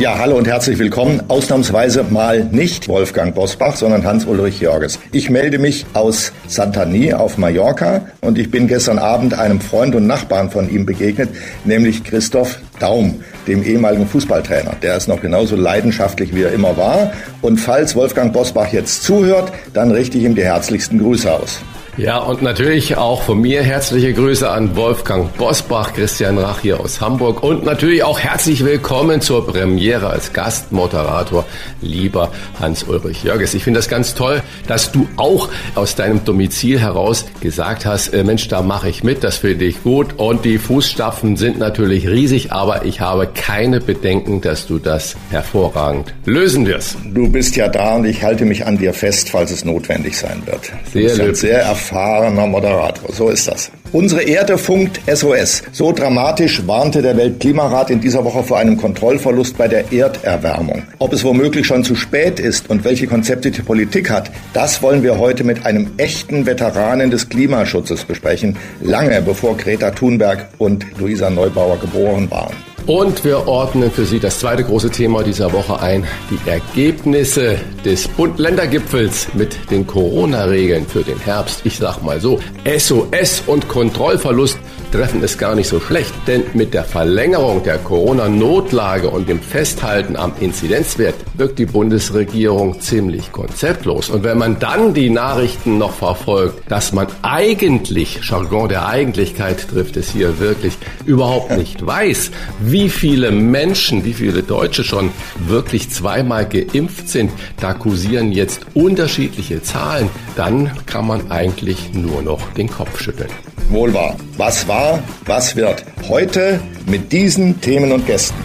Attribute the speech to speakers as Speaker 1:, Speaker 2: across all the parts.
Speaker 1: Ja, hallo und herzlich willkommen. Ausnahmsweise mal nicht Wolfgang Bosbach, sondern Hans-Ulrich Jörges. Ich melde mich aus Santani auf Mallorca und ich bin gestern Abend einem Freund und Nachbarn von ihm begegnet, nämlich Christoph Daum, dem ehemaligen Fußballtrainer. Der ist noch genauso leidenschaftlich, wie er immer war. Und falls Wolfgang Bosbach jetzt zuhört, dann richte ich ihm die herzlichsten Grüße aus.
Speaker 2: Ja, und natürlich auch von mir herzliche Grüße an Wolfgang Bosbach, Christian Rach hier aus Hamburg und natürlich auch herzlich willkommen zur Premiere als Gastmoderator, lieber Hans-Ulrich Jörges. Ich finde das ganz toll, dass du auch aus deinem Domizil heraus gesagt hast, äh, Mensch, da mache ich mit, das finde ich gut und die Fußstapfen sind natürlich riesig, aber ich habe keine Bedenken, dass du das hervorragend lösen wirst.
Speaker 1: Du bist ja da und ich halte mich an dir fest, falls es notwendig sein wird. Du
Speaker 2: Sehr
Speaker 1: bist sehr erfahrener Moderator. So ist das. Unsere Erde funkt SOS. So dramatisch warnte der Weltklimarat in dieser Woche vor einem Kontrollverlust bei der Erderwärmung. Ob es womöglich schon zu spät ist und welche Konzepte die Politik hat, das wollen wir heute mit einem echten Veteranen des Klimaschutzes besprechen, lange bevor Greta Thunberg und Luisa Neubauer geboren waren.
Speaker 2: Und wir ordnen für Sie das zweite große Thema dieser Woche ein, die Ergebnisse des Bund-Länder-Gipfels mit den Corona-Regeln für den Herbst. Ich sag mal so, SOS und Kontrollverlust treffen es gar nicht so schlecht, denn mit der Verlängerung der Corona-Notlage und dem Festhalten am Inzidenzwert wirkt die Bundesregierung ziemlich konzeptlos. Und wenn man dann die Nachrichten noch verfolgt, dass man eigentlich, Jargon der Eigentlichkeit trifft es hier wirklich, überhaupt nicht weiß, wie viele Menschen, wie viele Deutsche schon wirklich zweimal geimpft sind, da kursieren jetzt unterschiedliche Zahlen, dann kann man eigentlich nur noch den Kopf schütteln.
Speaker 1: Wohl wahr. Was war, was wird. Heute mit diesen Themen und Gästen.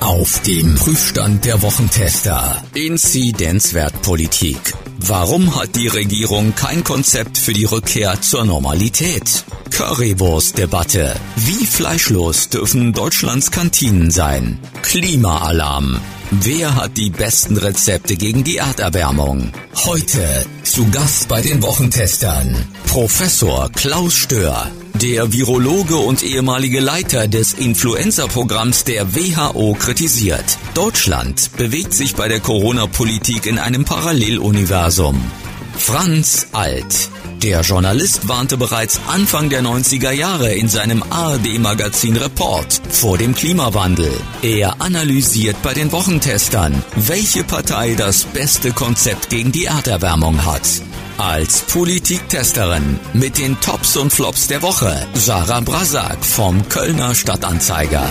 Speaker 3: Auf dem Prüfstand der Wochentester. Inzidenzwert Politik. Warum hat die Regierung kein Konzept für die Rückkehr zur Normalität? Currywurst-Debatte. Wie fleischlos dürfen Deutschlands Kantinen sein? Klimaalarm. Wer hat die besten Rezepte gegen die Erderwärmung? Heute zu Gast bei den Wochentestern Professor Klaus Stör, der Virologe und ehemalige Leiter des Influenza-Programms der WHO kritisiert. Deutschland bewegt sich bei der Corona-Politik in einem Paralleluniversum. Franz Alt. Der Journalist warnte bereits Anfang der 90er Jahre in seinem ARD-Magazin Report vor dem Klimawandel. Er analysiert bei den Wochentestern, welche Partei das beste Konzept gegen die Erderwärmung hat. Als Politiktesterin mit den Tops und Flops der Woche Sarah Brasak vom Kölner Stadtanzeiger.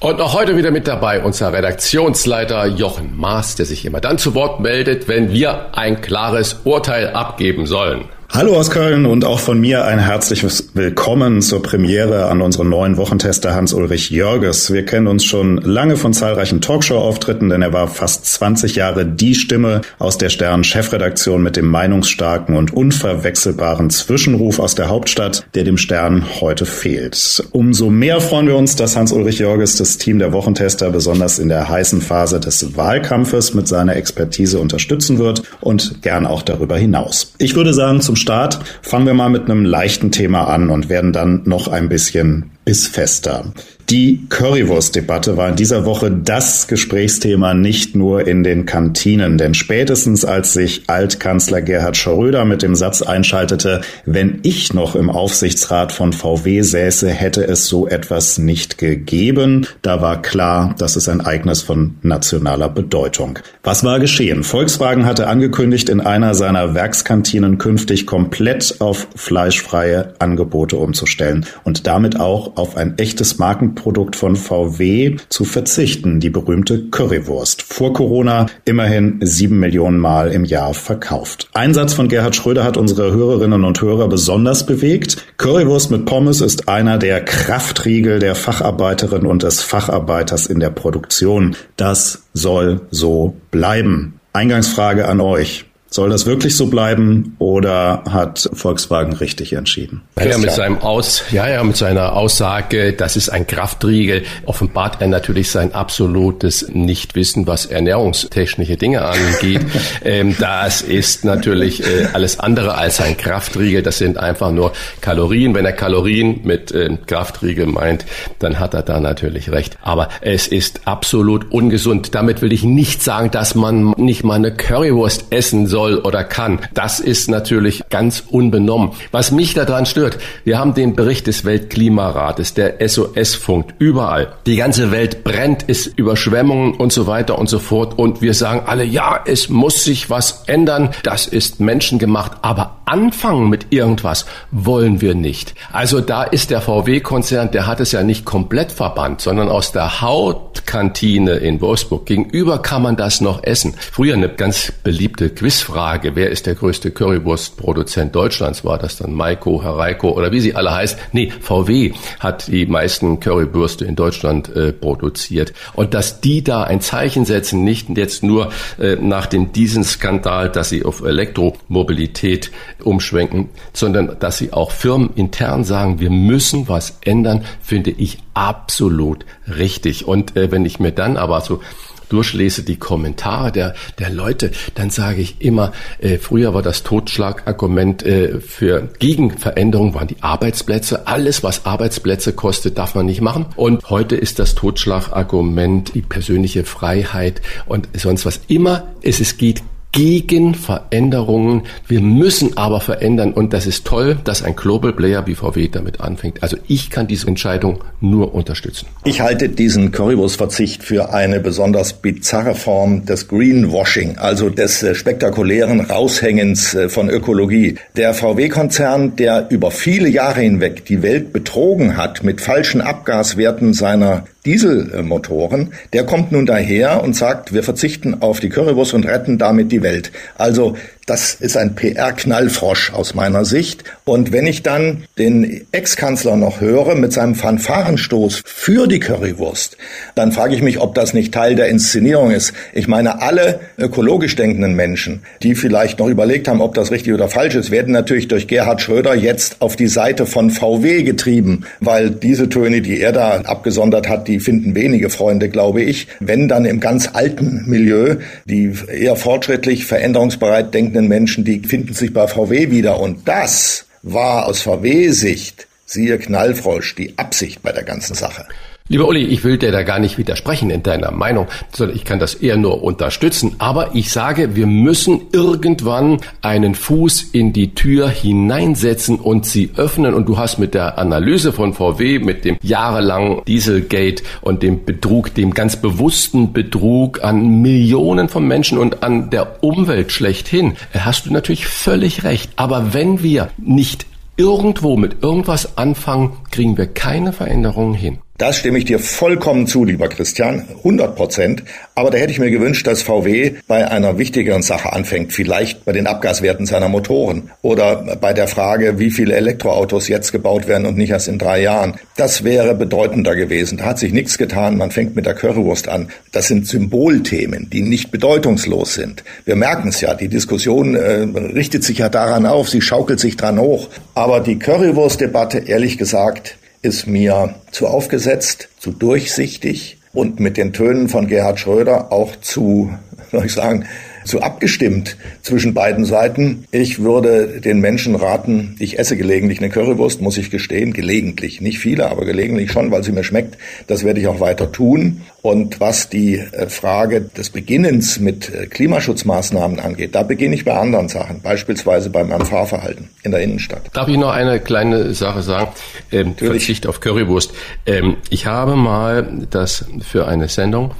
Speaker 2: Und auch heute wieder mit dabei unser Redaktionsleiter Jochen Maas, der sich immer dann zu Wort meldet, wenn wir ein klares Urteil abgeben sollen.
Speaker 4: Hallo aus Köln und auch von mir ein herzliches Willkommen zur Premiere an unserem neuen Wochentester Hans-Ulrich Jörges. Wir kennen uns schon lange von zahlreichen Talkshow-Auftritten, denn er war fast 20 Jahre die Stimme aus der Stern-Chefredaktion mit dem meinungsstarken und unverwechselbaren Zwischenruf aus der Hauptstadt, der dem Stern heute fehlt. Umso mehr freuen wir uns, dass Hans-Ulrich Jörges das Team der Wochentester besonders in der heißen Phase des Wahlkampfes mit seiner Expertise unterstützen wird und gern auch darüber hinaus. Ich würde sagen, zum Start fangen wir mal mit einem leichten Thema an und werden dann noch ein bisschen bissfester. Die Currywurst-Debatte war in dieser Woche das Gesprächsthema nicht nur in den Kantinen, denn spätestens als sich Altkanzler Gerhard Schröder mit dem Satz einschaltete, wenn ich noch im Aufsichtsrat von VW säße, hätte es so etwas nicht gegeben, da war klar, das ist ein Ereignis von nationaler Bedeutung. Was war geschehen? Volkswagen hatte angekündigt, in einer seiner Werkskantinen künftig komplett auf fleischfreie Angebote umzustellen und damit auch auf ein echtes Markenprodukt von VW zu verzichten, die berühmte Currywurst. Vor Corona immerhin sieben Millionen Mal im Jahr verkauft. Einsatz von Gerhard Schröder hat unsere Hörerinnen und Hörer besonders bewegt. Currywurst mit Pommes ist einer der Kraftriegel der Facharbeiterin und des Facharbeiters in der Produktion. Das soll so bleiben. Eingangsfrage an euch. Soll das wirklich so bleiben oder hat Volkswagen richtig entschieden?
Speaker 2: Ja, mit seinem Aus, ja, ja, mit seiner Aussage, das ist ein Kraftriegel, offenbart er natürlich sein absolutes Nichtwissen, was ernährungstechnische Dinge angeht. ähm, das ist natürlich äh, alles andere als ein Kraftriegel. Das sind einfach nur Kalorien. Wenn er Kalorien mit äh, Kraftriegel meint, dann hat er da natürlich recht. Aber es ist absolut ungesund. Damit will ich nicht sagen, dass man nicht mal eine Currywurst essen soll soll oder kann. Das ist natürlich ganz unbenommen. Was mich daran stört, wir haben den Bericht des Weltklimarates, der SOS funkt überall. Die ganze Welt brennt, ist Überschwemmungen und so weiter und so fort. Und wir sagen alle, ja, es muss sich was ändern. Das ist menschengemacht. Aber anfangen mit irgendwas wollen wir nicht. Also da ist der VW-Konzern, der hat es ja nicht komplett verbannt, sondern aus der Hautkantine in Wolfsburg gegenüber kann man das noch essen. Früher eine ganz beliebte Quizfrage Frage, wer ist der größte Currywurstproduzent Deutschlands, war das dann Maiko, Hereiko oder wie sie alle heißt? Nee, VW hat die meisten Currywürste in Deutschland äh, produziert. Und dass die da ein Zeichen setzen, nicht jetzt nur äh, nach dem diesen Skandal, dass sie auf Elektromobilität umschwenken, sondern dass sie auch firmenintern sagen, wir müssen was ändern, finde ich absolut richtig. Und äh, wenn ich mir dann aber so durchlese die Kommentare der, der Leute, dann sage ich immer, äh, früher war das Totschlagargument äh, für Gegenveränderung waren die Arbeitsplätze. Alles, was Arbeitsplätze kostet, darf man nicht machen. Und heute ist das Totschlagargument die persönliche Freiheit und sonst was immer. Es, es geht gegen Veränderungen. Wir müssen aber verändern und das ist toll, dass ein Global Player wie VW damit anfängt. Also ich kann diese Entscheidung nur unterstützen.
Speaker 1: Ich halte diesen Currywurstverzicht für eine besonders bizarre Form des Greenwashing, also des äh, spektakulären Raushängens äh, von Ökologie. Der VW-Konzern, der über viele Jahre hinweg die Welt betrogen hat mit falschen Abgaswerten seiner Dieselmotoren, der kommt nun daher und sagt, wir verzichten auf die Currywurst und retten damit die Welt. Also das ist ein PR-Knallfrosch aus meiner Sicht. Und wenn ich dann den Ex-Kanzler noch höre mit seinem Fanfarenstoß für die Currywurst, dann frage ich mich, ob das nicht Teil der Inszenierung ist. Ich meine, alle ökologisch denkenden Menschen, die vielleicht noch überlegt haben, ob das richtig oder falsch ist, werden natürlich durch Gerhard Schröder jetzt auf die Seite von VW getrieben, weil diese Töne, die er da abgesondert hat, die finden wenige Freunde, glaube ich. Wenn dann im ganz alten Milieu, die eher fortschrittlich, veränderungsbereit denkenden denkenden Menschen, die finden sich bei VW wieder. Und das war aus VW-Sicht, siehe Knallfrosch, die Absicht bei der ganzen Sache.
Speaker 2: Lieber Uli, ich will dir da gar nicht widersprechen in deiner Meinung, sondern ich kann das eher nur unterstützen. Aber ich sage, wir müssen irgendwann einen Fuß in die Tür hineinsetzen und sie öffnen. Und du hast mit der Analyse von VW, mit dem jahrelangen Dieselgate und dem Betrug, dem ganz bewussten Betrug an Millionen von Menschen und an der Umwelt schlechthin, hast du natürlich völlig recht. Aber wenn wir nicht irgendwo mit irgendwas anfangen, kriegen wir keine Veränderungen hin.
Speaker 1: Das stimme ich dir vollkommen zu, lieber Christian, 100 Prozent. Aber da hätte ich mir gewünscht, dass VW bei einer wichtigeren Sache anfängt, vielleicht bei den Abgaswerten seiner Motoren oder bei der Frage, wie viele Elektroautos jetzt gebaut werden und nicht erst in drei Jahren. Das wäre bedeutender gewesen. Da hat sich nichts getan. Man fängt mit der Currywurst an. Das sind Symbolthemen, die nicht bedeutungslos sind. Wir merken es ja. Die Diskussion äh, richtet sich ja daran auf. Sie schaukelt sich dran hoch. Aber die Currywurst-Debatte, ehrlich gesagt, ist mir zu aufgesetzt, zu durchsichtig und mit den Tönen von Gerhard Schröder auch zu, soll ich sagen, zu abgestimmt zwischen beiden Seiten. Ich würde den Menschen raten, ich esse gelegentlich eine Currywurst, muss ich gestehen, gelegentlich, nicht viele, aber gelegentlich schon, weil sie mir schmeckt. Das werde ich auch weiter tun. Und was die äh, Frage des Beginnens mit äh, Klimaschutzmaßnahmen angeht, da beginne ich bei anderen Sachen, beispielsweise bei meinem Fahrverhalten in der Innenstadt.
Speaker 2: Darf ich noch eine kleine Sache sagen? Ähm, Verzicht auf Currywurst. Ähm, ich habe mal das für eine Sendung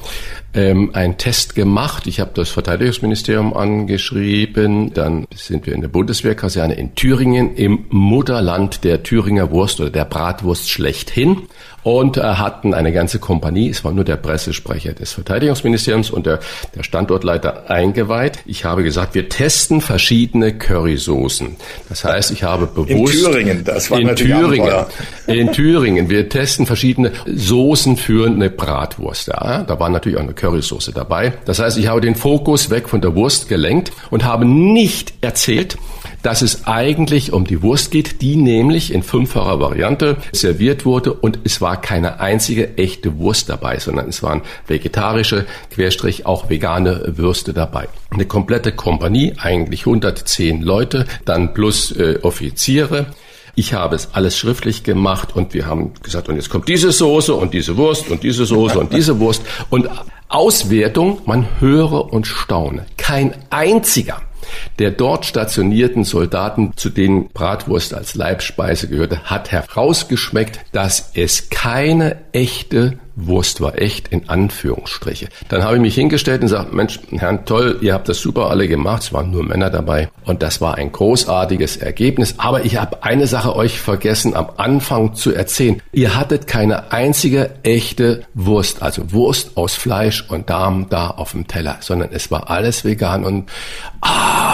Speaker 2: ähm, einen Test gemacht. Ich habe das Verteidigungsministerium angeschrieben. Dann sind wir in der Bundeswehrkaserne in Thüringen im Mutterland der Thüringer Wurst oder der Bratwurst schlechthin. Und äh, hatten eine ganze Kompanie. Es war nur der Pressesprecher des Verteidigungsministeriums und der, der Standortleiter eingeweiht. Ich habe gesagt, wir testen verschiedene Currysoßen. Das heißt, ich habe bewusst
Speaker 1: in Thüringen, das war
Speaker 2: in Thüringen, in Thüringen, wir testen verschiedene Soßen für eine Bratwurst. Ja, da war natürlich auch eine Currysoße dabei. Das heißt, ich habe den Fokus weg von der Wurst gelenkt und habe nicht erzählt, dass es eigentlich um die Wurst geht, die nämlich in fünffacher Variante serviert wurde und es war keine einzige echte Wurst dabei, sondern es waren vegetarische, Querstrich auch vegane Würste dabei. Eine komplette Kompanie, eigentlich 110 Leute, dann plus äh, Offiziere. Ich habe es alles schriftlich gemacht und wir haben gesagt, und jetzt kommt diese Soße und diese Wurst und diese Soße und diese Wurst und Auswertung, man höre und staune. Kein einziger der dort stationierten Soldaten, zu denen Bratwurst als Leibspeise gehörte, hat herausgeschmeckt, dass es keine echte Wurst war echt in Anführungsstriche. Dann habe ich mich hingestellt und gesagt, Mensch, Herrn Toll, ihr habt das super alle gemacht, es waren nur Männer dabei und das war ein großartiges Ergebnis. Aber ich habe eine Sache euch vergessen am Anfang zu erzählen. Ihr hattet keine einzige echte Wurst, also Wurst aus Fleisch und Darm da auf dem Teller, sondern es war alles vegan und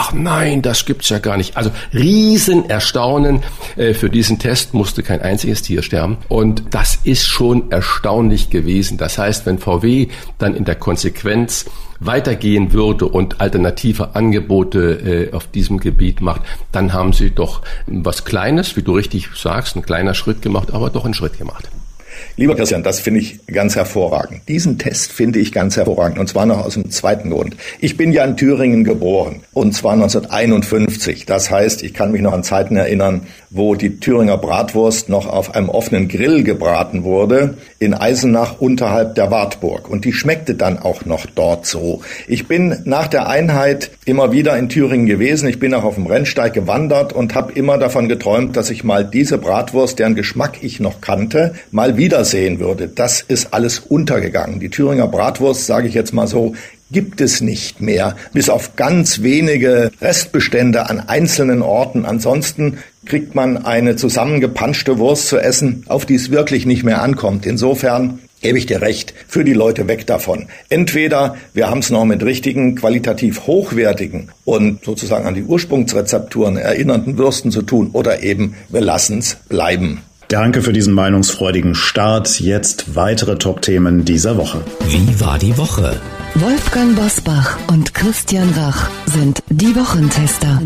Speaker 2: ach nein, das gibt's ja gar nicht. Also Riesenerstaunen äh, für diesen Test musste kein einziges Tier sterben und das ist schon erstaunlich gewesen. Das heißt, wenn VW dann in der Konsequenz weitergehen würde und alternative Angebote äh, auf diesem Gebiet macht, dann haben sie doch was Kleines, wie du richtig sagst, ein kleiner Schritt gemacht, aber doch einen Schritt gemacht.
Speaker 1: Lieber Christian, das finde ich ganz hervorragend. Diesen Test finde ich ganz hervorragend und zwar noch aus dem zweiten Grund. Ich bin ja in Thüringen geboren und zwar 1951. Das heißt, ich kann mich noch an Zeiten erinnern, wo die Thüringer Bratwurst noch auf einem offenen Grill gebraten wurde in Eisenach unterhalb der Wartburg und die schmeckte dann auch noch dort so. Ich bin nach der Einheit immer wieder in Thüringen gewesen. Ich bin auch auf dem Rennsteig gewandert und habe immer davon geträumt, dass ich mal diese Bratwurst, deren Geschmack ich noch kannte, mal wieder sehen würde. Das ist alles untergegangen. Die Thüringer Bratwurst, sage ich jetzt mal so, gibt es nicht mehr, bis auf ganz wenige Restbestände an einzelnen Orten. Ansonsten kriegt man eine zusammengepanschte Wurst zu essen, auf die es wirklich nicht mehr ankommt. Insofern gebe ich dir recht, für die Leute weg davon. Entweder wir haben es noch mit richtigen, qualitativ hochwertigen und sozusagen an die Ursprungsrezepturen erinnernden Würsten zu tun, oder eben wir lassen es bleiben.
Speaker 4: Danke für diesen meinungsfreudigen Start. Jetzt weitere Top-Themen dieser Woche.
Speaker 3: Wie war die Woche?
Speaker 5: Wolfgang Bosbach und Christian Rach sind die Wochentester.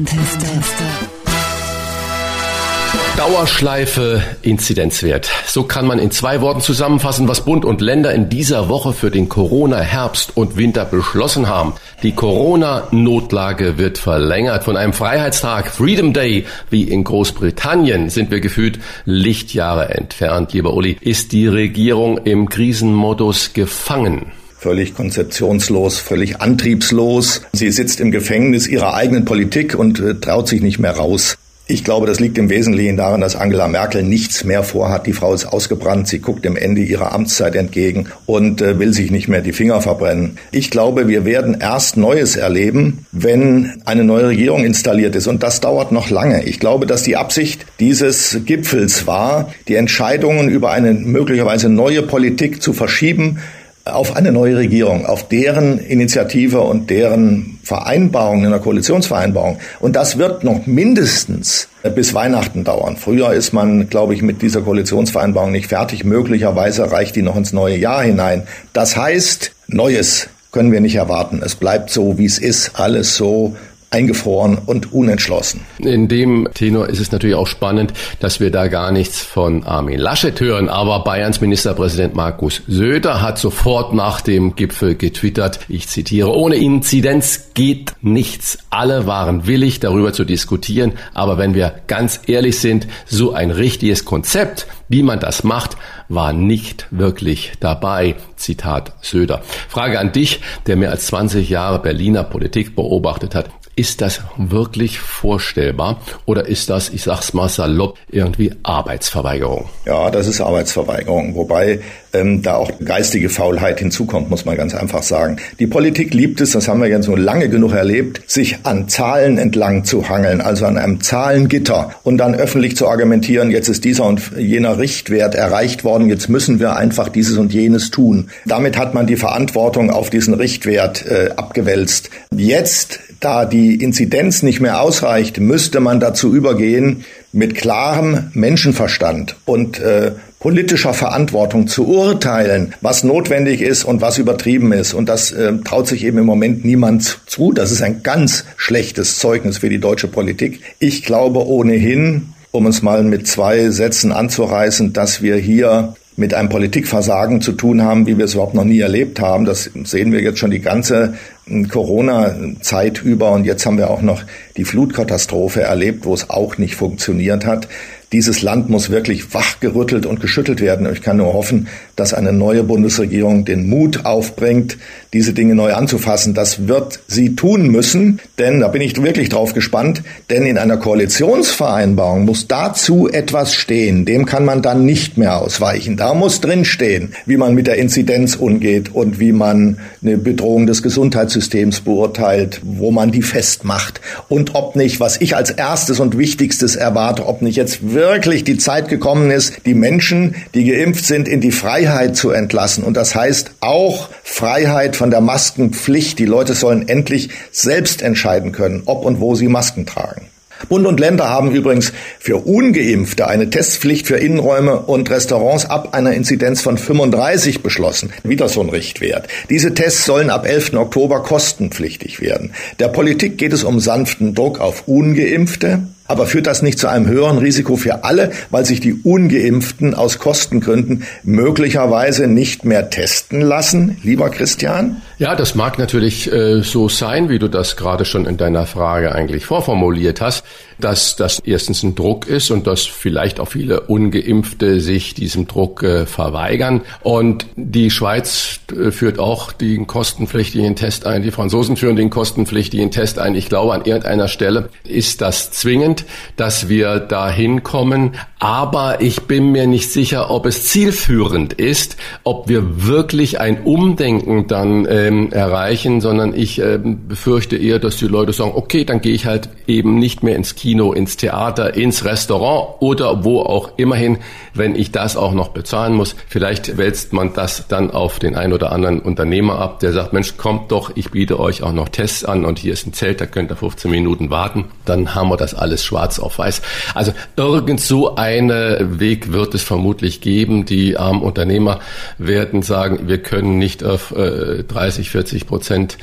Speaker 2: Dauerschleife Inzidenzwert. So kann man in zwei Worten zusammenfassen, was Bund und Länder in dieser Woche für den Corona-Herbst und Winter beschlossen haben. Die Corona-Notlage wird verlängert. Von einem Freiheitstag, Freedom Day, wie in Großbritannien, sind wir gefühlt Lichtjahre entfernt. Lieber Uli, ist die Regierung im Krisenmodus gefangen?
Speaker 1: völlig konzeptionslos, völlig antriebslos. Sie sitzt im Gefängnis ihrer eigenen Politik und äh, traut sich nicht mehr raus. Ich glaube, das liegt im Wesentlichen daran, dass Angela Merkel nichts mehr vorhat. Die Frau ist ausgebrannt, sie guckt dem Ende ihrer Amtszeit entgegen und äh, will sich nicht mehr die Finger verbrennen. Ich glaube, wir werden erst Neues erleben, wenn eine neue Regierung installiert ist. Und das dauert noch lange. Ich glaube, dass die Absicht dieses Gipfels war, die Entscheidungen über eine möglicherweise neue Politik zu verschieben, auf eine neue Regierung, auf deren Initiative und deren Vereinbarung, in der Koalitionsvereinbarung. Und das wird noch mindestens bis Weihnachten dauern. Früher ist man, glaube ich, mit dieser Koalitionsvereinbarung nicht fertig. Möglicherweise reicht die noch ins neue Jahr hinein. Das heißt, Neues können wir nicht erwarten. Es bleibt so, wie es ist, alles so eingefroren und unentschlossen.
Speaker 2: In dem Tenor ist es natürlich auch spannend, dass wir da gar nichts von Armin Laschet hören, aber Bayerns Ministerpräsident Markus Söder hat sofort nach dem Gipfel getwittert, ich zitiere, ohne Inzidenz geht nichts. Alle waren willig, darüber zu diskutieren, aber wenn wir ganz ehrlich sind, so ein richtiges Konzept, wie man das macht, war nicht wirklich dabei. Zitat Söder. Frage an dich, der mehr als 20 Jahre Berliner Politik beobachtet hat. Ist das wirklich vorstellbar oder ist das, ich sag's mal salopp, irgendwie Arbeitsverweigerung?
Speaker 1: Ja, das ist Arbeitsverweigerung. Wobei ähm, da auch geistige Faulheit hinzukommt, muss man ganz einfach sagen. Die Politik liebt es, das haben wir jetzt so lange genug erlebt, sich an Zahlen entlang zu hangeln, also an einem Zahlengitter und dann öffentlich zu argumentieren, jetzt ist dieser und jener Richtwert erreicht worden, jetzt müssen wir einfach dieses und jenes tun. Damit hat man die Verantwortung auf diesen Richtwert äh, abgewälzt. Jetzt, da die Inzidenz nicht mehr ausreicht, müsste man dazu übergehen, mit klarem Menschenverstand und äh, politischer Verantwortung zu urteilen, was notwendig ist und was übertrieben ist. Und das äh, traut sich eben im Moment niemand zu. Das ist ein ganz schlechtes Zeugnis für die deutsche Politik. Ich glaube ohnehin, um uns mal mit zwei Sätzen anzureißen, dass wir hier mit einem Politikversagen zu tun haben, wie wir es überhaupt noch nie erlebt haben. Das sehen wir jetzt schon die ganze hm, Corona-Zeit über und jetzt haben wir auch noch die Flutkatastrophe erlebt, wo es auch nicht funktioniert hat. Dieses Land muss wirklich wachgerüttelt und geschüttelt werden. Ich kann nur hoffen, dass eine neue Bundesregierung den Mut aufbringt, diese Dinge neu anzufassen. Das wird sie tun müssen, denn da bin ich wirklich drauf gespannt, denn in einer Koalitionsvereinbarung muss dazu etwas stehen. Dem kann man dann nicht mehr ausweichen. Da muss drinstehen, wie man mit der Inzidenz umgeht und wie man eine Bedrohung des Gesundheitssystems beurteilt, wo man die festmacht und ob nicht, was ich als erstes und wichtigstes erwarte, ob nicht jetzt wirklich die Zeit gekommen ist, die Menschen, die geimpft sind, in die Freiheit zu entlassen. Und das heißt auch Freiheit von der Maskenpflicht. Die Leute sollen endlich selbst entscheiden können, ob und wo sie Masken tragen. Bund und Länder haben übrigens für ungeimpfte eine Testpflicht für Innenräume und Restaurants ab einer Inzidenz von 35 beschlossen. Wieder so ein Richtwert. Diese Tests sollen ab 11. Oktober kostenpflichtig werden. Der Politik geht es um sanften Druck auf ungeimpfte, aber führt das nicht zu einem höheren Risiko für alle, weil sich die ungeimpften aus Kostengründen möglicherweise nicht mehr testen lassen, lieber Christian?
Speaker 2: Ja, das mag natürlich äh, so sein, wie du das gerade schon in deiner Frage eigentlich vorformuliert hast, dass das erstens ein Druck ist und dass vielleicht auch viele ungeimpfte sich diesem Druck äh, verweigern. Und die Schweiz äh, führt auch den kostenpflichtigen Test ein, die Franzosen führen den kostenpflichtigen Test ein. Ich glaube, an irgendeiner Stelle ist das zwingend, dass wir da hinkommen. Aber ich bin mir nicht sicher, ob es zielführend ist, ob wir wirklich ein Umdenken dann äh, ähm, erreichen, sondern ich ähm, befürchte eher, dass die Leute sagen, okay, dann gehe ich halt eben nicht mehr ins Kino, ins Theater, ins Restaurant oder wo auch immerhin, wenn ich das auch noch bezahlen muss. Vielleicht wälzt man das dann auf den einen oder anderen Unternehmer ab, der sagt, Mensch, kommt doch, ich biete euch auch noch Tests an und hier ist ein Zelt, da könnt ihr 15 Minuten warten. Dann haben wir das alles schwarz auf weiß. Also irgend so einen Weg wird es vermutlich geben. Die armen Unternehmer werden sagen, wir können nicht auf äh, 30 30, 40 Prozent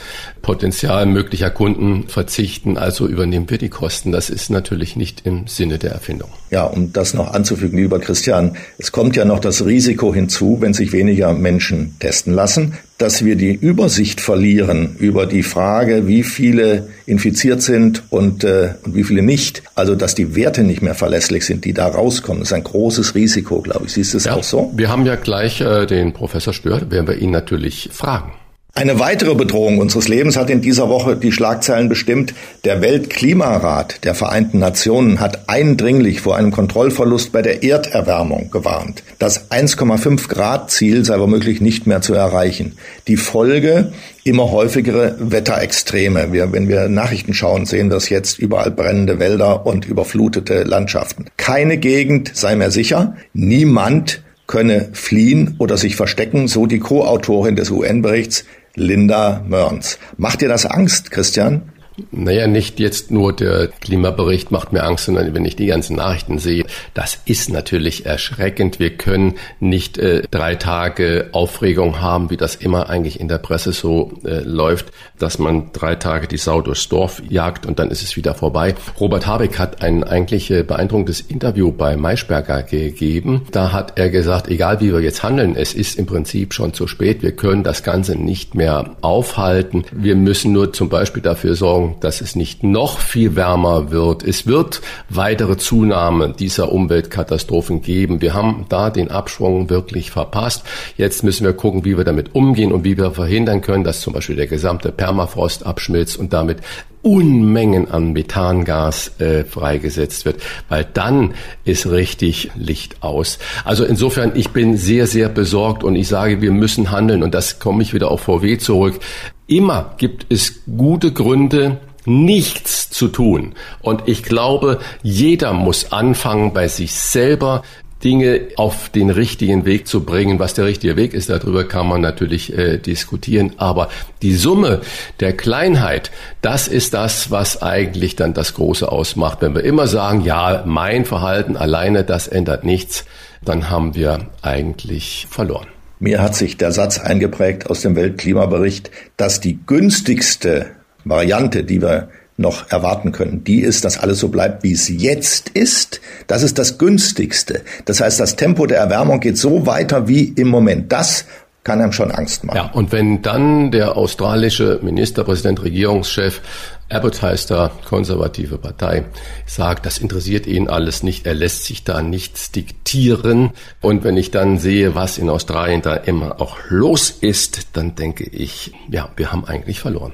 Speaker 2: Potenzial möglicher Kunden verzichten. Also übernehmen wir die Kosten. Das ist natürlich nicht im Sinne der Erfindung.
Speaker 1: Ja, um das noch anzufügen, lieber Christian, es kommt ja noch das Risiko hinzu, wenn sich weniger Menschen testen lassen, dass wir die Übersicht verlieren über die Frage, wie viele infiziert sind und, äh, und wie viele nicht. Also, dass die Werte nicht mehr verlässlich sind, die da rauskommen. Das ist ein großes Risiko, glaube ich. Siehst du es ja, auch so?
Speaker 2: Wir haben ja gleich äh, den Professor Stör, werden wir ihn natürlich fragen.
Speaker 1: Eine weitere Bedrohung unseres Lebens hat in dieser Woche die Schlagzeilen bestimmt. Der Weltklimarat der Vereinten Nationen hat eindringlich vor einem Kontrollverlust bei der Erderwärmung gewarnt. Das 1,5 Grad Ziel sei womöglich nicht mehr zu erreichen. Die Folge immer häufigere Wetterextreme. Wir, wenn wir Nachrichten schauen, sehen wir es jetzt überall brennende Wälder und überflutete Landschaften. Keine Gegend sei mehr sicher. Niemand könne fliehen oder sich verstecken, so die Co-Autorin des UN-Berichts Linda Mörns. Macht dir das Angst, Christian?
Speaker 2: Naja, nicht jetzt nur der Klimabericht macht mir Angst, sondern wenn ich die ganzen Nachrichten sehe, das ist natürlich erschreckend. Wir können nicht äh, drei Tage Aufregung haben, wie das immer eigentlich in der Presse so äh, läuft, dass man drei Tage die Sau durchs Dorf jagt und dann ist es wieder vorbei. Robert Habeck hat ein eigentlich äh, beeindruckendes Interview bei Maischberger gegeben. Da hat er gesagt, egal wie wir jetzt handeln, es ist im Prinzip schon zu spät. Wir können das Ganze nicht mehr aufhalten. Wir müssen nur zum Beispiel dafür sorgen, Dass es nicht noch viel wärmer wird. Es wird weitere Zunahme dieser Umweltkatastrophen geben. Wir haben da den Abschwung wirklich verpasst. Jetzt müssen wir gucken, wie wir damit umgehen und wie wir verhindern können, dass zum Beispiel der gesamte Permafrost abschmilzt und damit Unmengen an Methangas äh, freigesetzt wird, weil dann ist richtig Licht aus. Also insofern, ich bin sehr, sehr besorgt und ich sage, wir müssen handeln und das komme ich wieder auf VW zurück. Immer gibt es gute Gründe, nichts zu tun. Und ich glaube, jeder muss anfangen bei sich selber, Dinge auf den richtigen Weg zu bringen. Was der richtige Weg ist, darüber kann man natürlich äh, diskutieren. Aber die Summe der Kleinheit, das ist das, was eigentlich dann das Große ausmacht. Wenn wir immer sagen, ja, mein Verhalten alleine, das ändert nichts, dann haben wir eigentlich verloren.
Speaker 1: Mir hat sich der Satz eingeprägt aus dem Weltklimabericht, dass die günstigste Variante, die wir noch erwarten können, die ist, dass alles so bleibt, wie es jetzt ist. Das ist das günstigste. Das heißt, das Tempo der Erwärmung geht so weiter wie im Moment. Das kann einem schon Angst machen.
Speaker 2: Ja, und wenn dann der australische Ministerpräsident, Regierungschef, Abbott heißt da, konservative Partei, sagt, das interessiert ihn alles nicht, er lässt sich da nichts diktieren. Und wenn ich dann sehe, was in Australien da immer auch los ist, dann denke ich, ja, wir haben eigentlich verloren.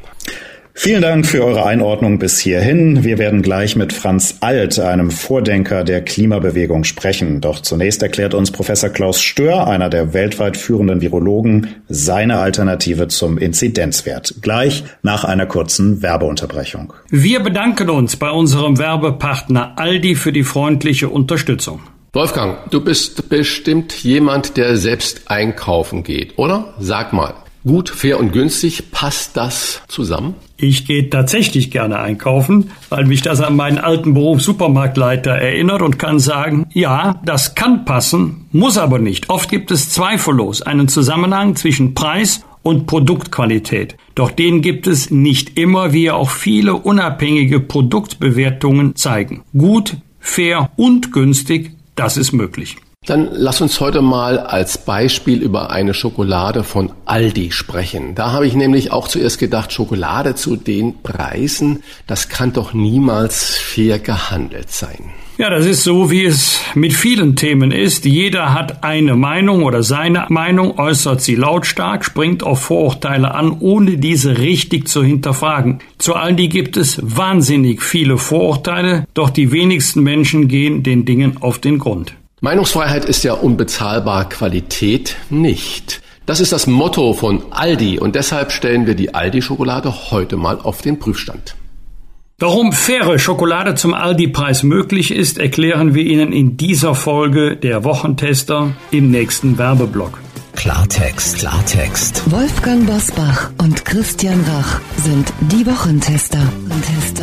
Speaker 4: Vielen Dank für eure Einordnung bis hierhin. Wir werden gleich mit Franz Alt, einem Vordenker der Klimabewegung, sprechen. Doch zunächst erklärt uns Professor Klaus Stör, einer der weltweit führenden Virologen, seine Alternative zum Inzidenzwert. Gleich nach einer kurzen Werbeunterbrechung.
Speaker 6: Wir bedanken uns bei unserem Werbepartner Aldi für die freundliche Unterstützung.
Speaker 2: Wolfgang, du bist bestimmt jemand, der selbst einkaufen geht, oder? Sag mal, gut, fair und günstig, passt das zusammen?
Speaker 6: Ich gehe tatsächlich gerne einkaufen, weil mich das an meinen alten Beruf Supermarktleiter erinnert und kann sagen, ja, das kann passen, muss aber nicht. Oft gibt es zweifellos einen Zusammenhang zwischen Preis und Produktqualität. Doch den gibt es nicht immer, wie auch viele unabhängige Produktbewertungen zeigen. Gut, fair und günstig, das ist möglich.
Speaker 2: Dann lass uns heute mal als Beispiel über eine Schokolade von Aldi sprechen. Da habe ich nämlich auch zuerst gedacht, Schokolade zu den Preisen, das kann doch niemals fair gehandelt sein.
Speaker 6: Ja, das ist so, wie es mit vielen Themen ist. Jeder hat eine Meinung oder seine Meinung, äußert sie lautstark, springt auf Vorurteile an, ohne diese richtig zu hinterfragen. Zu Aldi gibt es wahnsinnig viele Vorurteile, doch die wenigsten Menschen gehen den Dingen auf den Grund.
Speaker 2: Meinungsfreiheit ist ja unbezahlbar, Qualität nicht. Das ist das Motto von Aldi und deshalb stellen wir die Aldi-Schokolade heute mal auf den Prüfstand.
Speaker 6: Warum faire Schokolade zum Aldi-Preis möglich ist, erklären wir Ihnen in dieser Folge der Wochentester im nächsten Werbeblock.
Speaker 3: Klartext, Klartext.
Speaker 5: Wolfgang Bosbach und Christian Rach sind die Wochentester. Tester, Tester.
Speaker 2: Er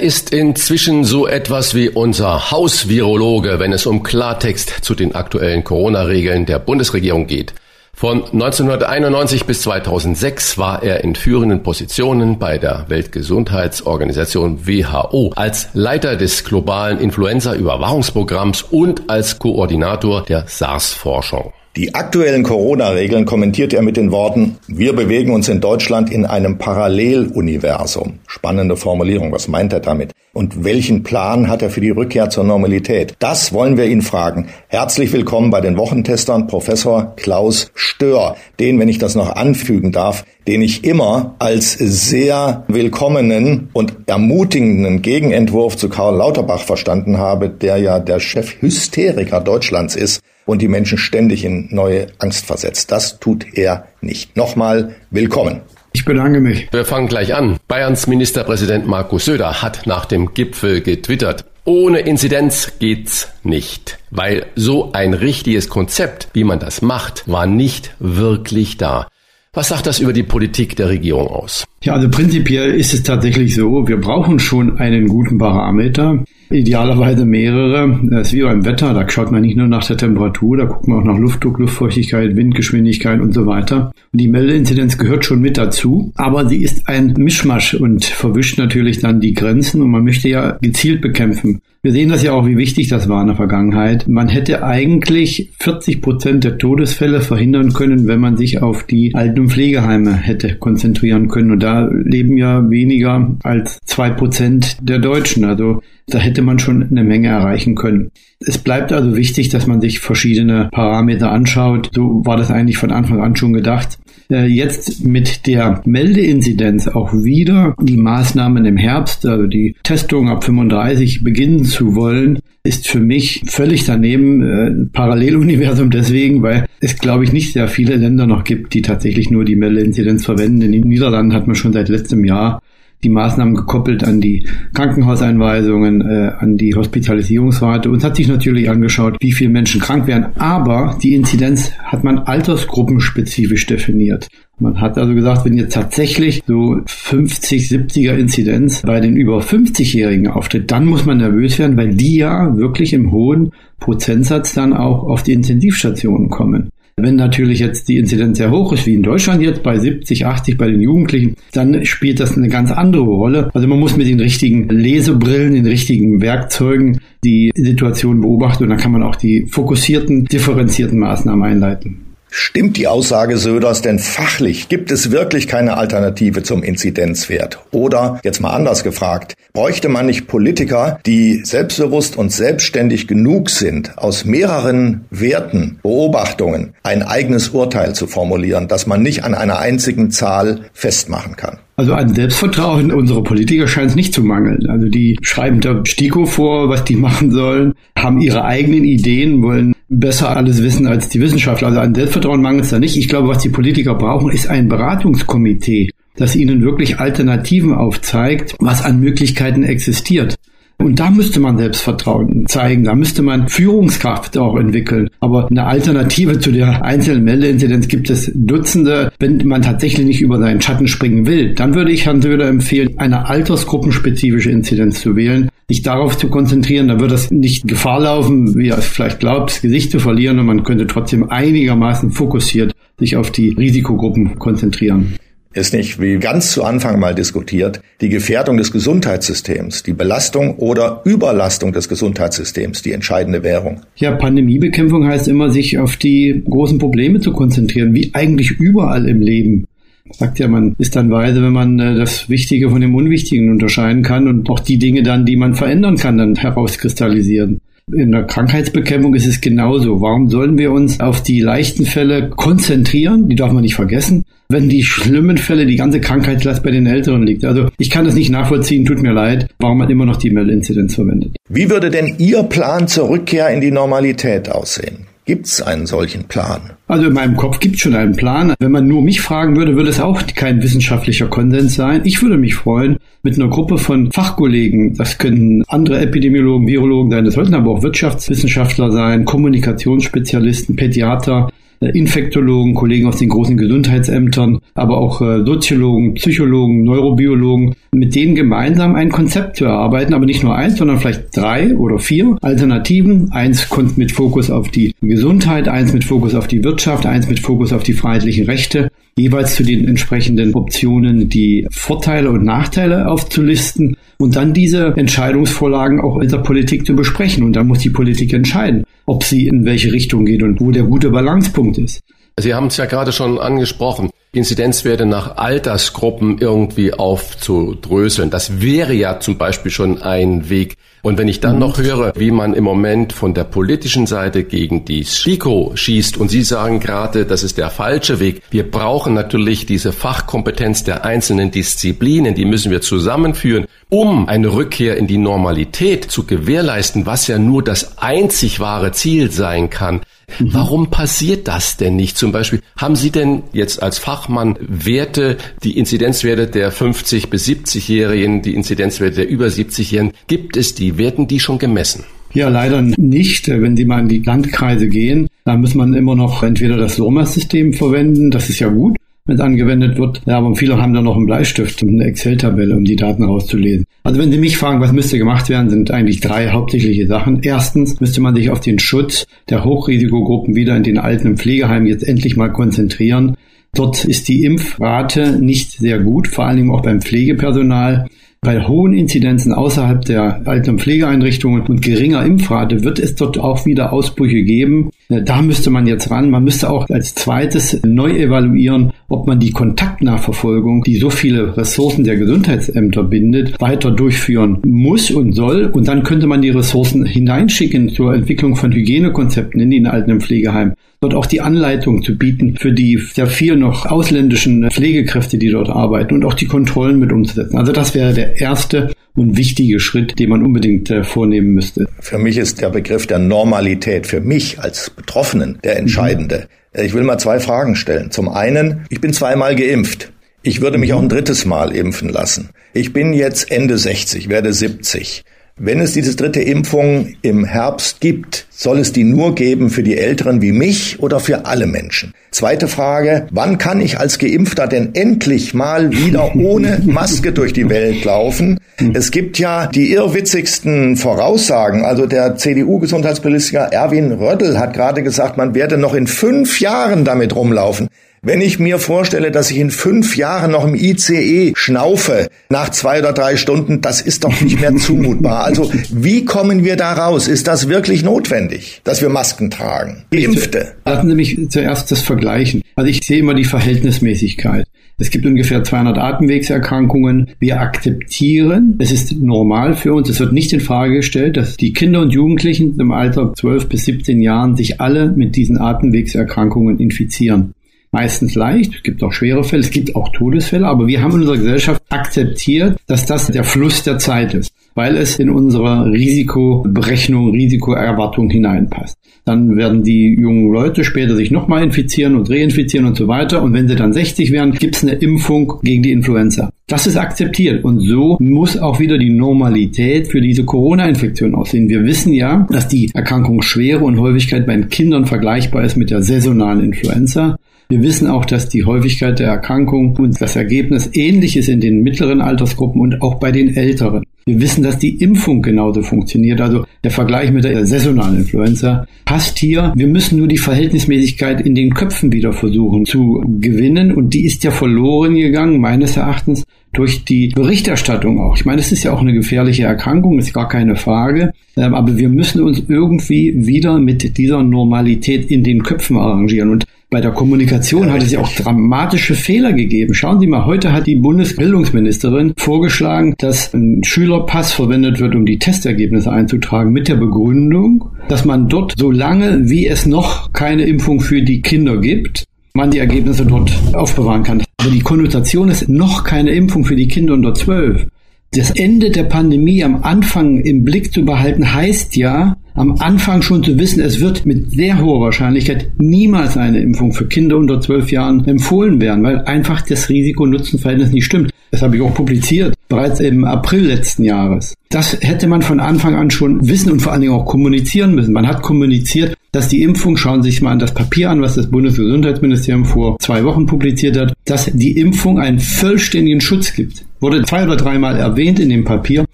Speaker 2: ist inzwischen so etwas wie unser Hausvirologe, wenn es um Klartext zu den aktuellen Corona-Regeln der Bundesregierung geht. Von 1991 bis 2006 war er in führenden Positionen bei der Weltgesundheitsorganisation WHO als Leiter des globalen Influenza-Überwachungsprogramms und als Koordinator der SARS-Forschung.
Speaker 1: Die aktuellen Corona-Regeln kommentiert er mit den Worten, wir bewegen uns in Deutschland in einem Paralleluniversum. Spannende Formulierung, was meint er damit? Und welchen Plan hat er für die Rückkehr zur Normalität? Das wollen wir ihn fragen. Herzlich willkommen bei den Wochentestern Professor Klaus Stör, den, wenn ich das noch anfügen darf, den ich immer als sehr willkommenen und ermutigenden Gegenentwurf zu Karl Lauterbach verstanden habe, der ja der Chef-Hysteriker Deutschlands ist und die Menschen ständig in neue Angst versetzt. Das tut er nicht. Nochmal willkommen.
Speaker 7: Ich bedanke mich.
Speaker 2: Wir fangen gleich an. Bayerns Ministerpräsident Markus Söder hat nach dem Gipfel getwittert. Ohne Inzidenz geht's nicht, weil so ein richtiges Konzept, wie man das macht, war nicht wirklich da. Was sagt das über die Politik der Regierung aus?
Speaker 7: Ja, also prinzipiell ist es tatsächlich so, wir brauchen schon einen guten Parameter. Idealerweise mehrere. Das ist wie beim Wetter, da schaut man nicht nur nach der Temperatur, da guckt man auch nach Luftdruck, Luftfeuchtigkeit, Windgeschwindigkeit und so weiter. Und die Meldeinzidenz gehört schon mit dazu, aber sie ist ein Mischmasch und verwischt natürlich dann die Grenzen und man möchte ja gezielt bekämpfen. Wir sehen das ja auch, wie wichtig das war in der Vergangenheit. Man hätte eigentlich 40 Prozent der Todesfälle verhindern können, wenn man sich auf die Alten- und Pflegeheime hätte konzentrieren können. Und da leben ja weniger als zwei Prozent der Deutschen. Also da hätte man schon eine Menge erreichen können. Es bleibt also wichtig, dass man sich verschiedene Parameter anschaut. So war das eigentlich von Anfang an schon gedacht. Äh, jetzt mit der Meldeinzidenz auch wieder die Maßnahmen im Herbst, also die Testung ab 35 beginnen zu wollen, ist für mich völlig daneben äh, Paralleluniversum deswegen, weil es glaube ich nicht sehr viele Länder noch gibt, die tatsächlich nur die Meldeinzidenz verwenden. In den Niederlanden hat man schon seit letztem Jahr die Maßnahmen gekoppelt an die Krankenhauseinweisungen, äh, an die Hospitalisierungsrate und hat sich natürlich angeschaut, wie viele Menschen krank werden. Aber die Inzidenz hat man altersgruppenspezifisch definiert. Man hat also gesagt, wenn jetzt tatsächlich so 50, 70er Inzidenz bei den über 50-Jährigen auftritt, dann muss man nervös werden, weil die ja wirklich im hohen Prozentsatz dann auch auf die Intensivstationen kommen. Wenn natürlich jetzt die Inzidenz sehr hoch ist, wie in Deutschland jetzt bei 70, 80 bei den Jugendlichen, dann spielt das eine ganz andere Rolle. Also man muss mit den richtigen Lesebrillen, den richtigen Werkzeugen die Situation beobachten und dann kann man auch die fokussierten, differenzierten Maßnahmen einleiten.
Speaker 1: Stimmt die Aussage Söders denn fachlich? Gibt es wirklich keine Alternative zum Inzidenzwert? Oder, jetzt mal anders gefragt, bräuchte man nicht Politiker, die selbstbewusst und selbstständig genug sind, aus mehreren Werten, Beobachtungen ein eigenes Urteil zu formulieren, das man nicht an einer einzigen Zahl festmachen kann?
Speaker 7: Also an Selbstvertrauen unserer Politiker scheint es nicht zu mangeln. Also die schreiben der STIKO vor, was die machen sollen, haben ihre eigenen Ideen, wollen besser alles wissen als die Wissenschaftler. Also an Selbstvertrauen mangelt es da nicht. Ich glaube, was die Politiker brauchen, ist ein Beratungskomitee, das ihnen wirklich Alternativen aufzeigt, was an Möglichkeiten existiert. Und da müsste man Selbstvertrauen zeigen, da müsste man Führungskraft auch entwickeln. Aber eine Alternative zu der einzelnen Meldeinzidenz gibt es Dutzende. Wenn man tatsächlich nicht über seinen Schatten springen will, dann würde ich Herrn Söder empfehlen, eine altersgruppenspezifische Inzidenz zu wählen, sich darauf zu konzentrieren. Da würde es nicht Gefahr laufen, wie er es vielleicht glaubt, das Gesicht zu verlieren und man könnte trotzdem einigermaßen fokussiert sich auf die Risikogruppen konzentrieren
Speaker 1: ist nicht, wie ganz zu Anfang mal diskutiert, die Gefährdung des Gesundheitssystems, die Belastung oder Überlastung des Gesundheitssystems die entscheidende Währung.
Speaker 7: Ja, Pandemiebekämpfung heißt immer, sich auf die großen Probleme zu konzentrieren, wie eigentlich überall im Leben. Sagt ja, man ist dann weise, wenn man äh, das Wichtige von dem Unwichtigen unterscheiden kann und auch die Dinge dann, die man verändern kann, dann herauskristallisieren. In der Krankheitsbekämpfung ist es genauso. Warum sollen wir uns auf die leichten Fälle konzentrieren? Die darf man nicht vergessen wenn die schlimmen Fälle, die ganze Krankheitslast bei den Älteren liegt. Also ich kann das nicht nachvollziehen, tut mir leid, warum man immer noch die Mellinzidenz verwendet.
Speaker 1: Wie würde denn Ihr Plan zur Rückkehr in die Normalität aussehen? Gibt es einen solchen Plan?
Speaker 7: Also in meinem Kopf gibt es schon einen Plan. Wenn man nur mich fragen würde, würde es auch kein wissenschaftlicher Konsens sein. Ich würde mich freuen, mit einer Gruppe von Fachkollegen, das können andere Epidemiologen, Virologen sein, das sollten aber auch Wirtschaftswissenschaftler sein, Kommunikationsspezialisten, Pädiater, Infektologen, Kollegen aus den großen Gesundheitsämtern, aber auch äh, Soziologen, Psychologen, Neurobiologen, mit denen gemeinsam ein Konzept zu erarbeiten, aber nicht nur eins, sondern vielleicht drei oder vier Alternativen. Eins kommt mit Fokus auf die Gesundheit, eins mit Fokus auf die Wirtschaft, eins mit Fokus auf die freiheitlichen Rechte, jeweils zu den entsprechenden Optionen die Vorteile und Nachteile aufzulisten und dann diese Entscheidungsvorlagen auch in der Politik zu besprechen. Und dann muss die Politik entscheiden ob sie in welche Richtung geht und wo der gute Balancepunkt ist.
Speaker 2: Sie haben es ja gerade schon angesprochen, Inzidenzwerte nach Altersgruppen irgendwie aufzudröseln. Das wäre ja zum Beispiel schon ein Weg. Und wenn ich dann noch höre, wie man im Moment von der politischen Seite gegen die STIKO schießt und Sie sagen gerade, das ist der falsche Weg. Wir brauchen natürlich diese Fachkompetenz der einzelnen Disziplinen, die müssen wir zusammenführen, um eine Rückkehr in die Normalität zu gewährleisten, was ja nur das einzig wahre Ziel sein kann. Mhm. Warum passiert das denn nicht? Zum Beispiel, haben Sie denn jetzt als Fachmann Werte, die Inzidenzwerte der 50 bis 70-Jährigen, die Inzidenzwerte der über 70-Jährigen, gibt es die? Werden die schon gemessen?
Speaker 7: Ja, leider nicht. Wenn Sie mal in die Landkreise gehen, da muss man immer noch entweder das SOMA-System verwenden, das ist ja gut, es angewendet wird. Ja, aber viele haben da noch einen Bleistift und eine Excel-Tabelle, um die Daten rauszulesen. Also wenn Sie mich fragen, was müsste gemacht werden, sind eigentlich drei hauptsächliche Sachen. Erstens müsste man sich auf den Schutz der Hochrisikogruppen wieder in den Alten- und Pflegeheimen jetzt endlich mal konzentrieren. Dort ist die Impfrate nicht sehr gut, vor allen Dingen auch beim Pflegepersonal. Bei hohen Inzidenzen außerhalb der Alten- und Pflegeeinrichtungen und geringer Impfrate wird es dort auch wieder Ausbrüche geben. Da müsste man jetzt ran. Man müsste auch als zweites neu evaluieren, ob man die Kontaktnachverfolgung, die so viele Ressourcen der Gesundheitsämter bindet, weiter durchführen muss und soll. Und dann könnte man die Ressourcen hineinschicken zur Entwicklung von Hygienekonzepten in den Alten- Pflegeheimen. Dort auch die Anleitung zu bieten für die sehr viel noch ausländischen Pflegekräfte, die dort arbeiten und auch die Kontrollen mit umzusetzen. Also das wäre der erste und wichtige Schritt, den man unbedingt äh, vornehmen müsste.
Speaker 1: Für mich ist der Begriff der Normalität für mich als Betroffenen der entscheidende. Mhm. Ich will mal zwei Fragen stellen. Zum einen, ich bin zweimal geimpft. Ich würde mich auch ein drittes Mal impfen lassen. Ich bin jetzt Ende 60, werde 70. Wenn es diese dritte Impfung im Herbst gibt, soll es die nur geben für die Älteren wie mich oder für alle Menschen? Zweite Frage, wann kann ich als Geimpfter denn endlich mal wieder ohne Maske durch die Welt laufen? Es gibt ja die irrwitzigsten Voraussagen. Also der CDU-Gesundheitspolitiker Erwin Rödel hat gerade gesagt, man werde noch in fünf Jahren damit rumlaufen. Wenn ich mir vorstelle, dass ich in fünf Jahren noch im ICE schnaufe nach zwei oder drei Stunden, das ist doch nicht mehr zumutbar. Also wie kommen wir da raus? Ist das wirklich notwendig, dass wir Masken tragen?
Speaker 7: Geimpfte. Lassen Sie mich zuerst das vergleichen. Also ich sehe immer die Verhältnismäßigkeit. Es gibt ungefähr 200 Atemwegserkrankungen. Wir akzeptieren, es ist normal für uns, es wird nicht in Frage gestellt, dass die Kinder und Jugendlichen im Alter 12 bis 17 Jahren sich alle mit diesen Atemwegserkrankungen infizieren meistens leicht. Es gibt auch schwere Fälle, es gibt auch Todesfälle, aber wir haben in unserer Gesellschaft akzeptiert, dass das der Fluss der Zeit ist, weil es in unsere Risikoberechnung, Risikoerwartung hineinpasst. Dann werden die jungen Leute später sich nochmal infizieren und reinfizieren und so weiter. Und wenn sie dann 60 werden, gibt es eine Impfung gegen die Influenza. Das ist akzeptiert. Und so muss auch wieder die Normalität für diese Corona-Infektion aussehen. Wir wissen ja, dass die Erkrankungsschwere und Häufigkeit bei Kindern vergleichbar ist mit der saisonalen Influenza. Wir wissen auch, dass die Häufigkeit der Erkrankung und das Ergebnis ähnlich ist in den mittleren Altersgruppen und auch bei den älteren. Wir wissen, dass die Impfung genauso funktioniert. Also der Vergleich mit der saisonalen Influenza passt hier. Wir müssen nur die Verhältnismäßigkeit in den Köpfen wieder versuchen zu gewinnen. Und die ist ja verloren gegangen, meines Erachtens, durch die Berichterstattung auch. Ich meine, es ist ja auch eine gefährliche Erkrankung, ist gar keine Frage. Ähm, aber wir müssen uns irgendwie wieder mit dieser Normalität in den Köpfen arrangieren. Und bei der Kommunikation hat es ja auch dramatische Fehler gegeben. Schauen Sie mal, heute hat die Bundesbildungsministerin vorgeschlagen, dass ein Schülerpass verwendet wird, um die Testergebnisse einzutragen, mit der Begründung, dass man dort, so lange wie es noch keine Impfung für die Kinder gibt, man die Ergebnisse dort aufbewahren kann. Aber die Konnotation ist noch keine Impfung für die Kinder unter zwölf. Das Ende der Pandemie am Anfang im Blick zu behalten, heißt ja, am Anfang schon zu wissen, es wird mit sehr hoher Wahrscheinlichkeit niemals eine Impfung für Kinder unter zwölf Jahren empfohlen werden, weil einfach das Risiko-Nutzen-Verhältnis nicht stimmt. Das habe ich auch publiziert, bereits im April letzten Jahres. Das hätte man von Anfang an schon wissen und vor allen Dingen auch kommunizieren müssen. Man hat kommuniziert, dass die Impfung, schauen Sie sich mal an das Papier an, was das Bundesgesundheitsministerium vor zwei Wochen publiziert hat, dass die Impfung einen vollständigen Schutz gibt. Wurde zwei oder dreimal erwähnt in dem Papier.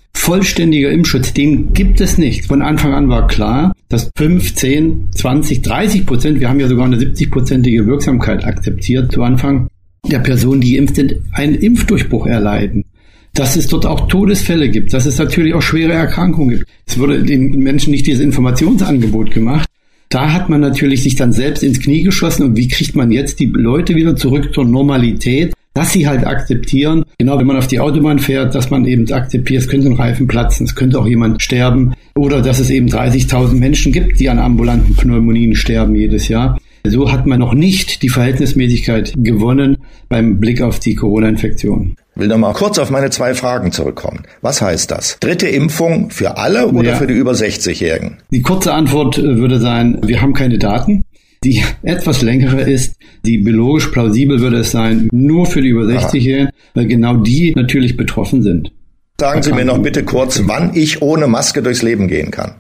Speaker 7: Vollständiger Impfschutz, den gibt es nicht. Von Anfang an war klar, dass 5, 10, 20, 30 Prozent, wir haben ja sogar eine 70-prozentige Wirksamkeit akzeptiert zu Anfang, der Personen, die geimpft sind, einen Impfdurchbruch erleiden. Dass es dort auch Todesfälle gibt, dass es natürlich auch schwere Erkrankungen gibt. Es wurde den Menschen nicht dieses Informationsangebot gemacht. Da hat man natürlich sich dann selbst ins Knie geschossen und wie kriegt man jetzt die Leute wieder zurück zur Normalität, dass sie halt akzeptieren, genau wenn man auf die Autobahn fährt, dass man eben akzeptiert, es könnte ein Reifen platzen, es könnte auch jemand sterben oder dass es eben 30.000 Menschen gibt, die an ambulanten Pneumonien sterben jedes Jahr. So hat man noch nicht die Verhältnismäßigkeit gewonnen beim Blick auf die Corona-Infektion.
Speaker 1: Ich will noch mal kurz auf meine zwei Fragen zurückkommen. Was heißt das? Dritte Impfung für alle oder ja. für die über 60-Jährigen?
Speaker 7: Die kurze Antwort äh, würde sein, wir haben keine Daten. Die etwas längere ist, die biologisch plausibel würde es sein, nur für die über 60-Jährigen, weil genau die natürlich betroffen sind.
Speaker 1: Sagen Sie mir noch bitte kurz, wann ich ohne Maske durchs Leben gehen kann.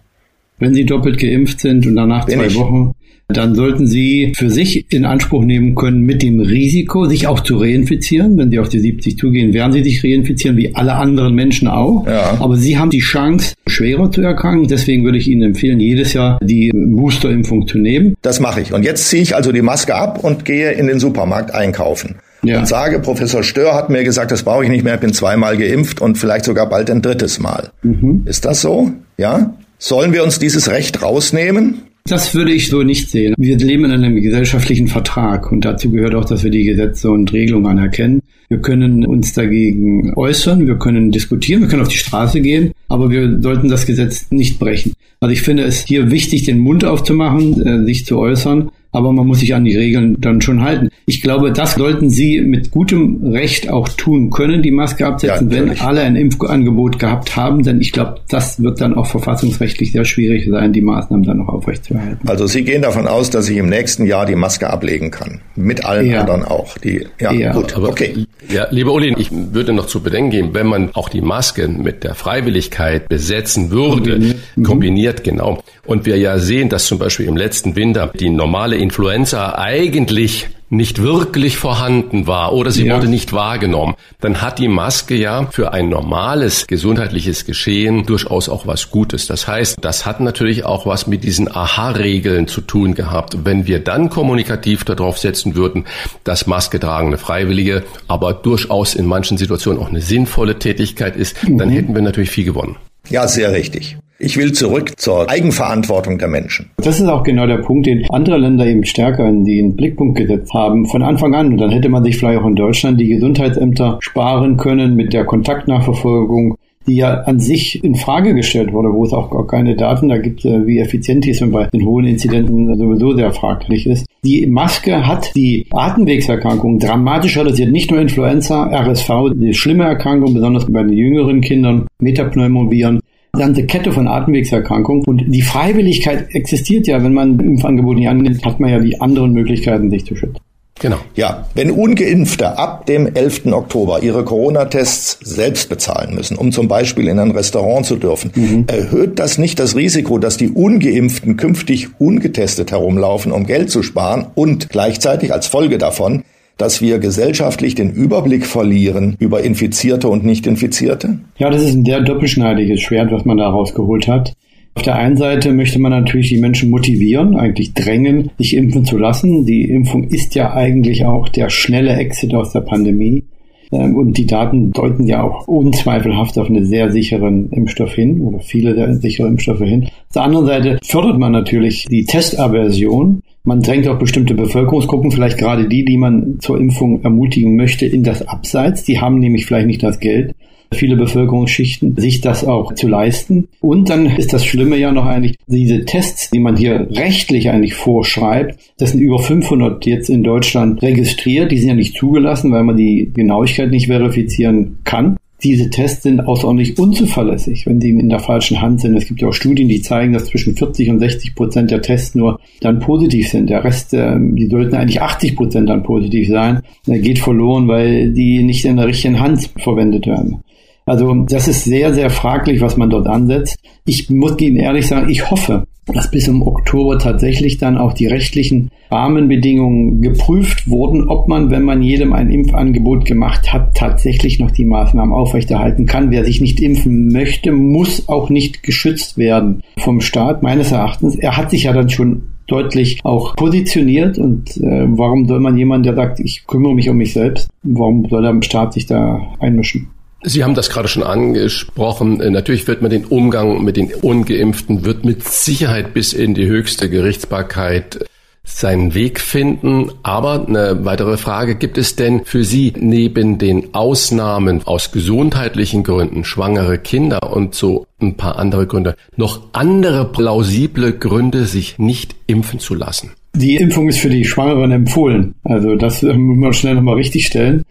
Speaker 7: Wenn Sie doppelt geimpft sind und danach Bin zwei ich? Wochen, dann sollten Sie für sich in Anspruch nehmen können, mit dem Risiko, sich auch zu reinfizieren. Wenn Sie auf die 70 zugehen, werden Sie sich reinfizieren, wie alle anderen Menschen auch. Ja. Aber Sie haben die Chance, schwerer zu erkranken. Deswegen würde ich Ihnen empfehlen, jedes Jahr die Boosterimpfung zu nehmen.
Speaker 1: Das mache ich. Und jetzt ziehe ich also die Maske ab und gehe in den Supermarkt einkaufen. Ja. Und sage, Professor Stör hat mir gesagt, das brauche ich nicht mehr, ich bin zweimal geimpft und vielleicht sogar bald ein drittes Mal. Mhm. Ist das so? Ja? Sollen wir uns dieses Recht rausnehmen?
Speaker 7: Das würde ich so nicht sehen. Wir leben in einem gesellschaftlichen Vertrag und dazu gehört auch, dass wir die Gesetze und Regelungen anerkennen. Wir können uns dagegen äußern, wir können diskutieren, wir können auf die Straße gehen, aber wir sollten das Gesetz nicht brechen. Also ich finde es hier wichtig, den Mund aufzumachen, äh, sich zu äußern, aber man muss sich an die Regeln dann schon halten. Ich glaube, das sollten Sie mit gutem Recht auch tun können, die Maske absetzen, ja, wenn alle ein Impfangebot gehabt haben, denn ich glaube, das wird dann auch verfassungsrechtlich sehr schwierig sein, die Maßnahmen dann noch aufrechtzuerhalten.
Speaker 1: Also Sie gehen davon aus, dass ich im nächsten Jahr die Maske ablegen kann, mit allen ja. anderen auch. Die,
Speaker 2: ja, ja. gut, aber, okay. Ja, lieber Uli, ich würde noch zu bedenken geben, wenn man auch die Maske mit der Freiwilligkeit besetzen würde, kombiniert, mhm. kombiniert genau, und wir ja sehen, dass zum Beispiel im letzten Winter die normale Influenza eigentlich nicht wirklich vorhanden war oder sie ja. wurde nicht wahrgenommen, dann hat die Maske ja für ein normales gesundheitliches Geschehen durchaus auch was Gutes. Das heißt, das hat natürlich auch was mit diesen Aha-Regeln zu tun gehabt. Wenn wir dann kommunikativ darauf setzen würden, dass Maske tragen eine freiwillige, aber durchaus in manchen Situationen auch eine sinnvolle Tätigkeit ist, mhm. dann hätten wir natürlich viel gewonnen.
Speaker 1: Ja, sehr richtig. Ich will zurück zur Eigenverantwortung der Menschen.
Speaker 7: Das ist auch genau der Punkt, den andere Länder eben stärker in den Blickpunkt gesetzt haben von Anfang an. Und dann hätte man sich vielleicht auch in Deutschland die Gesundheitsämter sparen können mit der Kontaktnachverfolgung, die ja an sich in Frage gestellt wurde, wo es auch gar keine Daten da gibt, äh, wie effizient die ist bei den hohen Inzidenten sowieso sehr fraglich ist. Die Maske hat die Atemwegserkrankung dramatisch reduziert. Nicht nur Influenza, RSV, die schlimme Erkrankung, besonders bei den jüngeren Kindern, Metapneumoviren, ganze Kette von Atemwegserkrankungen. Und die Freiwilligkeit existiert ja, wenn man Impfangebot nicht annimmt, hat man ja die anderen Möglichkeiten, sich zu schützen.
Speaker 1: Genau. Ja, wenn ungeimpfte ab dem 11. Oktober ihre Corona-Tests selbst bezahlen müssen, um zum Beispiel in ein Restaurant zu dürfen, mhm. erhöht das nicht das Risiko, dass die ungeimpften künftig ungetestet herumlaufen, um Geld zu sparen und gleichzeitig als Folge davon dass wir gesellschaftlich den Überblick verlieren über Infizierte und Nicht-Infizierte?
Speaker 7: Ja, das ist ein sehr doppelschneidiges Schwert, was man da rausgeholt hat. Auf der einen Seite möchte man natürlich die Menschen motivieren, eigentlich drängen, sich impfen zu lassen. Die Impfung ist ja eigentlich auch der schnelle Exit aus der Pandemie. Ähm, und die Daten deuten ja auch unzweifelhaft auf einen sehr sicheren Impfstoff hin oder viele der sichere Impfstoffe hin. Auf der anderen Seite fördert man natürlich die Testaversion. Man drängt auch bestimmte Bevölkerungsgruppen, vielleicht gerade die, die man zur Impfung ermutigen möchte, in das Abseits. Die haben nämlich vielleicht nicht das Geld viele Bevölkerungsschichten, sich das auch zu leisten. Und dann ist das Schlimme ja noch eigentlich, diese Tests, die man hier rechtlich eigentlich vorschreibt, das sind über 500 jetzt in Deutschland registriert, die sind ja nicht zugelassen, weil man die Genauigkeit nicht verifizieren kann diese Tests sind außerordentlich unzuverlässig, wenn sie in der falschen Hand sind. Es gibt ja auch Studien, die zeigen, dass zwischen 40 und 60 Prozent der Tests nur dann positiv sind. Der Rest, äh, die sollten eigentlich 80 Prozent dann positiv sein. Geht verloren, weil die nicht in der richtigen Hand verwendet werden. Also das ist sehr, sehr fraglich, was man dort ansetzt. Ich muss Ihnen ehrlich sagen, ich hoffe, dass bis im Oktober tatsächlich dann auch die rechtlichen Rahmenbedingungen geprüft wurden, ob man, wenn man jedem ein Impfangebot gemacht hat, tatsächlich noch die Maßnahmen aufrechterhalten kann. Wer sich nicht impfen möchte, muss auch nicht geschützt werden vom Staat, meines Erachtens. Er hat sich ja dann schon deutlich auch positioniert und äh, warum soll man jemand, der sagt, ich kümmere mich um mich selbst, warum soll der Staat sich da einmischen?
Speaker 2: Sie haben das gerade schon angesprochen. Äh, natürlich wird man den Umgang mit den Ungeimpften, wird mit Sicherheit bis in die höchste Gerichtsbarkeit seinen Weg finden. Aber eine weitere Frage, gibt es denn für Sie neben den Ausnahmen aus gesundheitlichen Gründen, schwangere Kinder und so ein paar andere Gründe, noch andere plausible Gründe, sich nicht impfen zu lassen?
Speaker 7: Die Impfung ist für die Schwangeren empfohlen. Also das äh, muss man schnell nochmal richtig stellen.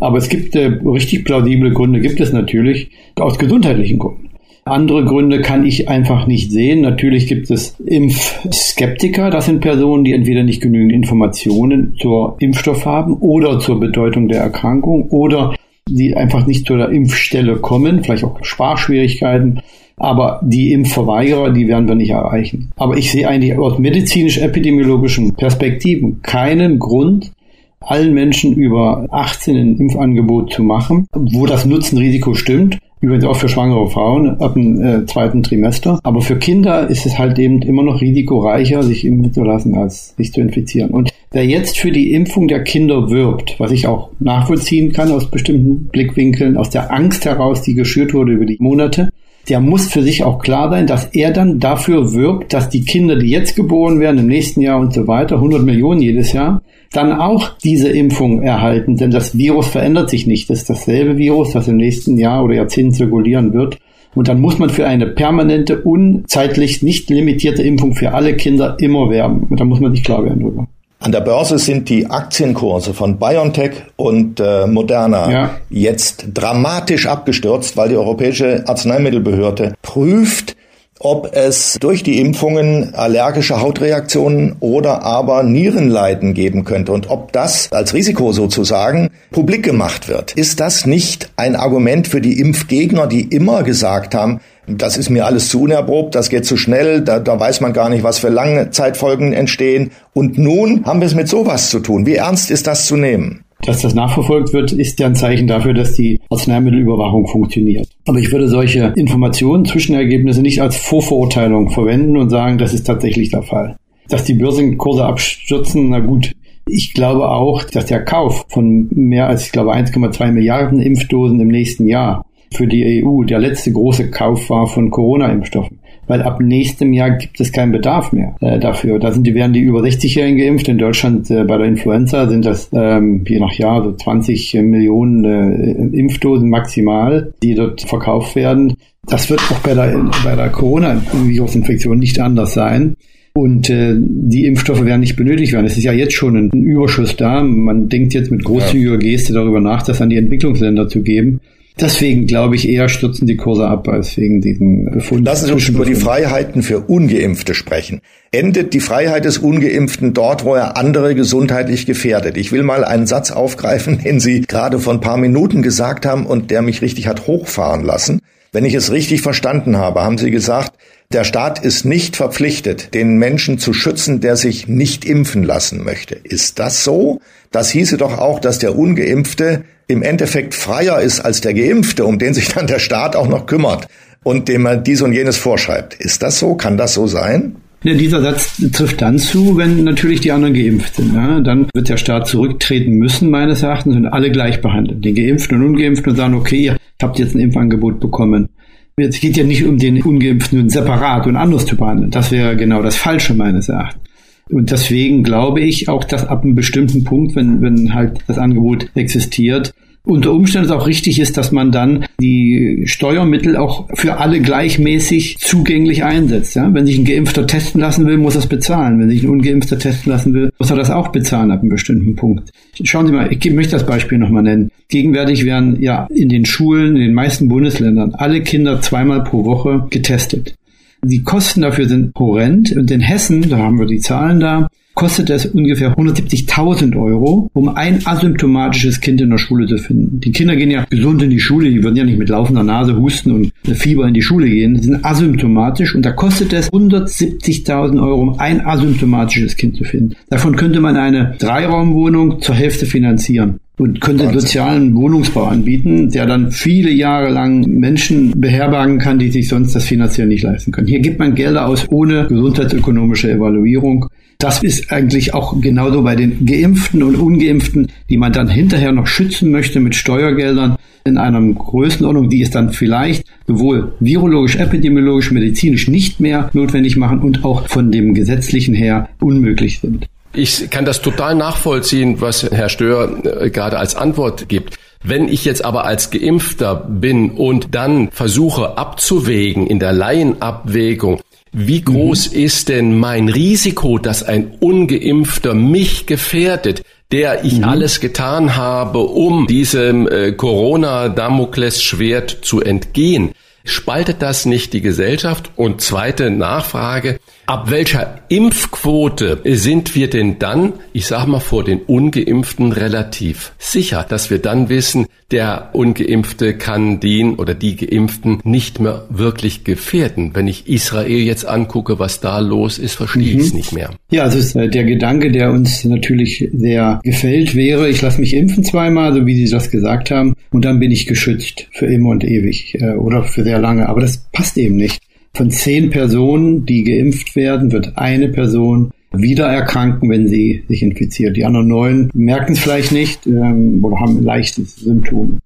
Speaker 7: Aber es gibt äh, richtig plausible Gründe, gibt es natürlich, aus gesundheitlichen Gründen. Andere Gründe kann ich einfach nicht sehen. Natürlich gibt es Impfskeptiker. Das sind Personen, die entweder nicht genügend Informationen zur Impfstoff haben oder zur Bedeutung der Erkrankung oder die einfach nicht zu der Impfstelle kommen, vielleicht auch Sprachschwierigkeiten. Aber die Impfverweigerer, die werden wir nicht erreichen. Aber ich sehe eigentlich aus medizinisch-epidemiologischen Perspektiven keinen Grund, allen Menschen über 18 ein Impfangebot zu machen, wo das Nutzen-Risiko stimmt. Übrigens auch für schwangere Frauen ab dem äh, zweiten Trimester. Aber für Kinder ist es halt eben immer noch risikoreicher, sich impfen zu lassen, als sich zu infizieren. Und wer jetzt für die Impfung der Kinder wirbt, was ich auch nachvollziehen kann aus bestimmten Blickwinkeln, aus der Angst heraus, die geschürt wurde über die Monate, der muss für sich auch klar sein, dass er dann dafür wirkt, dass die Kinder, die jetzt geboren werden, im nächsten Jahr und so weiter, 100 Millionen jedes Jahr, dann auch diese Impfung erhalten. Denn das Virus verändert sich nicht. Das ist dasselbe Virus, das im nächsten Jahr oder Jahrzehnt zirkulieren wird. Und dann muss man für eine permanente, unzeitlich nicht limitierte Impfung für alle Kinder immer werben. Und da muss man sich klar werden drüber.
Speaker 1: An der Börse sind die Aktienkurse von BioNTech und äh, Moderna ja. jetzt dramatisch abgestürzt, weil die Europäische Arzneimittelbehörde prüft, ob es durch die Impfungen allergische Hautreaktionen oder aber Nierenleiden geben könnte und ob das als Risiko sozusagen publik gemacht wird. Ist das nicht ein Argument für die Impfgegner, die immer gesagt haben, das ist mir alles zu unerprobt, das geht zu schnell, da, da weiß man gar nicht, was für lange Zeitfolgen entstehen. Und nun haben wir es mit sowas zu tun. Wie ernst ist das zu nehmen?
Speaker 7: Dass das nachverfolgt wird, ist ja ein Zeichen dafür, dass die Arzneimittelüberwachung funktioniert. Aber ich würde solche Informationen, Zwischenergebnisse nicht als Vorverurteilung verwenden und sagen, das ist tatsächlich der Fall. Dass die Börsenkurse abstürzen, na gut, ich glaube auch, dass der Kauf von mehr als, ich glaube, 1,2 Milliarden Impfdosen im nächsten Jahr für die EU der letzte große Kauf war von Corona-Impfstoffen. Weil ab nächstem Jahr gibt es keinen Bedarf mehr äh, dafür. Da sind die, werden die über 60-Jährigen geimpft. In Deutschland äh, bei der Influenza sind das ähm, je nach Jahr so 20 Millionen äh, Impfdosen maximal, die dort verkauft werden. Das wird auch bei der, bei der Corona-Virusinfektion nicht anders sein. Und äh, die Impfstoffe werden nicht benötigt werden. Es ist ja jetzt schon ein, ein Überschuss da. Man denkt jetzt mit großzügiger Geste darüber nach, das an die Entwicklungsländer zu geben. Deswegen glaube ich eher stürzen die Kurse ab als wegen diesen
Speaker 1: Befunden. Lassen Sie uns über die Freiheiten für Ungeimpfte sprechen. Endet die Freiheit des Ungeimpften dort, wo er andere gesundheitlich gefährdet? Ich will mal einen Satz aufgreifen, den Sie gerade vor ein paar Minuten gesagt haben und der mich richtig hat hochfahren lassen. Wenn ich es richtig verstanden habe, haben Sie gesagt, der Staat ist nicht verpflichtet, den Menschen zu schützen, der sich nicht impfen lassen möchte. Ist das so? Das hieße doch auch, dass der Ungeimpfte im Endeffekt freier ist als der Geimpfte, um den sich dann der Staat auch noch kümmert und dem er dies und jenes vorschreibt. Ist das so? Kann das so sein?
Speaker 7: Ja, dieser Satz trifft dann zu, wenn natürlich die anderen geimpft sind. Ja? Dann wird der Staat zurücktreten müssen, meines Erachtens, und alle gleich behandeln. Den Geimpften und Ungeimpften und sagen, okay, ihr habt jetzt ein Impfangebot bekommen. Es geht ja nicht um den Ungeimpften separat und anders zu behandeln. Das wäre genau das Falsche meines Erachtens. Und deswegen glaube ich auch, dass ab einem bestimmten Punkt, wenn, wenn halt das Angebot existiert, unter Umständen auch richtig ist, dass man dann die Steuermittel auch für alle gleichmäßig zugänglich einsetzt. Ja? Wenn sich ein Geimpfter testen lassen will, muss er es bezahlen. Wenn sich ein Ungeimpfter testen lassen will, muss er das auch bezahlen ab einem bestimmten Punkt. Schauen Sie mal, ich möchte das Beispiel nochmal nennen. Gegenwärtig werden ja in den Schulen, in den meisten Bundesländern, alle Kinder zweimal pro Woche getestet. Die Kosten dafür sind horrend und in Hessen, da haben wir die Zahlen da, kostet es ungefähr 170.000 Euro, um ein asymptomatisches Kind in der Schule zu finden. Die Kinder gehen ja gesund in die Schule, die würden ja nicht mit laufender Nase husten und Fieber in die Schule gehen. Die sind asymptomatisch und da kostet es 170.000 Euro, um ein asymptomatisches Kind zu finden. Davon könnte man eine Dreiraumwohnung zur Hälfte finanzieren und könnte einen sozialen Wohnungsbau anbieten, der dann viele Jahre lang Menschen beherbergen kann, die sich sonst das finanziell nicht leisten können. Hier gibt man Gelder aus ohne gesundheitsökonomische Evaluierung. Das ist eigentlich auch genauso bei den Geimpften und Ungeimpften, die man dann hinterher noch schützen möchte mit Steuergeldern in einer Größenordnung, die es dann vielleicht sowohl virologisch, epidemiologisch, medizinisch nicht mehr notwendig machen und auch von dem gesetzlichen her unmöglich sind.
Speaker 2: Ich kann das total nachvollziehen, was Herr Stör äh, gerade als Antwort gibt. Wenn ich jetzt aber als Geimpfter bin und dann versuche abzuwägen in der Laienabwägung, wie groß mhm. ist denn mein Risiko, dass ein ungeimpfter mich gefährdet, der ich mhm. alles getan habe, um diesem äh, Corona-Damoklesschwert zu entgehen? Spaltet das nicht die Gesellschaft? Und zweite Nachfrage, ab welcher Impfquote sind wir denn dann, ich sag mal vor den Ungeimpften relativ sicher, dass wir dann wissen, der Ungeimpfte kann den oder die Geimpften nicht mehr wirklich gefährden. Wenn ich Israel jetzt angucke, was da los ist, verstehe mhm. ich es nicht mehr.
Speaker 7: Ja, also ist der Gedanke, der uns natürlich sehr gefällt, wäre, ich lasse mich impfen zweimal, so wie Sie das gesagt haben, und dann bin ich geschützt für immer und ewig äh, oder für sehr lange. Aber das passt eben nicht. Von zehn Personen, die geimpft werden, wird eine Person wieder erkranken, wenn sie sich infiziert. Die anderen neun merken es vielleicht nicht ähm, oder haben leichte Symptome.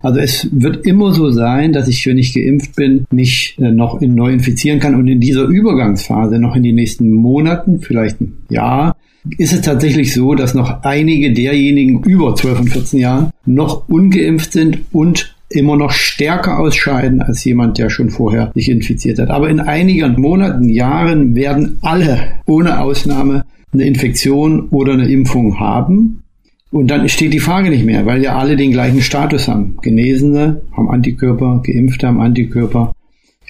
Speaker 7: Also es wird immer so sein, dass ich, wenn ich geimpft bin, mich äh, noch in neu infizieren kann und in dieser Übergangsphase noch in den nächsten Monaten, vielleicht ein Jahr, ist es tatsächlich so, dass noch einige derjenigen über 12 und 14 Jahren noch ungeimpft sind und immer noch stärker ausscheiden als jemand, der schon vorher sich infiziert hat. Aber in einigen Monaten, Jahren werden alle ohne Ausnahme eine Infektion oder eine Impfung haben. Und dann steht die Frage nicht mehr, weil ja alle den gleichen Status haben. Genesene haben Antikörper, Geimpfte haben Antikörper.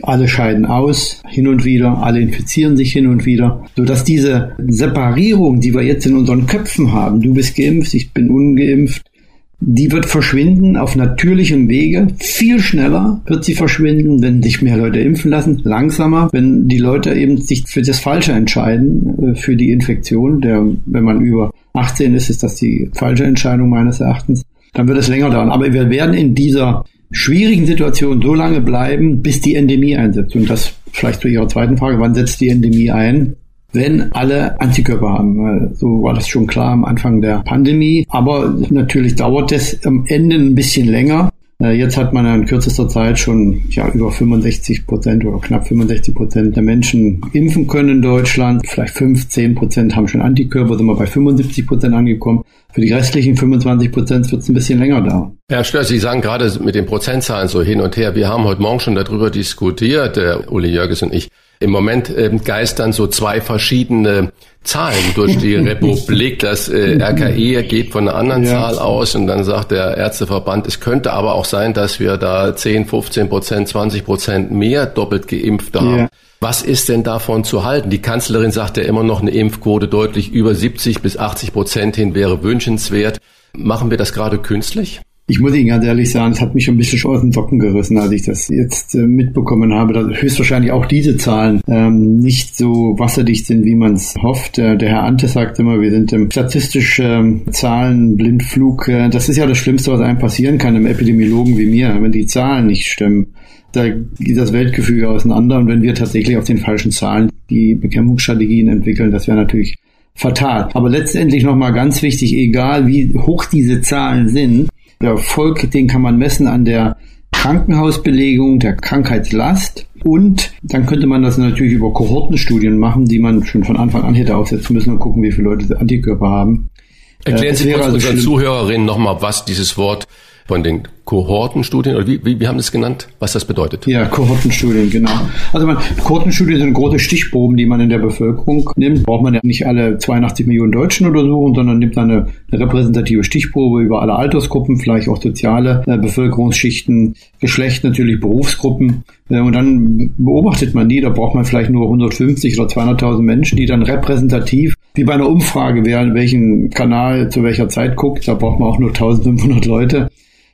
Speaker 7: Alle scheiden aus, hin und wieder, alle infizieren sich hin und wieder, sodass diese Separierung, die wir jetzt in unseren Köpfen haben, du bist geimpft, ich bin ungeimpft, die wird verschwinden auf natürlichem Wege. Viel schneller wird sie verschwinden, wenn sich mehr Leute impfen lassen. Langsamer, wenn die Leute eben sich für das Falsche entscheiden, äh, für die Infektion. Der, wenn man über 18 ist, ist das die falsche Entscheidung meines Erachtens. Dann wird es länger dauern. Aber wir werden in dieser schwierigen Situation so lange bleiben, bis die Endemie einsetzt. Und das vielleicht zu Ihrer zweiten Frage, wann setzt die Endemie ein? Wenn alle Antikörper haben. So war das schon klar am Anfang der Pandemie. Aber natürlich dauert es am Ende ein bisschen länger. Äh, jetzt hat man in kürzester Zeit schon ja, über 65 Prozent oder knapp 65 Prozent der Menschen impfen können in Deutschland. Vielleicht 15 Prozent haben schon Antikörper, sind wir bei 75 Prozent angekommen. Für die restlichen 25 Prozent wird es ein bisschen länger dauern.
Speaker 2: Herr Stör, Sie sagen gerade mit den Prozentzahlen so hin und her. Wir haben heute Morgen schon darüber diskutiert, der Uli Jörges und ich. Im Moment äh, geistern so zwei verschiedene Zahlen durch die Republik. Das äh, RKI geht von einer anderen ja. Zahl aus und dann sagt der Ärzteverband, es könnte aber auch sein, dass wir da 10, 15 Prozent, 20 Prozent mehr doppelt geimpft haben. Ja. Was ist denn davon zu halten? Die Kanzlerin sagt ja immer noch, eine Impfquote deutlich über 70 bis 80 Prozent hin wäre wünschenswert. Machen wir das gerade künstlich?
Speaker 7: Ich muss Ihnen ganz ehrlich sagen, es hat mich schon ein bisschen aus den Socken gerissen, als ich das jetzt äh, mitbekommen habe, dass höchstwahrscheinlich auch diese Zahlen ähm, nicht so wasserdicht sind, wie man es hofft. Äh, der Herr Ante sagt immer, wir sind im statistischen äh, Blindflug. Äh, das ist ja das Schlimmste, was einem passieren kann, einem Epidemiologen wie mir, wenn die Zahlen nicht stimmen. Da geht das Weltgefüge auseinander und wenn wir tatsächlich auf den falschen Zahlen die Bekämpfungsstrategien entwickeln, das wäre natürlich fatal. Aber letztendlich nochmal ganz wichtig, egal wie hoch diese Zahlen sind, der Erfolg, den kann man messen an der Krankenhausbelegung, der Krankheitslast und dann könnte man das natürlich über Kohortenstudien machen, die man schon von Anfang an hätte aufsetzen müssen und gucken, wie viele Leute Antikörper haben.
Speaker 2: Erklären Sie kurz also unseren Zuhörerinnen nochmal, was dieses Wort von den Kohortenstudien, oder wie, wie, wie haben es genannt, was das bedeutet?
Speaker 7: Ja, Kohortenstudien, genau. Also man, Kohortenstudien sind große Stichproben, die man in der Bevölkerung nimmt. Braucht man ja nicht alle 82 Millionen Deutschen so, sondern nimmt eine, eine repräsentative Stichprobe über alle Altersgruppen, vielleicht auch soziale äh, Bevölkerungsschichten, Geschlecht natürlich, Berufsgruppen. Äh, und dann beobachtet man die, da braucht man vielleicht nur 150 oder 200.000 Menschen, die dann repräsentativ, wie bei einer Umfrage, wer welchen Kanal zu welcher Zeit guckt, da braucht man auch nur 1500 Leute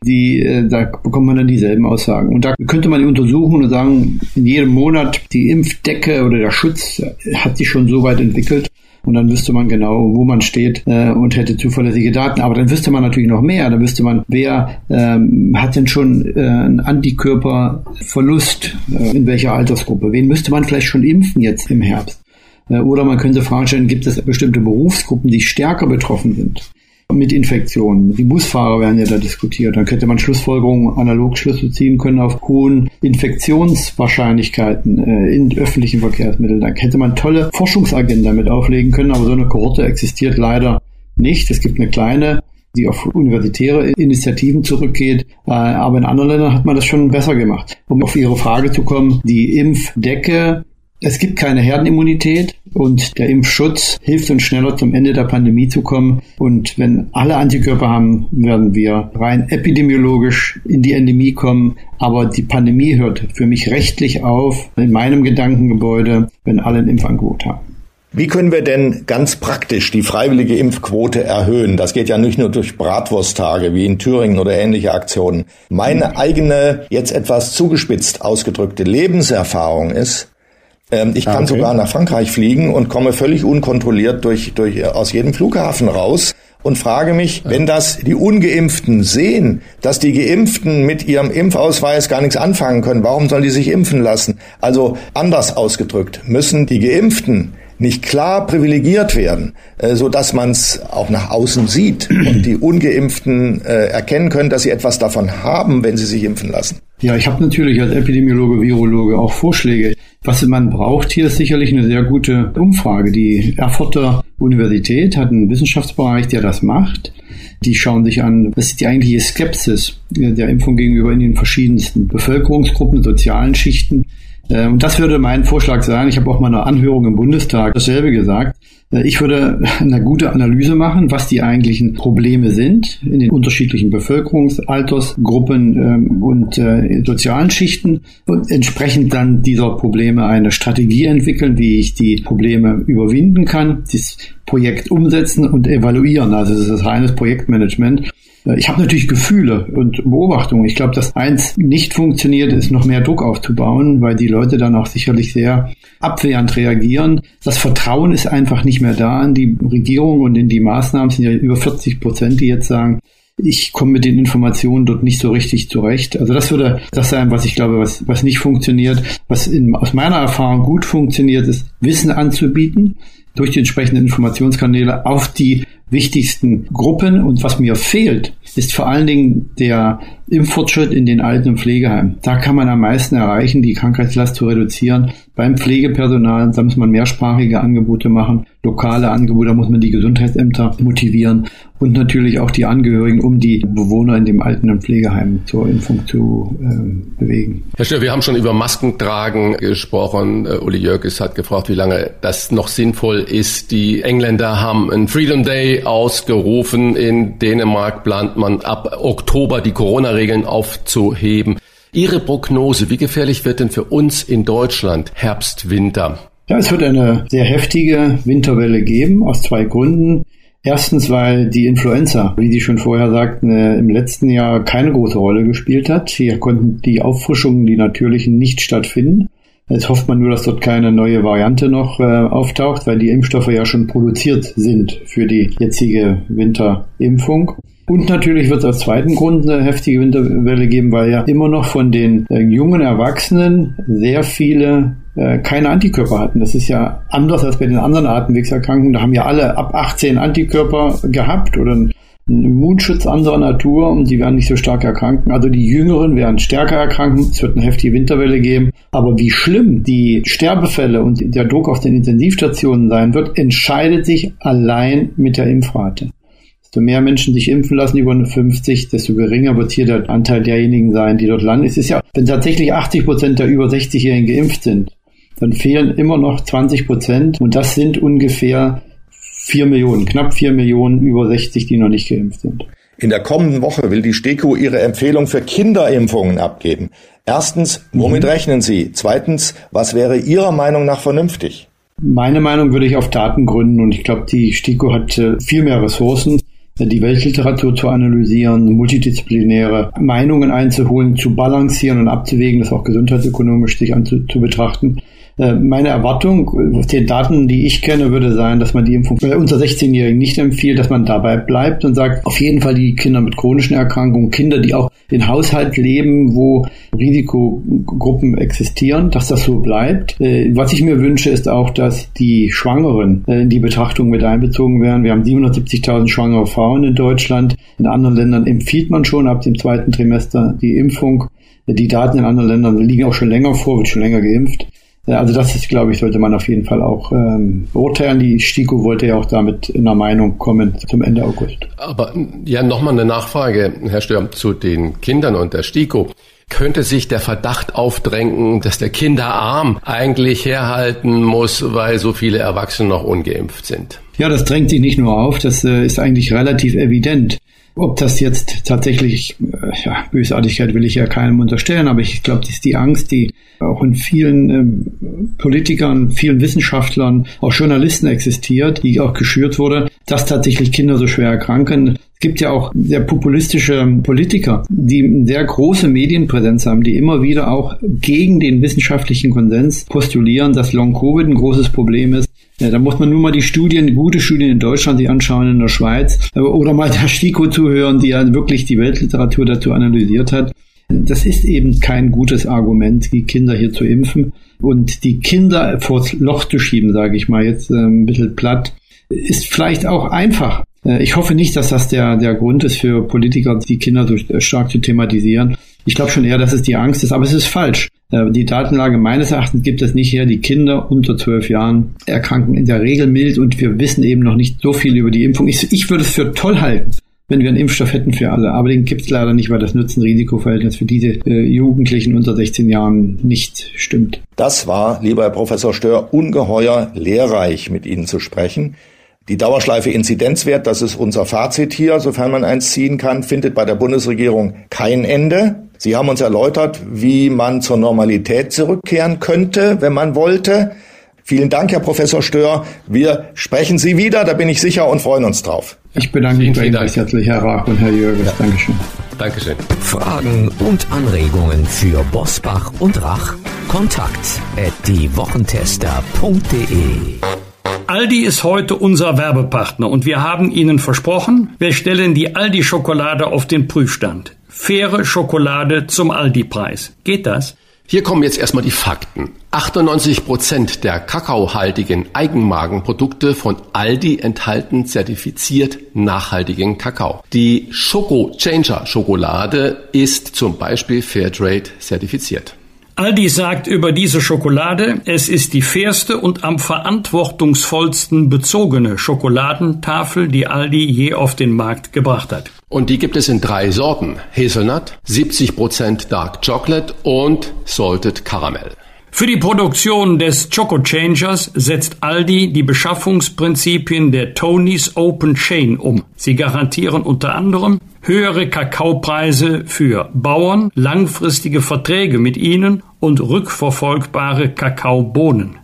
Speaker 7: die, äh, da bekommt man dann dieselben Aussagen. Und da könnte man die untersuchen und sagen, in jedem Monat die Impfdecke oder der Schutz hat sich schon so weit entwickelt. Und dann wüsste man genau, wo man steht äh, und hätte zuverlässige Daten. Aber dann wüsste man natürlich noch mehr. Dann wüsste man, wer ähm, hat denn schon äh, einen Antikörperverlust, äh, in welcher Altersgruppe. Wen müsste man vielleicht schon impfen jetzt im Herbst? Äh, oder man könnte fragen stellen, gibt es bestimmte Berufsgruppen, die stärker betroffen sind? Mit Infektionen. Die Busfahrer werden ja da diskutiert. Dann könnte man Schlussfolgerungen, analog Schlüsse ziehen können auf hohen Infektionswahrscheinlichkeiten äh, in öffentlichen Verkehrsmitteln. Da hätte man tolle Forschungsagenda mit auflegen können, aber so eine Kohorte existiert leider nicht. Es gibt eine kleine, die auf universitäre Initiativen zurückgeht. Äh, aber in anderen Ländern hat man das schon besser gemacht. Um auf Ihre Frage zu kommen, die Impfdecke es gibt keine Herdenimmunität und der Impfschutz hilft uns schneller zum Ende der Pandemie zu kommen. Und wenn alle Antikörper haben, werden wir rein epidemiologisch in die Endemie kommen. Aber die Pandemie hört für mich rechtlich auf in meinem Gedankengebäude, wenn alle ein Impfangebot haben.
Speaker 1: Wie können wir denn ganz praktisch die freiwillige Impfquote erhöhen? Das geht ja nicht nur durch Bratwursttage wie in Thüringen oder ähnliche Aktionen. Meine eigene, jetzt etwas zugespitzt ausgedrückte Lebenserfahrung ist, ich kann ah, okay. sogar nach Frankreich fliegen und komme völlig unkontrolliert durch, durch, aus jedem Flughafen raus und frage mich, wenn das die Ungeimpften sehen, dass die Geimpften mit ihrem Impfausweis gar nichts anfangen können, warum sollen die sich impfen lassen? Also anders ausgedrückt, müssen die Geimpften nicht klar privilegiert werden, äh, so dass man es auch nach außen sieht und die ungeimpften äh, erkennen können, dass sie etwas davon haben, wenn sie sich impfen lassen.
Speaker 7: Ja, ich habe natürlich als Epidemiologe, Virologe auch Vorschläge. Was man braucht hier ist sicherlich eine sehr gute Umfrage. Die Erfurter Universität hat einen Wissenschaftsbereich, der das macht. Die schauen sich an, was ist die eigentliche Skepsis der Impfung gegenüber in den verschiedensten Bevölkerungsgruppen, sozialen Schichten. Äh, und das würde mein Vorschlag sein. Ich habe auch mal eine Anhörung im Bundestag dasselbe gesagt. Ich würde eine gute Analyse machen, was die eigentlichen Probleme sind in den unterschiedlichen Bevölkerungsaltersgruppen ähm, und äh, sozialen Schichten und entsprechend dann dieser Probleme eine Strategie entwickeln, wie ich die Probleme überwinden kann, das Projekt umsetzen und evaluieren. Also es ist reines Projektmanagement. Ich habe natürlich Gefühle und Beobachtungen. Ich glaube, dass eins nicht funktioniert, ist noch mehr Druck aufzubauen, weil die Leute dann auch sicherlich sehr abwehrend reagieren. Das Vertrauen ist einfach nicht mehr da an die Regierung und in die Maßnahmen. Es sind ja über 40 Prozent, die jetzt sagen, ich komme mit den Informationen dort nicht so richtig zurecht. Also das würde das sein, was ich glaube, was, was nicht funktioniert. Was in, aus meiner Erfahrung gut funktioniert, ist Wissen anzubieten durch die entsprechenden Informationskanäle auf die wichtigsten Gruppen. Und was mir fehlt, ist vor allen Dingen der Impffortschritt in den Alten- und Pflegeheimen. Da kann man am meisten erreichen, die Krankheitslast zu reduzieren. Beim Pflegepersonal, da muss man mehrsprachige Angebote machen, lokale Angebote, da muss man die Gesundheitsämter motivieren und natürlich auch die Angehörigen, um die Bewohner in dem Alten- Pflegeheim zur Impfung zu äh, bewegen.
Speaker 2: Herr Stör, wir haben schon über Maskentragen gesprochen. Uh, Uli Jörges hat gefragt, wie lange das noch sinnvoll ist. Die Engländer haben einen Freedom Day ausgerufen. In Dänemark plant man ab Oktober die Corona-Regeln aufzuheben. Ihre Prognose, wie gefährlich wird denn für uns in Deutschland Herbst, Winter?
Speaker 7: Ja, es wird eine sehr heftige Winterwelle geben, aus zwei Gründen. Erstens, weil die Influenza, wie Sie schon vorher sagten, äh, im letzten Jahr keine große Rolle gespielt hat. Hier konnten die Auffrischungen, die natürlichen, nicht stattfinden. Jetzt hofft man nur, dass dort keine neue Variante noch äh, auftaucht, weil die Impfstoffe ja schon produziert sind für die jetzige Winterimpfung. Und natürlich wird es aus zweiten Grund eine heftige Winterwelle geben, weil ja immer noch von den äh, jungen Erwachsenen sehr viele äh, keine Antikörper hatten. Das ist ja anders als bei den anderen Atemwegserkrankungen. Da haben ja alle ab 18 Antikörper gehabt oder ein Immunschutz anderer Natur und sie werden nicht so stark erkranken. Also die Jüngeren werden stärker erkranken. Es wird eine heftige Winterwelle geben. Aber wie schlimm die Sterbefälle und der Druck auf den Intensivstationen sein wird, entscheidet sich allein mit der Impfrate. Desto mehr Menschen sich impfen lassen über 50, desto geringer wird hier der Anteil derjenigen sein, die dort landen. Es ist ja, wenn tatsächlich 80 Prozent der über 60-Jährigen geimpft sind, dann fehlen immer noch 20 Prozent und das sind ungefähr vier Millionen, knapp vier Millionen über 60, die noch nicht geimpft sind.
Speaker 1: In der kommenden Woche will die STIKO ihre Empfehlung für Kinderimpfungen abgeben. Erstens, womit mhm. rechnen Sie? Zweitens, was wäre Ihrer Meinung nach vernünftig?
Speaker 7: Meine Meinung würde ich auf Daten gründen und ich glaube, die STIKO hat äh, viel mehr Ressourcen, die Weltliteratur zu analysieren, multidisziplinäre Meinungen einzuholen, zu balancieren und abzuwägen, das auch gesundheitsökonomisch sich anzu, zu. Äh, meine Erwartung aus den Daten, die ich kenne, würde sein, dass man die Impfung unter 16-Jährigen nicht empfiehlt, dass man dabei bleibt und sagt, auf jeden Fall die Kinder mit chronischen Erkrankungen, Kinder, die auch in Haushalt leben, wo Risikogruppen existieren, dass das so bleibt. Äh, was ich mir wünsche, ist auch, dass die Schwangeren äh, in die Betrachtung mit einbezogen werden. Wir haben 770.000 schwangere Frauen in Deutschland. In anderen Ländern empfiehlt man schon ab dem zweiten Trimester die Impfung. Die Daten in anderen Ländern liegen auch schon länger vor, wird schon länger geimpft. Also das ist, glaube ich, sollte man auf jeden Fall auch ähm, beurteilen. Die STIKO wollte ja auch damit in der Meinung kommen zum Ende August.
Speaker 2: Aber ja, nochmal eine Nachfrage, Herr Stör, zu den Kindern und der STIKO. Könnte sich der Verdacht aufdrängen, dass der Kinderarm eigentlich herhalten muss, weil so viele Erwachsene noch ungeimpft sind?
Speaker 7: Ja, das drängt sich nicht nur auf, das äh, ist eigentlich relativ evident. Ob das jetzt tatsächlich, äh, ja, Bösartigkeit will ich ja keinem unterstellen, aber ich glaube, das ist die Angst, die auch in vielen ähm, Politikern, vielen Wissenschaftlern, auch Journalisten existiert, die auch geschürt wurde, dass tatsächlich Kinder so schwer erkranken. Es gibt ja auch sehr populistische Politiker, die eine sehr große Medienpräsenz haben, die immer wieder auch gegen den wissenschaftlichen Konsens postulieren, dass Long-Covid ein großes Problem ist. Ja, da muss man nur mal die Studien, gute Studien in Deutschland sich anschauen, in der Schweiz, oder mal der STIKO zuhören, die ja wirklich die Weltliteratur dazu analysiert hat. Das ist eben kein gutes Argument, die Kinder hier zu impfen und die Kinder vors Loch zu schieben, sage ich mal jetzt äh, ein bisschen platt, ist vielleicht auch einfach. Äh, ich hoffe nicht, dass das der, der Grund ist für Politiker, die Kinder so stark zu thematisieren. Ich glaube schon eher, dass es die Angst ist, aber es ist falsch. Äh, die Datenlage meines Erachtens gibt es nicht her. Die Kinder unter zwölf Jahren erkranken in der Regel mild und wir wissen eben noch nicht so viel über die Impfung. Ich, ich würde es für toll halten, wenn wir einen Impfstoff hätten für alle. Aber den gibt es leider nicht, weil das Nutzen-Risiko-Verhältnis für diese äh, Jugendlichen unter 16 Jahren nicht stimmt.
Speaker 1: Das war, lieber Herr Professor Stör, ungeheuer lehrreich, mit Ihnen zu sprechen. Die Dauerschleife Inzidenzwert, das ist unser Fazit hier, sofern man eins ziehen kann, findet bei der Bundesregierung kein Ende. Sie haben uns erläutert, wie man zur Normalität zurückkehren könnte, wenn man wollte. Vielen Dank, Herr Professor Stör. Wir sprechen Sie wieder, da bin ich sicher und freuen uns drauf.
Speaker 7: Ich bedanke mich bei Ihnen recht herzlich, Herr Rach und Herr Jürgens. Ja. Dankeschön.
Speaker 3: Dankeschön. Fragen und Anregungen für Bosbach und Rach? Kontakt at diewochentester.de
Speaker 6: Aldi ist heute unser Werbepartner und wir haben Ihnen versprochen, wir stellen die Aldi-Schokolade auf den Prüfstand. Faire Schokolade zum Aldi-Preis. Geht das?
Speaker 2: Hier kommen jetzt erstmal die Fakten. 98 Prozent der kakaohaltigen Eigenmarkenprodukte von Aldi enthalten zertifiziert nachhaltigen Kakao. Die Schoko Changer Schokolade ist zum Beispiel Fairtrade zertifiziert.
Speaker 6: Aldi sagt über diese Schokolade, es ist die fairste und am verantwortungsvollsten bezogene Schokoladentafel, die Aldi je auf den Markt gebracht hat.
Speaker 2: Und die gibt es in drei Sorten. Hazelnut, 70% Dark Chocolate und Salted Caramel.
Speaker 6: Für die Produktion des Choco Changers setzt Aldi die Beschaffungsprinzipien der Tony's Open Chain um. Sie garantieren unter anderem höhere Kakaopreise für Bauern, langfristige Verträge mit ihnen und rückverfolgbare Kakaobohnen.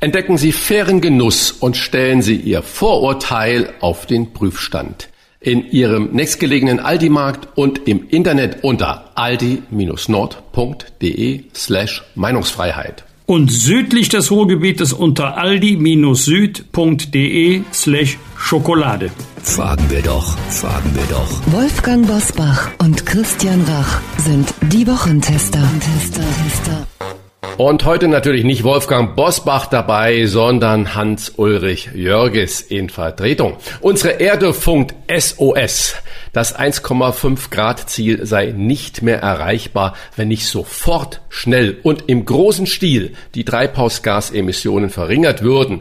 Speaker 2: Entdecken Sie fairen Genuss und stellen Sie Ihr Vorurteil auf den Prüfstand in Ihrem nächstgelegenen Aldi-Markt und im Internet unter aldi-nord.de slash Meinungsfreiheit.
Speaker 6: Und südlich des Ruhrgebietes unter aldi-süd.de slash Schokolade.
Speaker 3: Fragen wir doch, fragen wir doch.
Speaker 5: Wolfgang Bosbach und Christian Rach sind die Wochentester. Tester, Tester.
Speaker 2: Und heute natürlich nicht Wolfgang Bosbach dabei, sondern Hans-Ulrich Jörges in Vertretung. Unsere Erde funkt SOS. Das 1,5 Grad Ziel sei nicht mehr erreichbar, wenn nicht sofort, schnell und im großen Stil die Treibhausgasemissionen verringert würden.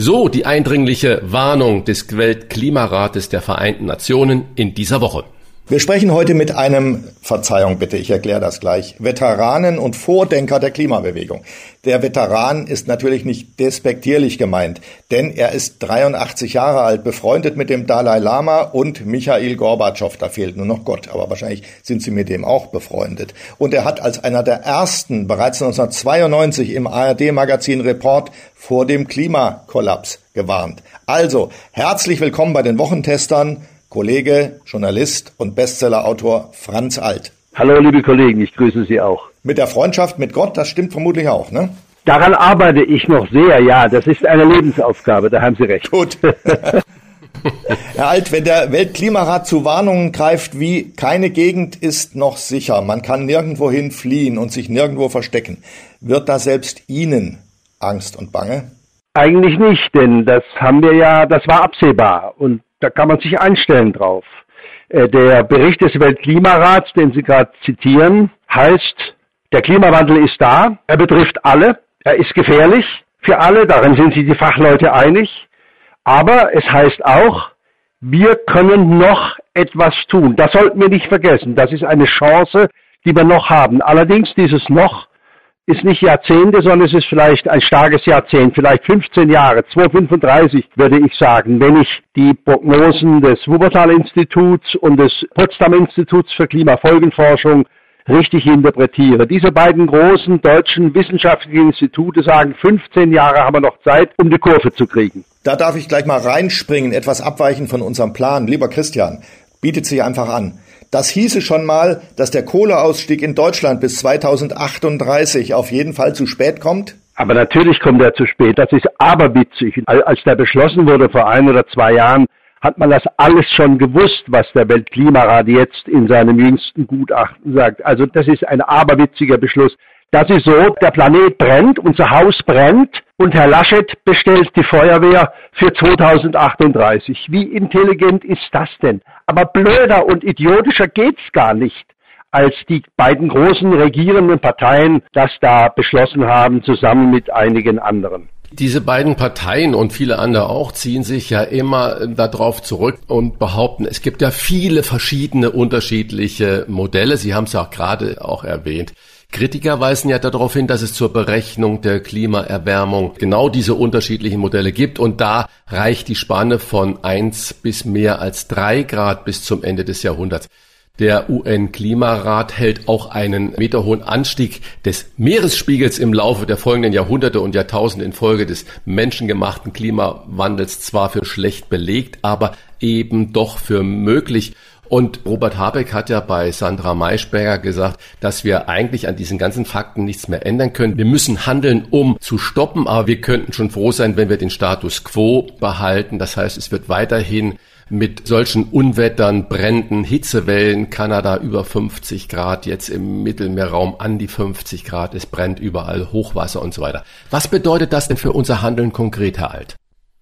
Speaker 2: So die eindringliche Warnung des Weltklimarates der Vereinten Nationen in dieser Woche.
Speaker 1: Wir sprechen heute mit einem, Verzeihung bitte, ich erkläre das gleich, Veteranen und Vordenker der Klimabewegung. Der Veteran ist natürlich nicht despektierlich gemeint, denn er ist 83 Jahre alt, befreundet mit dem Dalai Lama und Michail Gorbatschow. Da fehlt nur noch Gott, aber wahrscheinlich sind sie mit dem auch befreundet. Und er hat als einer der ersten bereits 1992 im ARD-Magazin Report vor dem Klimakollaps gewarnt. Also, herzlich willkommen bei den Wochentestern. Kollege, Journalist und Bestsellerautor Franz Alt.
Speaker 8: Hallo, liebe Kollegen, ich grüße Sie auch.
Speaker 1: Mit der Freundschaft mit Gott, das stimmt vermutlich auch, ne?
Speaker 8: Daran arbeite ich noch sehr, ja. Das ist eine Lebensaufgabe, da haben Sie recht.
Speaker 1: Gut. Herr Alt, wenn der Weltklimarat zu Warnungen greift, wie keine Gegend ist noch sicher, man kann nirgendwohin fliehen und sich nirgendwo verstecken, wird da selbst Ihnen Angst und Bange?
Speaker 8: Eigentlich nicht, denn das haben wir ja, das war absehbar. Und da kann man sich einstellen drauf. Äh, der Bericht des Weltklimarats, den Sie gerade zitieren, heißt, der Klimawandel ist da, er betrifft alle, er ist gefährlich für alle, darin sind sich die Fachleute einig, aber es heißt auch, wir können noch etwas tun. Das sollten wir nicht vergessen. Das ist eine Chance, die wir noch haben. Allerdings dieses noch ist nicht Jahrzehnte, sondern es ist vielleicht ein starkes Jahrzehnt, vielleicht 15 Jahre, 2035 würde ich sagen, wenn ich die Prognosen des Wuppertal-Instituts und des Potsdam-Instituts für Klimafolgenforschung richtig interpretiere. Diese beiden großen deutschen wissenschaftlichen Institute sagen, 15 Jahre haben wir noch Zeit, um die Kurve zu kriegen.
Speaker 1: Da darf ich gleich mal reinspringen, etwas abweichen von unserem Plan. Lieber Christian, bietet sich einfach an. Das hieße schon mal, dass der Kohleausstieg in Deutschland bis 2038 auf jeden Fall zu spät kommt?
Speaker 8: Aber natürlich kommt er zu spät. Das ist aberwitzig. Als der beschlossen wurde vor ein oder zwei Jahren, hat man das alles schon gewusst, was der Weltklimarat jetzt in seinem jüngsten Gutachten sagt. Also das ist ein aberwitziger Beschluss. Das ist so, der Planet brennt, unser Haus brennt und Herr Laschet bestellt die Feuerwehr für 2038. Wie intelligent ist das denn? Aber blöder und idiotischer geht's gar nicht als die beiden großen regierenden Parteien das da beschlossen haben, zusammen mit einigen anderen.
Speaker 2: Diese beiden Parteien und viele andere auch ziehen sich ja immer darauf zurück und behaupten, es gibt ja viele verschiedene unterschiedliche Modelle. Sie haben es ja auch gerade auch erwähnt. Kritiker weisen ja darauf hin, dass es zur Berechnung der Klimaerwärmung genau diese unterschiedlichen Modelle gibt und da reicht die Spanne von eins bis mehr als drei Grad bis zum Ende des Jahrhunderts. Der UN-Klimarat hält auch einen meterhohen Anstieg des Meeresspiegels im Laufe der folgenden Jahrhunderte und Jahrtausende infolge des menschengemachten Klimawandels zwar für schlecht belegt, aber eben doch für möglich. Und Robert Habeck hat ja bei Sandra Maischberger gesagt, dass wir eigentlich an diesen ganzen Fakten nichts mehr ändern können. Wir müssen handeln, um zu stoppen, aber wir könnten schon froh sein, wenn wir den Status quo behalten. Das heißt, es wird weiterhin mit solchen Unwettern, Bränden, Hitzewellen, Kanada über 50 Grad, jetzt im Mittelmeerraum an die 50 Grad, es brennt überall Hochwasser und so weiter. Was bedeutet das denn für unser Handeln konkret, Herr Alt?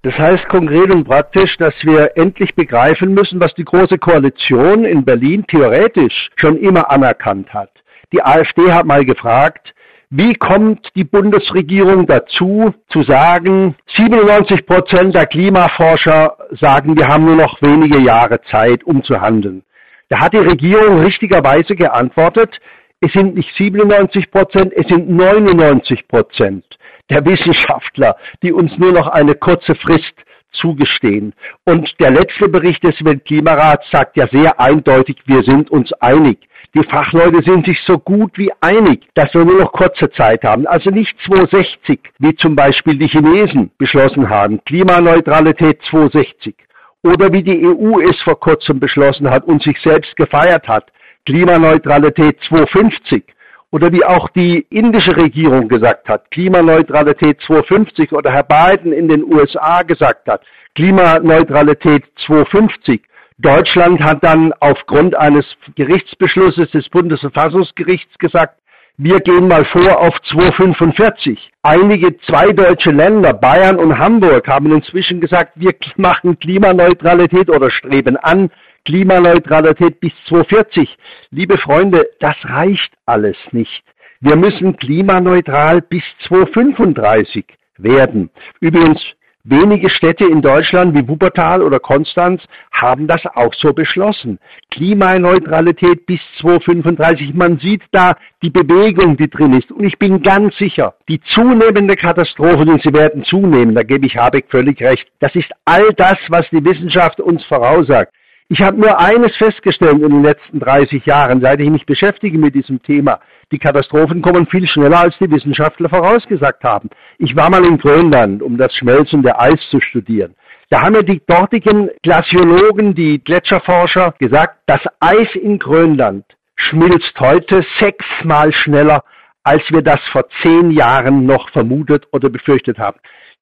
Speaker 8: Das heißt konkret und praktisch, dass wir endlich begreifen müssen, was die Große Koalition in Berlin theoretisch schon immer anerkannt hat. Die AfD hat mal gefragt, wie kommt die Bundesregierung dazu, zu sagen, 97 Prozent der Klimaforscher sagen, wir haben nur noch wenige Jahre Zeit, um zu handeln. Da hat die Regierung richtigerweise geantwortet, es sind nicht 97 Prozent, es sind 99 Prozent der Wissenschaftler, die uns nur noch eine kurze Frist zugestehen. Und der letzte Bericht des Weltklimarats sagt ja sehr eindeutig, wir sind uns einig. Die Fachleute sind sich so gut wie einig, dass wir nur noch kurze Zeit haben. Also nicht 260, wie zum Beispiel die Chinesen beschlossen haben. Klimaneutralität 260. Oder wie die EU es vor kurzem beschlossen hat und sich selbst gefeiert hat. Klimaneutralität 250 oder wie auch die indische Regierung gesagt hat, Klimaneutralität 250 oder Herr Biden in den USA gesagt hat, Klimaneutralität 250 Deutschland hat dann aufgrund eines Gerichtsbeschlusses des Bundesverfassungsgerichts gesagt, wir gehen mal vor auf 2,45. Einige zwei deutsche Länder, Bayern und Hamburg, haben inzwischen gesagt, wir machen Klimaneutralität oder streben an Klimaneutralität bis 240. Liebe Freunde, das reicht alles nicht. Wir müssen klimaneutral bis 235 werden. Übrigens, Wenige Städte in Deutschland wie Wuppertal oder Konstanz haben das auch so beschlossen. Klimaneutralität bis 2035. Man sieht da die Bewegung, die drin ist. Und ich bin ganz sicher, die zunehmende Katastrophe, und sie werden zunehmen, da gebe ich Habeck völlig recht, das ist all das, was die Wissenschaft uns voraussagt. Ich habe nur eines festgestellt in den letzten 30 Jahren, seit ich mich beschäftige mit diesem Thema. Die Katastrophen kommen viel schneller, als die Wissenschaftler vorausgesagt haben. Ich war mal in Grönland, um das Schmelzen der Eis zu studieren. Da haben mir die dortigen Glaziologen, die Gletscherforscher gesagt, das Eis in Grönland schmilzt heute sechsmal schneller, als wir das vor zehn Jahren noch vermutet oder befürchtet haben.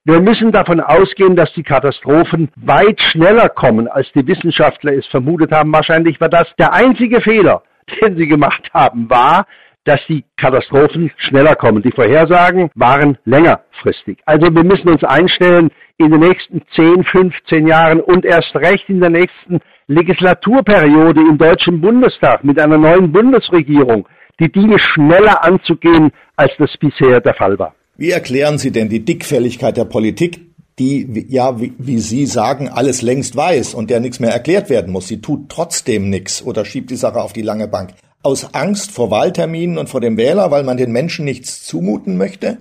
Speaker 8: Wir müssen davon ausgehen, dass die Katastrophen weit schneller kommen, als die Wissenschaftler es vermutet haben. Wahrscheinlich war das der einzige Fehler, den sie gemacht haben, war, dass die Katastrophen schneller kommen. Die Vorhersagen waren längerfristig. Also wir müssen uns einstellen, in den nächsten 10, 15 Jahren und erst recht in der nächsten Legislaturperiode im Deutschen Bundestag mit einer neuen Bundesregierung die Dinge schneller anzugehen, als das bisher der Fall war.
Speaker 1: Wie erklären Sie denn die Dickfälligkeit der Politik, die, ja, wie, wie Sie sagen, alles längst weiß und der nichts mehr erklärt werden muss? Sie tut trotzdem nichts oder schiebt die Sache auf die lange Bank. Aus Angst vor Wahlterminen und vor dem Wähler, weil man den Menschen nichts zumuten möchte?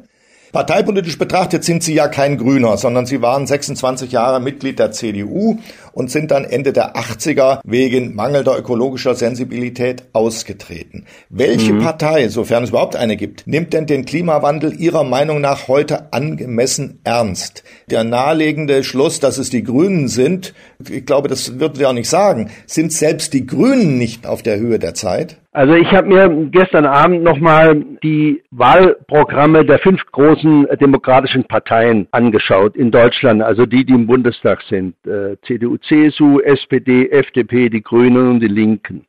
Speaker 1: Parteipolitisch betrachtet sind Sie ja kein Grüner, sondern Sie waren 26 Jahre Mitglied der CDU und sind dann Ende der 80er wegen mangelnder ökologischer Sensibilität ausgetreten. Welche mhm. Partei, sofern es überhaupt eine gibt, nimmt denn den Klimawandel Ihrer Meinung nach heute angemessen ernst? Der naheliegende Schluss, dass es die Grünen sind, ich glaube, das würden Sie auch nicht sagen, sind selbst die Grünen nicht auf der Höhe der Zeit?
Speaker 8: Also ich habe mir gestern Abend nochmal die Wahlprogramme der fünf großen demokratischen Parteien angeschaut in Deutschland, also die, die im Bundestag sind. Äh, CDU, CSU, SPD, FDP, die Grünen und die Linken.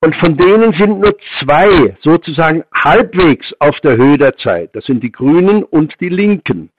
Speaker 8: Und von denen sind nur zwei sozusagen halbwegs auf der Höhe der Zeit. Das sind die Grünen und die Linken.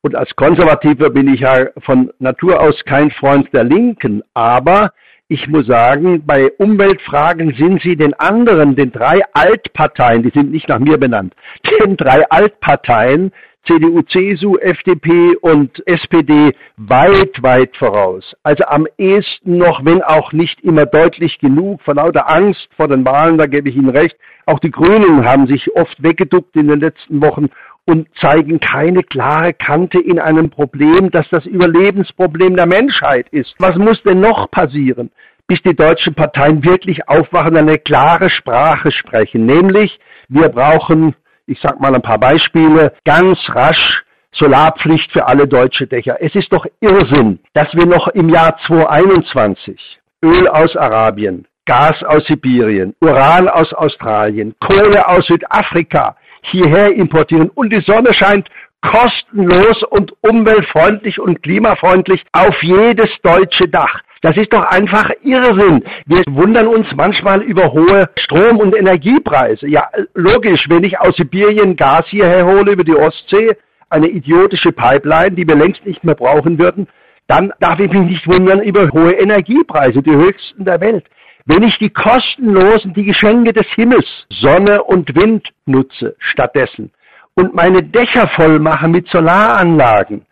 Speaker 8: Und als Konservativer bin ich ja von Natur aus kein Freund der Linken, aber ich muss sagen, bei Umweltfragen sind sie den anderen, den drei Altparteien, die sind nicht nach mir benannt, den drei Altparteien, CDU, CSU, FDP und SPD weit, weit voraus. Also am ehesten noch, wenn auch nicht immer deutlich genug, vor lauter Angst vor den Wahlen, da gebe ich Ihnen recht. Auch die Grünen haben sich oft weggeduckt in den letzten Wochen und zeigen keine klare Kante in einem Problem, das das Überlebensproblem der Menschheit ist. Was muss denn noch passieren, bis die deutschen Parteien wirklich aufwachen und eine klare Sprache sprechen? Nämlich, wir brauchen, ich sage mal ein paar Beispiele, ganz rasch Solarpflicht für alle deutsche Dächer. Es ist doch Irrsinn, dass wir noch im Jahr 2021 Öl aus Arabien, Gas aus Sibirien, Uran aus Australien, Kohle aus Südafrika, hierher importieren und die Sonne scheint kostenlos und umweltfreundlich und klimafreundlich auf jedes deutsche Dach. Das ist doch einfach Irrsinn. Wir wundern uns manchmal über hohe Strom- und Energiepreise. Ja, logisch, wenn ich aus Sibirien Gas hierher hole über die Ostsee, eine idiotische Pipeline, die wir längst nicht mehr brauchen würden, dann darf ich mich nicht wundern über hohe Energiepreise, die höchsten der Welt. Wenn ich die kostenlosen, die Geschenke des Himmels, Sonne und Wind nutze stattdessen und meine Dächer voll mache mit Solaranlagen,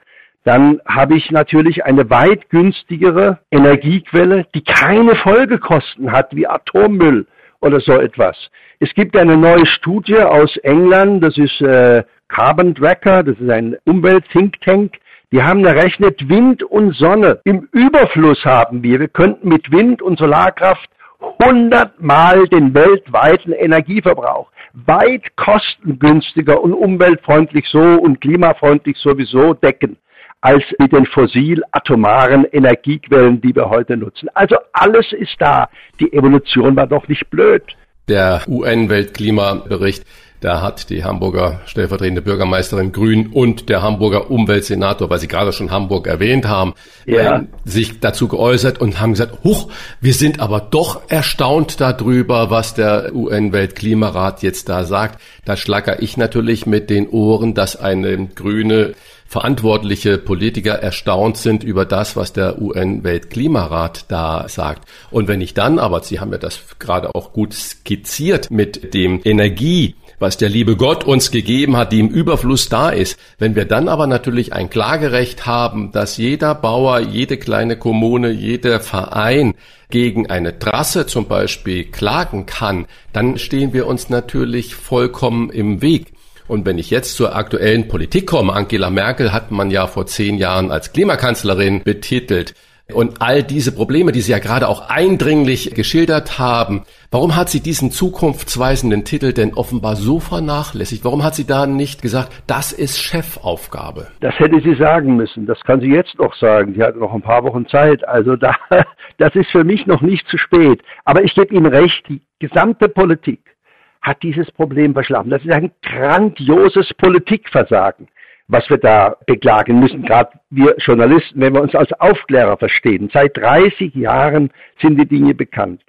Speaker 8: dann habe ich natürlich eine weit günstigere Energiequelle, die keine Folgekosten hat wie Atommüll oder so etwas. Es gibt eine neue Studie aus England, das ist äh, Carbon Tracker, das ist ein Umwelt-Think Tank, die haben errechnet, Wind und Sonne im Überfluss haben wir. Wir könnten mit Wind und Solarkraft hundertmal den weltweiten Energieverbrauch weit kostengünstiger und umweltfreundlich so und klimafreundlich sowieso decken als mit den fossil-atomaren Energiequellen, die wir heute nutzen. Also alles ist da. Die Evolution war doch nicht blöd.
Speaker 2: Der UN-Weltklimabericht da hat die Hamburger stellvertretende Bürgermeisterin Grün und der Hamburger Umweltsenator, weil Sie gerade schon Hamburg erwähnt haben, ja. äh, sich dazu geäußert und haben gesagt, huch, wir sind aber doch erstaunt darüber, was der UN-Weltklimarat jetzt da sagt. Da schlacker ich natürlich mit den Ohren, dass eine grüne verantwortliche Politiker erstaunt sind über das, was der UN-Weltklimarat da sagt. Und wenn ich dann aber, Sie haben ja das gerade auch gut skizziert mit dem Energie, was der liebe Gott uns gegeben hat, die im Überfluss da ist. Wenn wir dann aber natürlich ein Klagerecht haben, dass jeder Bauer, jede kleine Kommune, jeder Verein gegen eine Trasse zum Beispiel klagen kann, dann stehen wir uns natürlich vollkommen im Weg. Und wenn ich jetzt zur aktuellen Politik komme, Angela Merkel hat man ja vor zehn Jahren als Klimakanzlerin betitelt. Und all diese Probleme, die Sie ja gerade auch eindringlich geschildert haben, warum hat sie diesen zukunftsweisenden Titel denn offenbar so vernachlässigt? Warum hat sie da nicht gesagt, das ist Chefaufgabe?
Speaker 8: Das hätte sie sagen müssen. Das kann sie jetzt noch sagen. Sie hat noch ein paar Wochen Zeit. Also da, das ist für mich noch nicht zu spät. Aber ich gebe Ihnen recht, die gesamte Politik hat dieses Problem verschlafen. Das ist ein grandioses Politikversagen was wir da beklagen müssen, gerade wir Journalisten, wenn wir uns als Aufklärer verstehen. Seit 30 Jahren sind die Dinge bekannt.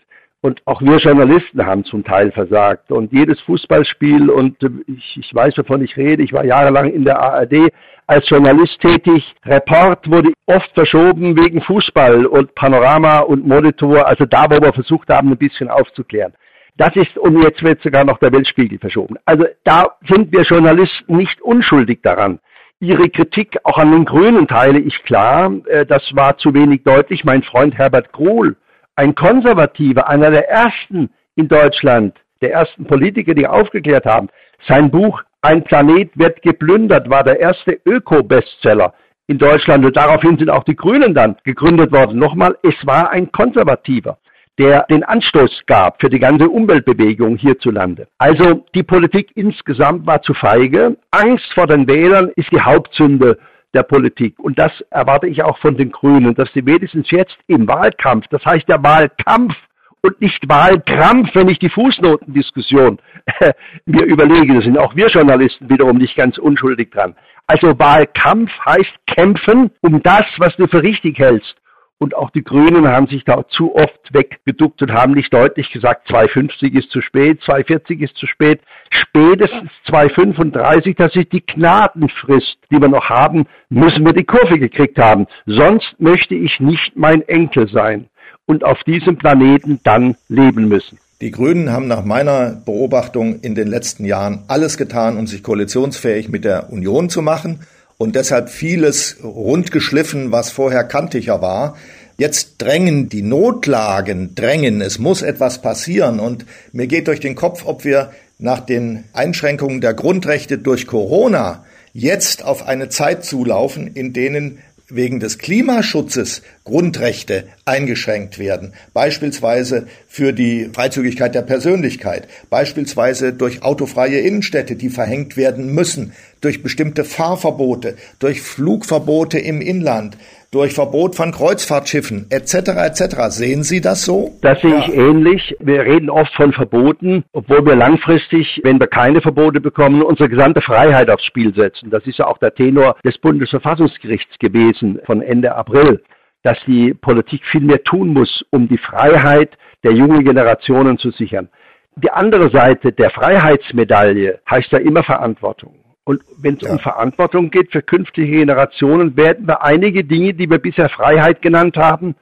Speaker 8: Und auch wir Journalisten haben zum Teil versagt. Und jedes Fußballspiel, und ich, ich weiß, wovon ich rede, ich war jahrelang in der ARD als Journalist tätig. Report wurde oft verschoben wegen Fußball und Panorama und Monitor, also da, wo wir versucht haben, ein bisschen aufzuklären. Das ist, und jetzt wird sogar noch der Weltspiegel verschoben. Also da sind wir Journalisten nicht unschuldig daran. Ihre Kritik auch an den Grünen teile ich klar. Äh, das war zu wenig deutlich. Mein Freund Herbert Kohl, ein Konservativer, einer der ersten in Deutschland, der ersten Politiker, die aufgeklärt haben. Sein Buch Ein Planet wird geplündert war der erste Öko-Bestseller in Deutschland und daraufhin sind auch die Grünen dann gegründet worden. Nochmal, es war ein Konservativer der den Anstoß gab für die ganze Umweltbewegung hierzulande. Also die Politik insgesamt war zu feige. Angst vor den Wählern ist die Hauptsünde der Politik. Und das erwarte ich auch von den Grünen, dass sie wenigstens jetzt im Wahlkampf, das heißt der Wahlkampf und nicht Wahlkrampf, wenn ich die Fußnotendiskussion mir überlege. Da sind auch wir Journalisten wiederum nicht ganz unschuldig dran. Also Wahlkampf heißt kämpfen um das, was du für richtig hältst. Und auch die Grünen haben sich da zu oft weggeduckt und haben nicht deutlich gesagt, 250 ist zu spät, 240 ist zu spät. Spätestens 235, das ist die Gnadenfrist, die wir noch haben, müssen wir die Kurve gekriegt haben. Sonst möchte ich nicht mein Enkel sein und auf diesem Planeten dann leben müssen.
Speaker 1: Die Grünen haben nach meiner Beobachtung in den letzten Jahren alles getan, um sich koalitionsfähig mit der Union zu machen und deshalb vieles rundgeschliffen, was vorher kantiger war. Jetzt drängen die Notlagen, drängen, es muss etwas passieren und mir geht durch den Kopf, ob wir nach den Einschränkungen der Grundrechte durch Corona jetzt auf eine Zeit zulaufen, in denen wegen des Klimaschutzes Grundrechte eingeschränkt werden, beispielsweise für die Freizügigkeit der Persönlichkeit, beispielsweise durch autofreie Innenstädte, die verhängt werden müssen, durch bestimmte Fahrverbote, durch Flugverbote im Inland, durch Verbot von Kreuzfahrtschiffen etc. etc. Sehen Sie das so?
Speaker 8: Das sehe ich ähnlich. Wir reden oft von Verboten, obwohl wir langfristig, wenn wir keine Verbote bekommen, unsere gesamte Freiheit aufs Spiel setzen. Das ist ja auch der Tenor des Bundesverfassungsgerichts gewesen von Ende April, dass die Politik viel mehr tun muss, um die Freiheit der jungen Generationen zu sichern. Die andere Seite der Freiheitsmedaille heißt ja immer Verantwortung. Und wenn es ja. um Verantwortung geht für künftige Generationen, werden wir einige Dinge, die wir bisher Freiheit genannt haben,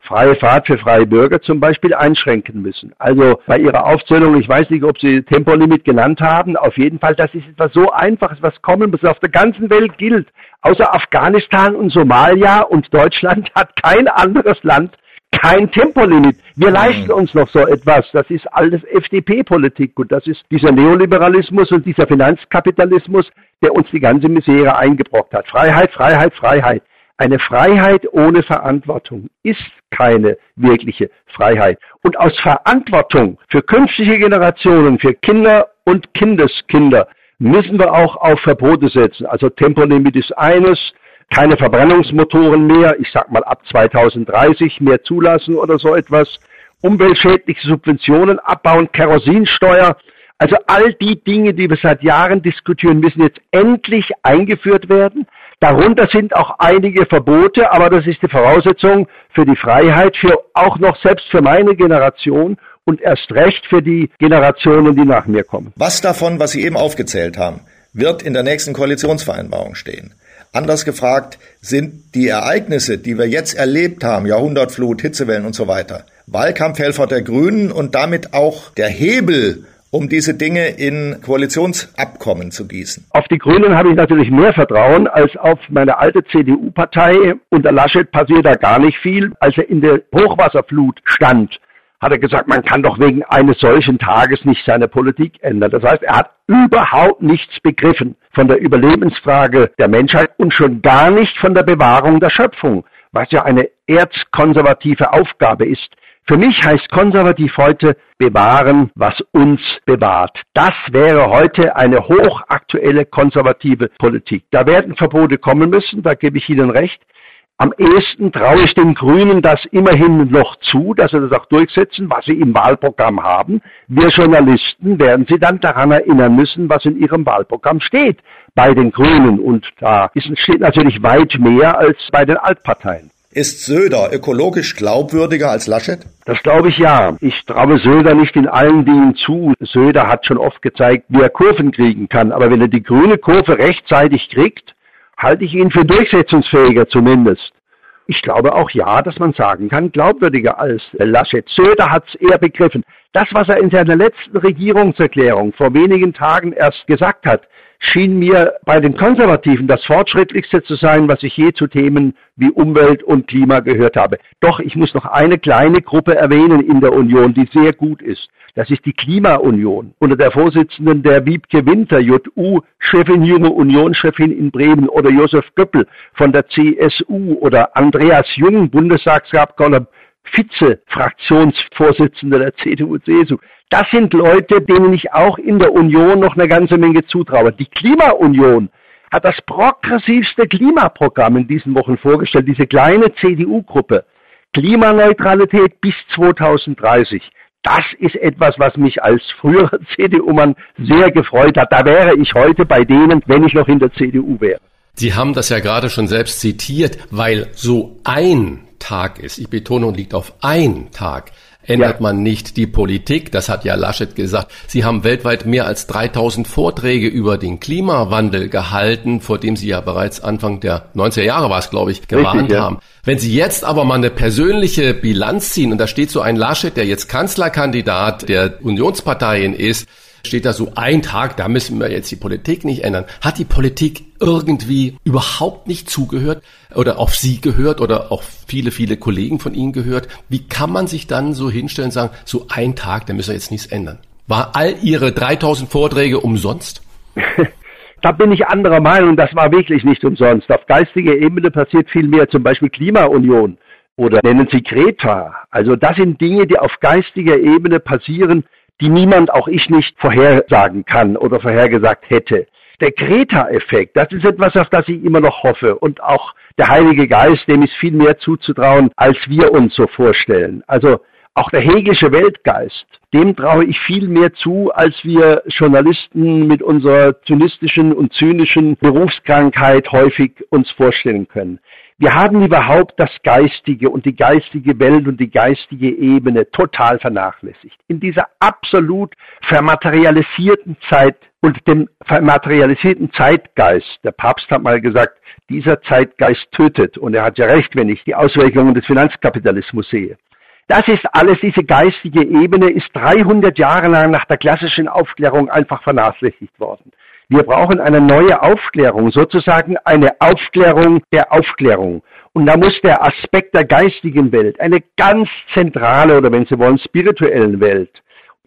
Speaker 8: freie Fahrt für freie Bürger zum Beispiel einschränken müssen. Also bei Ihrer Aufzählung, ich weiß nicht, ob Sie Tempolimit genannt haben, auf jeden Fall, das ist etwas so Einfaches, was kommen muss, auf der ganzen Welt gilt. Außer Afghanistan und Somalia und Deutschland hat kein anderes Land kein Tempolimit. Wir leisten uns noch so etwas. Das ist alles FDP-Politik und das ist dieser Neoliberalismus und dieser Finanzkapitalismus, der uns die ganze Misere eingebrockt hat. Freiheit, Freiheit, Freiheit. Eine Freiheit ohne Verantwortung ist keine wirkliche Freiheit. Und aus Verantwortung für künftige Generationen, für Kinder und Kindeskinder müssen wir auch auf Verbote setzen. Also Tempolimit ist eines, keine Verbrennungsmotoren mehr, ich sag mal ab 2030 mehr zulassen oder so etwas, umweltschädliche Subventionen abbauen, Kerosinsteuer. Also all die Dinge, die wir seit Jahren diskutieren, müssen jetzt endlich eingeführt werden. Darunter sind auch einige Verbote, aber das ist die Voraussetzung für die Freiheit, für auch noch selbst für meine Generation und erst recht für die Generationen, die nach mir kommen.
Speaker 1: Was davon, was Sie eben aufgezählt haben, wird in der nächsten Koalitionsvereinbarung stehen? Anders gefragt, sind die Ereignisse, die wir jetzt erlebt haben, Jahrhundertflut, Hitzewellen und so weiter, Wahlkampfhelfer der Grünen und damit auch der Hebel, um diese Dinge in Koalitionsabkommen zu gießen?
Speaker 8: Auf die Grünen habe ich natürlich mehr Vertrauen als auf meine alte CDU-Partei. Unter Laschet passiert da gar nicht viel. Als er in der Hochwasserflut stand, hat er gesagt, man kann doch wegen eines solchen Tages nicht seine Politik ändern. Das heißt, er hat überhaupt nichts begriffen von der Überlebensfrage der Menschheit und schon gar nicht von der Bewahrung der Schöpfung, was ja eine erzkonservative Aufgabe ist. Für mich heißt konservativ heute bewahren, was uns bewahrt. Das wäre heute eine hochaktuelle konservative Politik. Da werden Verbote kommen müssen, da gebe ich Ihnen recht. Am ehesten traue ich den Grünen das immerhin noch zu, dass sie das auch durchsetzen, was sie im Wahlprogramm haben. Wir Journalisten werden sie dann daran erinnern müssen, was in ihrem Wahlprogramm steht bei den Grünen. Und da steht natürlich weit mehr als bei den Altparteien.
Speaker 1: Ist Söder ökologisch glaubwürdiger als Laschet?
Speaker 8: Das glaube ich ja. Ich traue Söder nicht in allen Dingen zu. Söder hat schon oft gezeigt, wie er Kurven kriegen kann. Aber wenn er die grüne Kurve rechtzeitig kriegt, halte ich ihn für durchsetzungsfähiger zumindest. Ich glaube auch ja, dass man sagen kann, glaubwürdiger als Laschet. Söder hat es eher begriffen. Das, was er in seiner letzten Regierungserklärung vor wenigen Tagen erst gesagt hat, schien mir bei den Konservativen das fortschrittlichste zu sein, was ich je zu Themen wie Umwelt und Klima gehört habe. Doch ich muss noch eine kleine Gruppe erwähnen in der Union, die sehr gut ist. Das ist die Klimaunion unter der Vorsitzenden der Wiebke Winter, JU-Chefin, junge Unionschefin in Bremen oder Josef Göppel von der CSU oder Andreas Jung, Bundestagsabgeordneter Vize-Fraktionsvorsitzender der CDU-CSU. Das sind Leute, denen ich auch in der Union noch eine ganze Menge zutraue. Die Klimaunion hat das progressivste Klimaprogramm in diesen Wochen vorgestellt, diese kleine CDU-Gruppe. Klimaneutralität bis 2030. Das ist etwas, was mich als früherer CDU-Mann sehr gefreut hat. Da wäre ich heute bei denen, wenn ich noch in der CDU wäre.
Speaker 2: Sie haben das ja gerade schon selbst zitiert, weil so ein Tag ist. Ich betone und liegt auf ein Tag ändert ja. man nicht die Politik. Das hat ja Laschet gesagt. Sie haben weltweit mehr als 3000 Vorträge über den Klimawandel gehalten, vor dem Sie ja bereits Anfang der 90er Jahre war es, glaube ich, gewarnt Richtig, ja. haben. Wenn Sie jetzt aber mal eine persönliche Bilanz ziehen, und da steht so ein Laschet, der jetzt Kanzlerkandidat der Unionsparteien ist, steht da so ein Tag, da müssen wir jetzt die Politik nicht ändern. Hat die Politik irgendwie überhaupt nicht zugehört oder auf Sie gehört oder auch viele, viele Kollegen von Ihnen gehört? Wie kann man sich dann so hinstellen und sagen, so ein Tag, da müssen wir jetzt nichts ändern? War all Ihre 3000 Vorträge umsonst?
Speaker 8: Da bin ich anderer Meinung, das war wirklich nicht umsonst. Auf geistiger Ebene passiert viel mehr, zum Beispiel Klimaunion oder nennen Sie Greta. Also das sind Dinge, die auf geistiger Ebene passieren, die niemand, auch ich nicht, vorhersagen kann oder vorhergesagt hätte. Der Greta-Effekt, das ist etwas, auf das ich immer noch hoffe. Und auch der Heilige Geist, dem ist viel mehr zuzutrauen, als wir uns so vorstellen. Also auch der hegelische Weltgeist, dem traue ich viel mehr zu, als wir Journalisten mit unserer zynistischen und zynischen Berufskrankheit häufig uns vorstellen können. Wir haben überhaupt das Geistige und die geistige Welt und die geistige Ebene total vernachlässigt. In dieser absolut vermaterialisierten Zeit und dem vermaterialisierten Zeitgeist. Der Papst hat mal gesagt, dieser Zeitgeist tötet. Und er hat ja recht, wenn ich die Auswirkungen des Finanzkapitalismus sehe. Das ist alles, diese geistige Ebene ist 300 Jahre lang nach der klassischen Aufklärung einfach vernachlässigt worden. Wir brauchen eine neue Aufklärung, sozusagen eine Aufklärung der Aufklärung. Und da muss der Aspekt der geistigen Welt, eine ganz zentrale oder wenn Sie wollen, spirituellen Welt,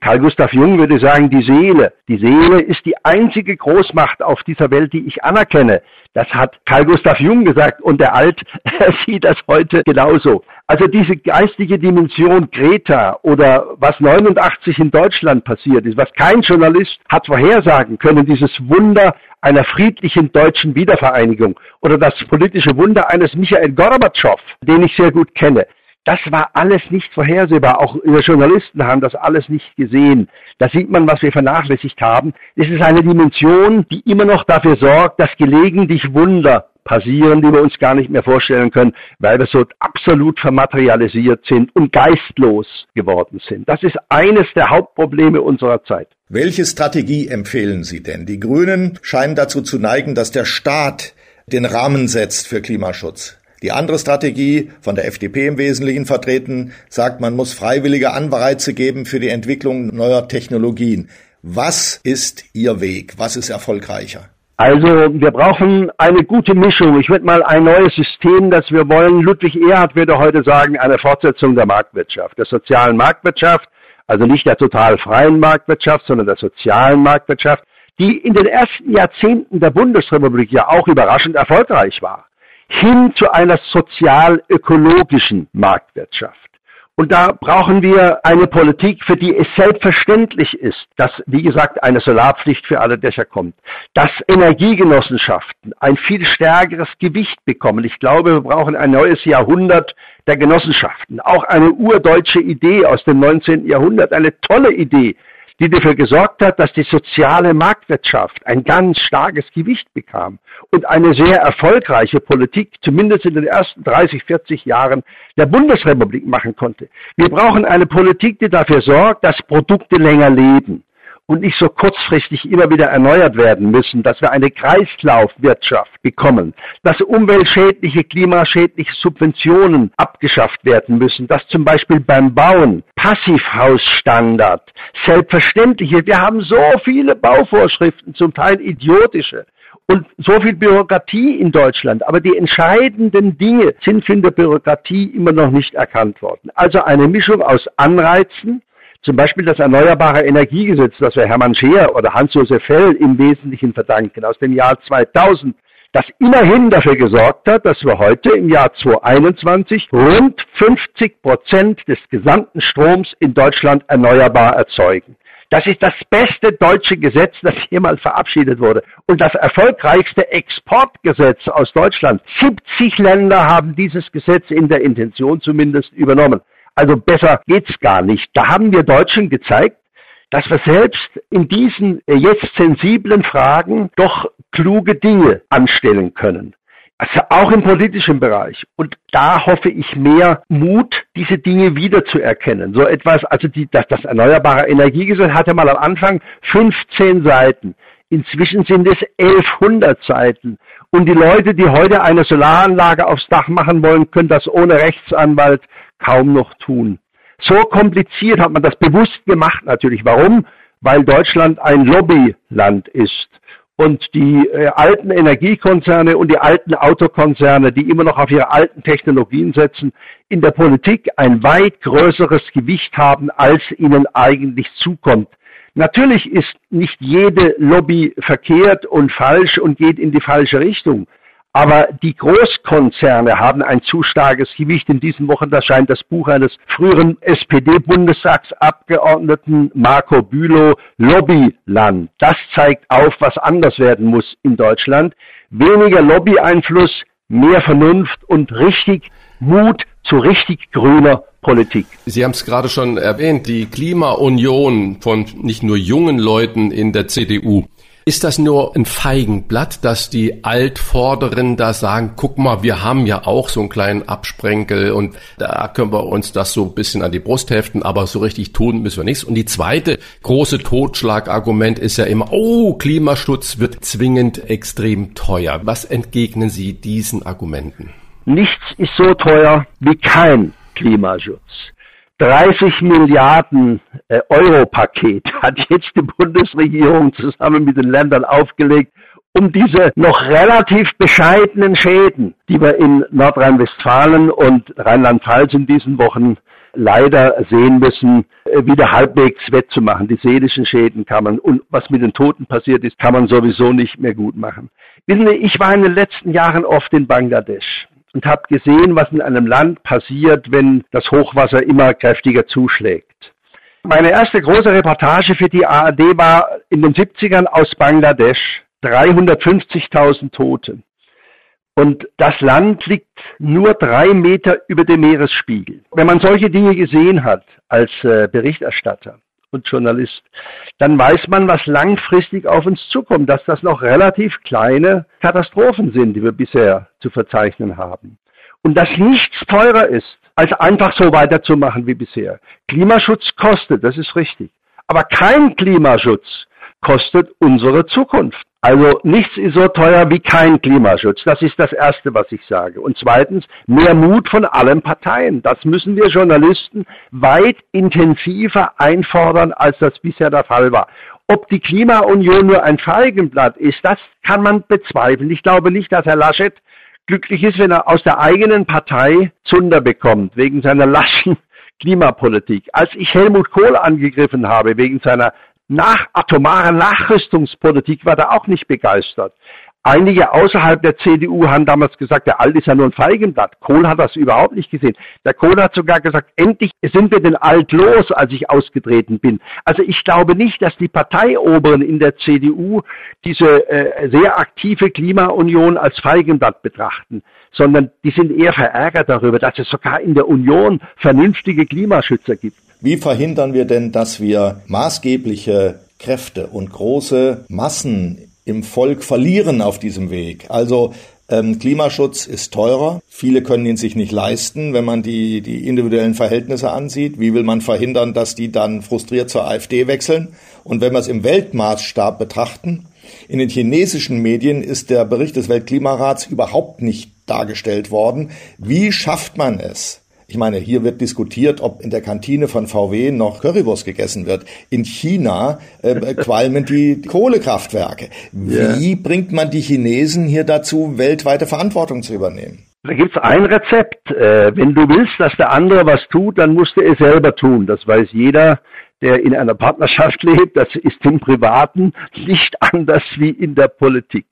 Speaker 8: Karl Gustav Jung würde sagen, die Seele. Die Seele ist die einzige Großmacht auf dieser Welt, die ich anerkenne. Das hat Karl Gustav Jung gesagt und der Alt sieht das heute genauso. Also diese geistige Dimension Greta oder was 89 in Deutschland passiert ist, was kein Journalist hat vorhersagen können, dieses Wunder einer friedlichen deutschen Wiedervereinigung oder das politische Wunder eines Michael Gorbatschow, den ich sehr gut kenne. Das war alles nicht vorhersehbar. Auch wir Journalisten haben das alles nicht gesehen. Da sieht man, was wir vernachlässigt haben. Es ist eine Dimension, die immer noch dafür sorgt, dass gelegentlich Wunder passieren, die wir uns gar nicht mehr vorstellen können, weil wir so absolut vermaterialisiert sind und geistlos geworden sind. Das ist eines der Hauptprobleme unserer Zeit.
Speaker 1: Welche Strategie empfehlen Sie denn? Die Grünen scheinen dazu zu neigen, dass der Staat den Rahmen setzt für Klimaschutz. Die andere Strategie, von der FDP im Wesentlichen vertreten, sagt, man muss freiwillige Anreize geben für die Entwicklung neuer Technologien. Was ist Ihr Weg? Was ist erfolgreicher?
Speaker 8: Also wir brauchen eine gute Mischung. Ich würde mal ein neues System, das wir wollen. Ludwig Erhard würde heute sagen, eine Fortsetzung der Marktwirtschaft, der sozialen Marktwirtschaft, also nicht der total freien Marktwirtschaft, sondern der sozialen Marktwirtschaft, die in den ersten Jahrzehnten der Bundesrepublik ja auch überraschend erfolgreich war hin zu einer sozial-ökologischen Marktwirtschaft. Und da brauchen wir eine Politik, für die es selbstverständlich ist, dass, wie gesagt, eine Solarpflicht für alle Dächer kommt, dass Energiegenossenschaften ein viel stärkeres Gewicht bekommen. Ich glaube, wir brauchen ein neues Jahrhundert der Genossenschaften. Auch eine urdeutsche Idee aus dem 19. Jahrhundert, eine tolle Idee, die dafür gesorgt hat, dass die soziale Marktwirtschaft ein ganz starkes Gewicht bekam und eine sehr erfolgreiche Politik, zumindest in den ersten 30, 40 Jahren der Bundesrepublik machen konnte. Wir brauchen eine Politik, die dafür sorgt, dass Produkte länger leben und nicht so kurzfristig immer wieder erneuert werden müssen, dass wir eine Kreislaufwirtschaft bekommen, dass umweltschädliche, klimaschädliche Subventionen abgeschafft werden müssen, dass zum Beispiel beim Bauen Passivhausstandard selbstverständlich ist. Wir haben so viele Bauvorschriften, zum Teil idiotische und so viel Bürokratie in Deutschland. Aber die entscheidenden Dinge sind von der Bürokratie immer noch nicht erkannt worden. Also eine Mischung aus Anreizen, zum Beispiel das Erneuerbare Energiegesetz, das wir Hermann Scheer oder Hans-Josef Fell im Wesentlichen verdanken, aus dem Jahr 2000, das immerhin dafür gesorgt hat, dass wir heute im Jahr 2021 rund 50 Prozent des gesamten Stroms in Deutschland erneuerbar erzeugen. Das ist das beste deutsche Gesetz, das jemals verabschiedet wurde. Und das erfolgreichste Exportgesetz aus Deutschland. 70 Länder haben dieses Gesetz in der Intention zumindest übernommen. Also besser geht's gar nicht. Da haben wir Deutschen gezeigt, dass wir selbst in diesen jetzt sensiblen Fragen doch kluge Dinge anstellen können. Also auch im politischen Bereich. Und da hoffe ich mehr Mut, diese Dinge wiederzuerkennen. So etwas, also die, das, das Erneuerbare Energiegesetz hatte mal am Anfang 15 Seiten. Inzwischen sind es 1100 Seiten. Und die Leute, die heute eine Solaranlage aufs Dach machen wollen, können das ohne Rechtsanwalt kaum noch tun. So kompliziert hat man das bewusst gemacht natürlich. Warum? Weil Deutschland ein Lobbyland ist und die äh, alten Energiekonzerne und die alten Autokonzerne, die immer noch auf ihre alten Technologien setzen, in der Politik ein weit größeres Gewicht haben, als ihnen eigentlich zukommt. Natürlich ist nicht jede Lobby verkehrt und falsch und geht in die falsche Richtung. Aber die Großkonzerne haben ein zu starkes Gewicht. In diesen Wochen erscheint das Buch eines früheren SPD-Bundestagsabgeordneten Marco Bülow, Lobbyland. Das zeigt auf, was anders werden muss in Deutschland. Weniger Lobbyeinfluss, mehr Vernunft und richtig Mut zu richtig grüner Politik.
Speaker 2: Sie haben es gerade schon erwähnt, die Klimaunion von nicht nur jungen Leuten in der CDU. Ist das nur ein Feigenblatt, dass die Altvorderen da sagen, guck mal, wir haben ja auch so einen kleinen Absprenkel und da können wir uns das so ein bisschen an die Brust heften, aber so richtig tun müssen wir nichts. Und die zweite große Totschlagargument ist ja immer, oh, Klimaschutz wird zwingend extrem teuer. Was entgegnen Sie diesen Argumenten?
Speaker 8: Nichts ist so teuer wie kein Klimaschutz. 30 Milliarden äh, Euro Paket hat jetzt die Bundesregierung zusammen mit den Ländern aufgelegt, um diese noch relativ bescheidenen Schäden, die wir in Nordrhein-Westfalen und Rheinland-Pfalz in diesen Wochen leider sehen müssen, äh, wieder halbwegs wettzumachen. Die seelischen Schäden kann man und was mit den Toten passiert ist, kann man sowieso nicht mehr gut machen. Wissen Sie, ich war in den letzten Jahren oft in Bangladesch und habe gesehen, was in einem Land passiert, wenn das Hochwasser immer kräftiger zuschlägt. Meine erste große Reportage für die ARD war in den 70ern aus Bangladesch. 350.000 Tote. Und das Land liegt nur drei Meter über dem Meeresspiegel. Wenn man solche Dinge gesehen hat als äh, Berichterstatter, und Journalist, dann weiß man, was langfristig auf uns zukommt, dass das noch relativ kleine Katastrophen sind, die wir bisher zu verzeichnen haben. Und dass nichts teurer ist, als einfach so weiterzumachen wie bisher. Klimaschutz kostet, das ist richtig. Aber kein Klimaschutz kostet unsere Zukunft. Also nichts ist so teuer wie kein Klimaschutz. Das ist das Erste, was ich sage. Und zweitens, mehr Mut von allen Parteien. Das müssen wir Journalisten weit intensiver einfordern, als das bisher der Fall war. Ob die Klimaunion nur ein Feigenblatt ist, das kann man bezweifeln. Ich glaube nicht, dass Herr Laschet glücklich ist, wenn er aus der eigenen Partei Zunder bekommt, wegen seiner laschen Klimapolitik. Als ich Helmut Kohl angegriffen habe wegen seiner nach atomarer Nachrüstungspolitik war er auch nicht begeistert. Einige außerhalb der CDU haben damals gesagt, der Alt ist ja nur ein Feigenblatt. Kohl hat das überhaupt nicht gesehen. Der Kohl hat sogar gesagt, endlich sind wir den Alt los, als ich ausgetreten bin. Also ich glaube nicht, dass die Parteioberen in der CDU diese äh, sehr aktive Klimaunion als Feigenblatt betrachten, sondern die sind eher verärgert darüber, dass es sogar in der Union vernünftige Klimaschützer gibt.
Speaker 1: Wie verhindern wir denn, dass wir maßgebliche Kräfte und große Massen im Volk verlieren auf diesem Weg? Also ähm, Klimaschutz ist teurer. Viele können ihn sich nicht leisten, wenn man die, die individuellen Verhältnisse ansieht. Wie will man verhindern, dass die dann frustriert zur AfD wechseln? Und wenn wir es im Weltmaßstab betrachten, in den chinesischen Medien ist der Bericht des Weltklimarats überhaupt nicht dargestellt worden. Wie schafft man es, ich meine, hier wird diskutiert, ob in der Kantine von VW noch Currywurst gegessen wird. In China äh, qualmen die Kohlekraftwerke. Wie ja. bringt man die Chinesen hier dazu, weltweite Verantwortung zu übernehmen?
Speaker 8: Da gibt's ein Rezept. Äh, wenn du willst, dass der andere was tut, dann musst du es selber tun. Das weiß jeder, der in einer Partnerschaft lebt. Das ist im Privaten nicht anders wie in der Politik.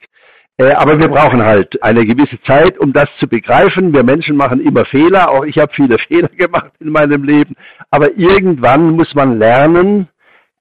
Speaker 8: Äh, aber wir brauchen halt eine gewisse Zeit, um das zu begreifen. Wir Menschen machen immer Fehler. Auch ich habe viele Fehler gemacht in meinem Leben. Aber irgendwann muss man lernen,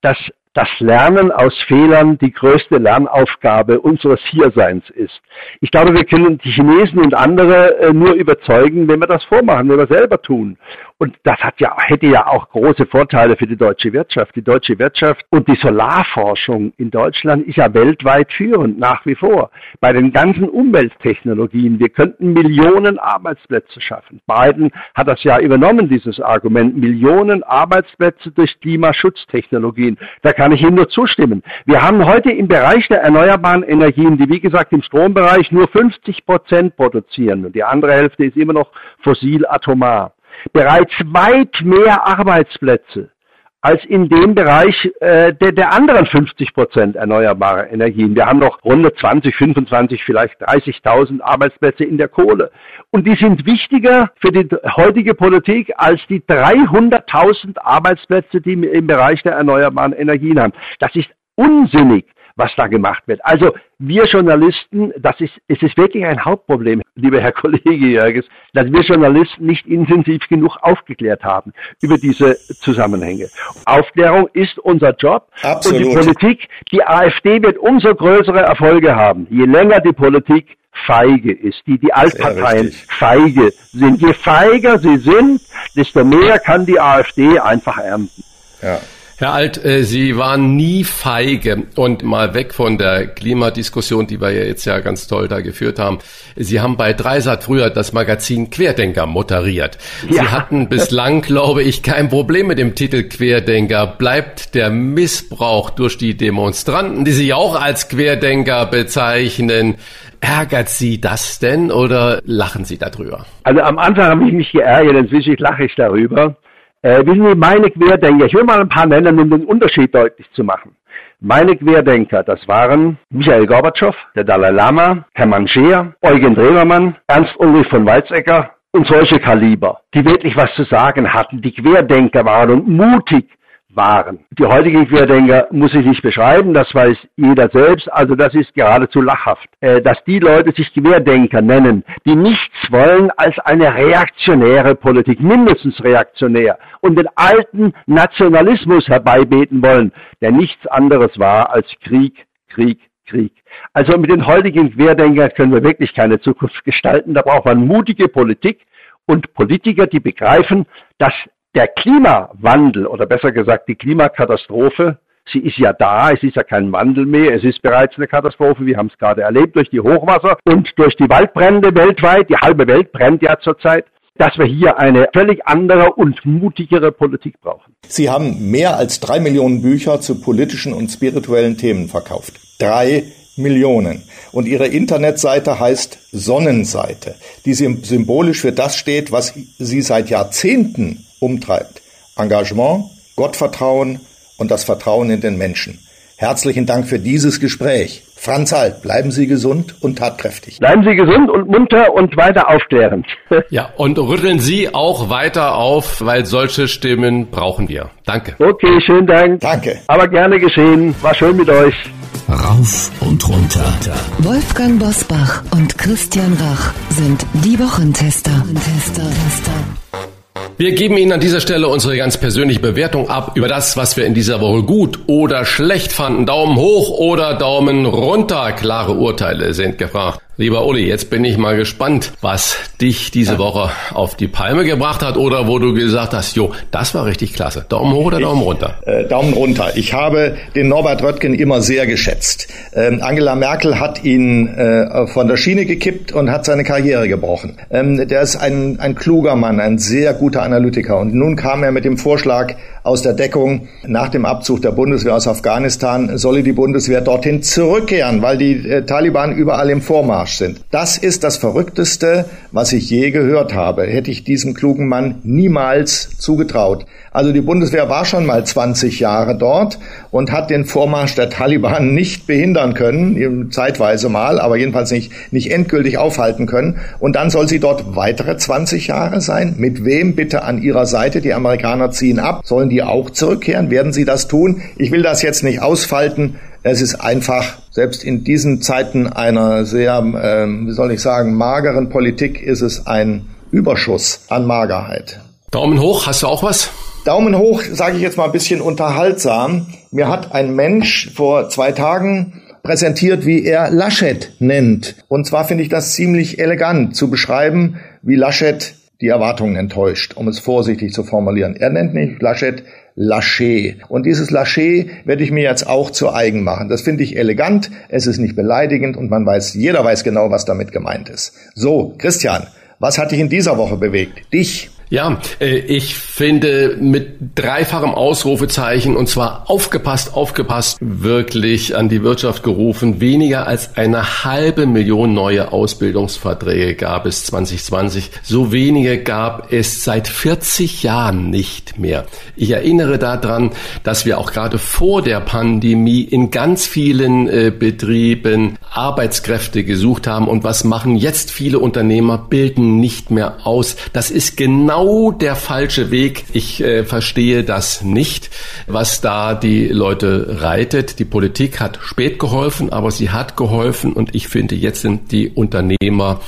Speaker 8: dass das Lernen aus Fehlern die größte Lernaufgabe unseres Hierseins ist. Ich glaube, wir können die Chinesen und andere äh, nur überzeugen, wenn wir das vormachen, wenn wir selber tun. Und das hat ja, hätte ja auch große Vorteile für die deutsche Wirtschaft. Die deutsche Wirtschaft und die Solarforschung in Deutschland ist ja weltweit führend nach wie vor. Bei den ganzen Umwelttechnologien. Wir könnten Millionen Arbeitsplätze schaffen. Biden hat das ja übernommen, dieses Argument. Millionen Arbeitsplätze durch Klimaschutztechnologien. Da kann ich Ihnen nur zustimmen. Wir haben heute im Bereich der erneuerbaren Energien, die wie gesagt im Strombereich nur 50 Prozent produzieren und die andere Hälfte ist immer noch fossil atomar bereits weit mehr Arbeitsplätze als in dem Bereich äh, der, der anderen 50 Prozent erneuerbarer Energien. Wir haben noch rund 20, 25, vielleicht 30.000 Arbeitsplätze in der Kohle. Und die sind wichtiger für die heutige Politik als die 300.000 Arbeitsplätze, die wir im Bereich der erneuerbaren Energien haben. Das ist unsinnig was da gemacht wird. Also wir Journalisten, das ist, es ist wirklich ein Hauptproblem, lieber Herr Kollege Jörges, dass wir Journalisten nicht intensiv genug aufgeklärt haben über diese Zusammenhänge. Aufklärung ist unser Job Absolut. und die Politik, die AfD wird umso größere Erfolge haben, je länger die Politik feige ist, die die Altparteien feige sind. Je feiger sie sind, desto mehr kann die AfD einfach ernten.
Speaker 2: Ja. Herr Alt, äh, Sie waren nie feige und mal weg von der Klimadiskussion, die wir ja jetzt ja ganz toll da geführt haben. Sie haben bei Dreisat früher das Magazin Querdenker moderiert. Ja. Sie hatten bislang, glaube ich, kein Problem mit dem Titel Querdenker. Bleibt der Missbrauch durch die Demonstranten, die Sie auch als Querdenker bezeichnen, Ärgert Sie das denn oder lachen Sie darüber?
Speaker 8: Also am Anfang habe ich mich geärgert, inzwischen lache ich darüber. Äh, wissen Sie, meine Querdenker, ich will mal ein paar nennen, um den Unterschied deutlich zu machen. Meine Querdenker, das waren Michael Gorbatschow, der Dalai Lama, Hermann Scheer, Eugen Drewermann, Ernst Ulrich von Weizsäcker und solche Kaliber, die wirklich was zu sagen hatten, die Querdenker waren und mutig waren. Die heutigen Querdenker muss ich nicht beschreiben, das weiß jeder selbst, also das ist geradezu lachhaft, äh, dass die Leute sich Querdenker nennen, die nichts wollen als eine reaktionäre Politik, mindestens reaktionär, und den alten Nationalismus herbeibeten wollen, der nichts anderes war als Krieg, Krieg, Krieg. Also mit den heutigen Querdenkern können wir wirklich keine Zukunft gestalten, da braucht man mutige Politik und Politiker, die begreifen, dass der Klimawandel oder besser gesagt die Klimakatastrophe, sie ist ja da, es ist ja kein Wandel mehr, es ist bereits eine Katastrophe, wir haben es gerade erlebt durch die Hochwasser und durch die Waldbrände weltweit, die halbe Welt brennt ja zurzeit dass wir hier eine völlig andere und mutigere Politik brauchen.
Speaker 1: Sie haben mehr als drei Millionen Bücher zu politischen und spirituellen Themen verkauft. Drei Millionen. Und ihre Internetseite heißt Sonnenseite, die symbolisch für das steht, was sie seit Jahrzehnten umtreibt. Engagement, Gottvertrauen und das Vertrauen in den Menschen. Herzlichen Dank für dieses Gespräch. Franz Halt, bleiben Sie gesund und tatkräftig.
Speaker 8: Bleiben Sie gesund und munter und weiter aufklärend.
Speaker 2: Ja, und rütteln Sie auch weiter auf, weil solche Stimmen brauchen wir. Danke.
Speaker 8: Okay, schönen Dank.
Speaker 1: Danke.
Speaker 8: Aber gerne geschehen. War schön mit euch.
Speaker 3: Rauf und runter.
Speaker 5: Wolfgang Bosbach und Christian Rach sind die Wochentester. Tester, Tester.
Speaker 2: Wir geben Ihnen an dieser Stelle unsere ganz persönliche Bewertung ab über das, was wir in dieser Woche gut oder schlecht fanden. Daumen hoch oder Daumen runter. Klare Urteile sind gefragt. Lieber Uli, jetzt bin ich mal gespannt, was dich diese ja. Woche auf die Palme gebracht hat oder wo du gesagt hast, jo, das war richtig klasse. Daumen hoch oder Daumen runter?
Speaker 1: Ich, äh, Daumen runter. Ich habe den Norbert Röttgen immer sehr geschätzt. Ähm, Angela Merkel hat ihn äh, von der Schiene gekippt und hat seine Karriere gebrochen. Ähm, der ist ein, ein kluger Mann, ein sehr guter Analytiker. Und nun kam er mit dem Vorschlag aus der Deckung, nach dem Abzug der Bundeswehr aus Afghanistan solle die Bundeswehr dorthin zurückkehren, weil die äh, Taliban überall im Vormarsch Arsch sind. Das ist das Verrückteste, was ich je gehört habe. Hätte ich diesem klugen Mann niemals zugetraut. Also die Bundeswehr war schon mal 20 Jahre dort und hat den Vormarsch der Taliban nicht behindern können, zeitweise mal, aber jedenfalls nicht, nicht endgültig aufhalten können. Und dann soll sie dort weitere 20 Jahre sein. Mit wem bitte an ihrer Seite? Die Amerikaner ziehen ab. Sollen die auch zurückkehren? Werden sie das tun? Ich will das jetzt nicht ausfalten. Es ist einfach, selbst in diesen Zeiten einer sehr, äh, wie soll ich sagen, mageren Politik ist es ein Überschuss an Magerheit.
Speaker 2: Daumen hoch, hast du auch was?
Speaker 1: Daumen hoch, sage ich jetzt mal ein bisschen unterhaltsam. Mir hat ein Mensch vor zwei Tagen präsentiert, wie er Laschet nennt. Und zwar finde ich das ziemlich elegant zu beschreiben, wie Laschet die Erwartungen enttäuscht, um es vorsichtig zu formulieren. Er nennt nicht Laschet Lâché. Und dieses Lâché werde ich mir jetzt auch zu eigen machen. Das finde ich elegant, es ist nicht beleidigend und man weiß, jeder weiß genau, was damit gemeint ist. So, Christian, was hat dich in dieser Woche bewegt? Dich?
Speaker 2: Ja, äh, ich finde mit dreifachem Ausrufezeichen und zwar aufgepasst, aufgepasst, wirklich an die Wirtschaft gerufen. Weniger als eine halbe Million neue Ausbildungsverträge gab es 2020. So wenige gab es seit 40 Jahren nicht mehr. Ich erinnere daran, dass wir auch gerade vor der Pandemie in ganz vielen äh, Betrieben Arbeitskräfte gesucht haben. Und was machen jetzt viele Unternehmer? Bilden nicht mehr aus. Das ist genau genau der falsche Weg. Ich äh, verstehe das nicht, was da die Leute reitet. Die Politik hat spät geholfen, aber sie hat geholfen und ich finde, jetzt sind die Unternehmer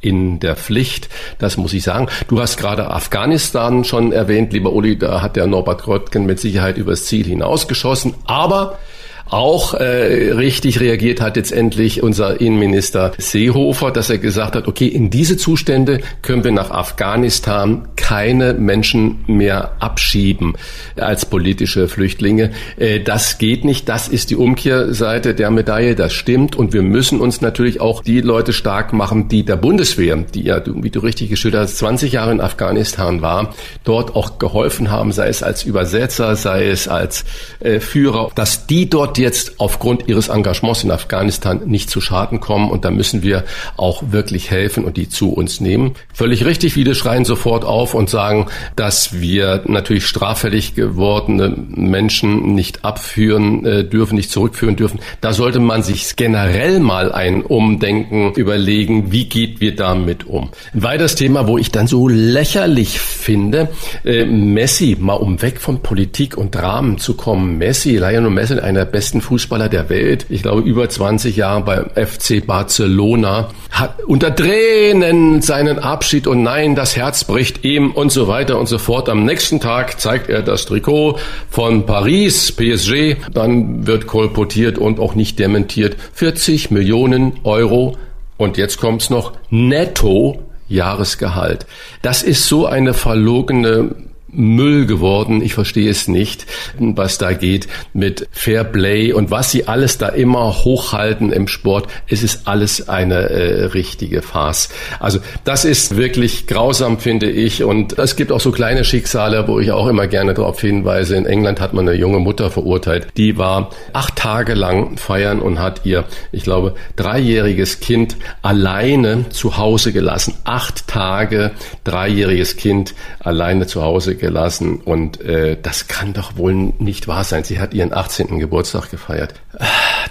Speaker 2: in der Pflicht. Das muss ich sagen. Du hast gerade Afghanistan schon erwähnt, lieber Uli, da hat der Norbert Gröttgen mit Sicherheit übers Ziel hinausgeschossen. Aber auch äh, richtig reagiert hat jetzt endlich unser Innenminister Seehofer, dass er gesagt hat, okay, in diese Zustände können wir nach Afghanistan keine Menschen mehr abschieben als politische Flüchtlinge. Äh, das geht nicht. Das ist die Umkehrseite der Medaille. Das stimmt. Und wir müssen uns natürlich auch die Leute stark machen, die der Bundeswehr, die ja, wie du richtig geschildert hast, 20 Jahre in Afghanistan war, dort auch geholfen haben, sei es als Übersetzer, sei es als äh, Führer, dass die dort jetzt aufgrund ihres Engagements in Afghanistan nicht zu Schaden kommen. Und da müssen wir auch wirklich helfen und die zu uns nehmen. Völlig richtig, viele schreien sofort auf und sagen, dass wir natürlich straffällig gewordene Menschen nicht abführen äh, dürfen, nicht zurückführen dürfen. Da sollte man sich generell mal ein Umdenken überlegen, wie geht wir damit um. Ein weiteres Thema, wo ich dann so lächerlich finde, äh, Messi, mal um weg von Politik und Dramen zu kommen. Messi, Lionel Messi, einer besten besten Fußballer der Welt, ich glaube über 20 Jahre beim FC Barcelona, hat unter Tränen seinen Abschied und nein, das Herz bricht ihm und so weiter und so fort. Am nächsten Tag zeigt er das Trikot von Paris, PSG, dann wird kolportiert und auch nicht dementiert. 40 Millionen Euro und jetzt kommt's noch netto Jahresgehalt. Das ist so eine verlogene Müll geworden. Ich verstehe es nicht, was da geht mit Fair Play und was sie alles da immer hochhalten im Sport. Es ist alles eine äh, richtige Farce. Also das ist wirklich grausam, finde ich. Und es gibt auch so kleine Schicksale, wo ich auch immer gerne darauf hinweise. In England hat man eine junge Mutter verurteilt. Die war acht Tage lang feiern und hat ihr, ich glaube, dreijähriges Kind alleine zu Hause gelassen. Acht Tage, dreijähriges Kind alleine zu Hause gelassen und äh, das kann doch wohl nicht wahr sein. Sie hat ihren 18. Geburtstag gefeiert.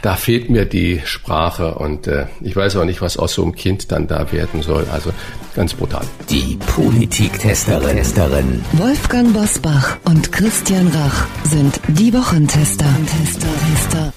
Speaker 2: Da fehlt mir die Sprache und äh, ich weiß auch nicht, was aus so einem Kind dann da werden soll. Also ganz brutal.
Speaker 3: Die Politiktesterin. Testerin.
Speaker 5: Wolfgang Bosbach und Christian Rach sind die Wochentester. Tester, Tester.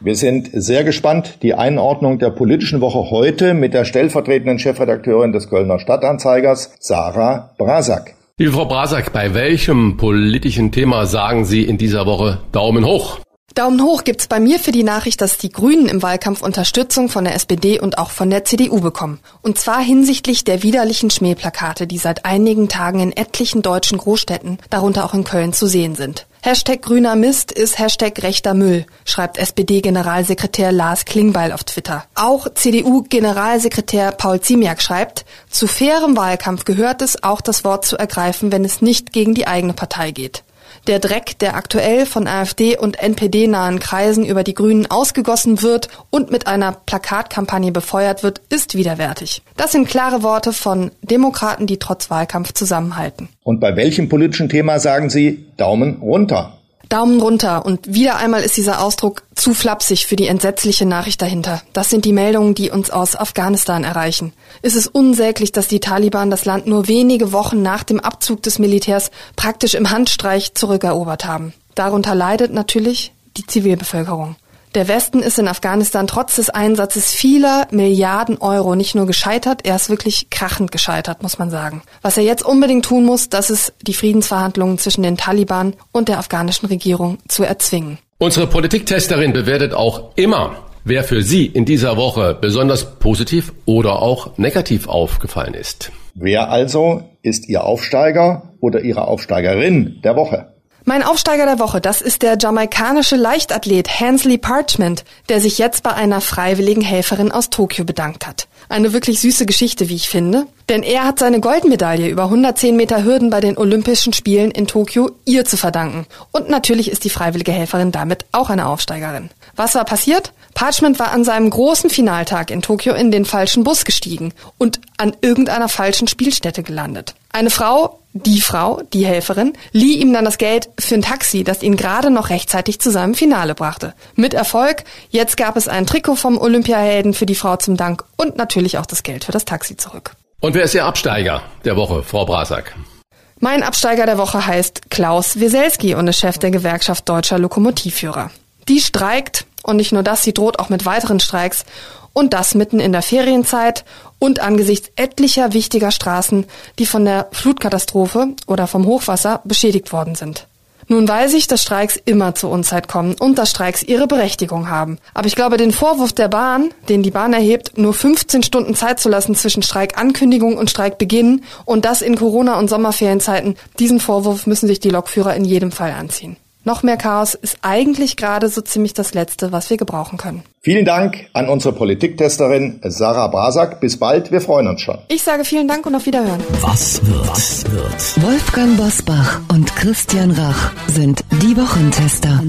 Speaker 1: Wir sind sehr gespannt. Die Einordnung der politischen Woche heute mit der stellvertretenden Chefredakteurin des Kölner Stadtanzeigers, Sarah Brasak.
Speaker 2: Liebe Frau Brasak, bei welchem politischen Thema sagen Sie in dieser Woche Daumen hoch?
Speaker 9: Daumen hoch gibt's bei mir für die Nachricht, dass die Grünen im Wahlkampf Unterstützung von der SPD und auch von der CDU bekommen. Und zwar hinsichtlich der widerlichen Schmähplakate, die seit einigen Tagen in etlichen deutschen Großstädten, darunter auch in Köln, zu sehen sind. Hashtag grüner Mist ist Hashtag rechter Müll, schreibt SPD-Generalsekretär Lars Klingbeil auf Twitter. Auch CDU-Generalsekretär Paul Ziemiak schreibt, zu fairem Wahlkampf gehört es, auch das Wort zu ergreifen, wenn es nicht gegen die eigene Partei geht. Der Dreck, der aktuell von AfD und NPD nahen Kreisen über die Grünen ausgegossen wird und mit einer Plakatkampagne befeuert wird, ist widerwärtig. Das sind klare Worte von Demokraten, die trotz Wahlkampf zusammenhalten.
Speaker 1: Und bei welchem politischen Thema sagen Sie Daumen runter?
Speaker 9: Daumen runter. Und wieder einmal ist dieser Ausdruck zu flapsig für die entsetzliche Nachricht dahinter. Das sind die Meldungen, die uns aus Afghanistan erreichen. Es ist unsäglich, dass die Taliban das Land nur wenige Wochen nach dem Abzug des Militärs praktisch im Handstreich zurückerobert haben. Darunter leidet natürlich die Zivilbevölkerung. Der Westen ist in Afghanistan trotz des Einsatzes vieler Milliarden Euro nicht nur gescheitert, er ist wirklich krachend gescheitert, muss man sagen. Was er jetzt unbedingt tun muss, das ist die Friedensverhandlungen zwischen den Taliban und der afghanischen Regierung zu erzwingen.
Speaker 2: Unsere Politiktesterin bewertet auch immer, wer für sie in dieser Woche besonders positiv oder auch negativ aufgefallen ist.
Speaker 1: Wer also ist Ihr Aufsteiger oder Ihre Aufsteigerin der Woche?
Speaker 9: Mein Aufsteiger der Woche, das ist der jamaikanische Leichtathlet Hansley Parchment, der sich jetzt bei einer freiwilligen Helferin aus Tokio bedankt hat. Eine wirklich süße Geschichte, wie ich finde. Denn er hat seine Goldmedaille über 110 Meter Hürden bei den Olympischen Spielen in Tokio ihr zu verdanken. Und natürlich ist die freiwillige Helferin damit auch eine Aufsteigerin. Was war passiert? Parchment war an seinem großen Finaltag in Tokio in den falschen Bus gestiegen und an irgendeiner falschen Spielstätte gelandet. Eine Frau, die Frau, die Helferin, lieh ihm dann das Geld für ein Taxi, das ihn gerade noch rechtzeitig zu seinem Finale brachte. Mit Erfolg. Jetzt gab es ein Trikot vom Olympiahelden für die Frau zum Dank und natürlich auch das Geld für das Taxi zurück.
Speaker 2: Und wer ist Ihr Absteiger der Woche, Frau Brasak?
Speaker 9: Mein Absteiger der Woche heißt Klaus Wieselski und ist Chef der Gewerkschaft Deutscher Lokomotivführer. Die streikt und nicht nur das, sie droht auch mit weiteren Streiks und das mitten in der Ferienzeit und angesichts etlicher wichtiger Straßen, die von der Flutkatastrophe oder vom Hochwasser beschädigt worden sind. Nun weiß ich, dass Streiks immer zur Unzeit kommen und dass Streiks ihre Berechtigung haben. Aber ich glaube, den Vorwurf der Bahn, den die Bahn erhebt, nur 15 Stunden Zeit zu lassen zwischen Streikankündigung und Streikbeginn und das in Corona- und Sommerferienzeiten, diesen Vorwurf müssen sich die Lokführer in jedem Fall anziehen. Noch mehr Chaos ist eigentlich gerade so ziemlich das Letzte, was wir gebrauchen können.
Speaker 1: Vielen Dank an unsere Politiktesterin Sarah Brasak. Bis bald, wir freuen uns schon.
Speaker 9: Ich sage vielen Dank und auf Wiederhören.
Speaker 3: Was wird? Was wird?
Speaker 5: Wolfgang Bosbach und Christian Rach sind die Wochentester.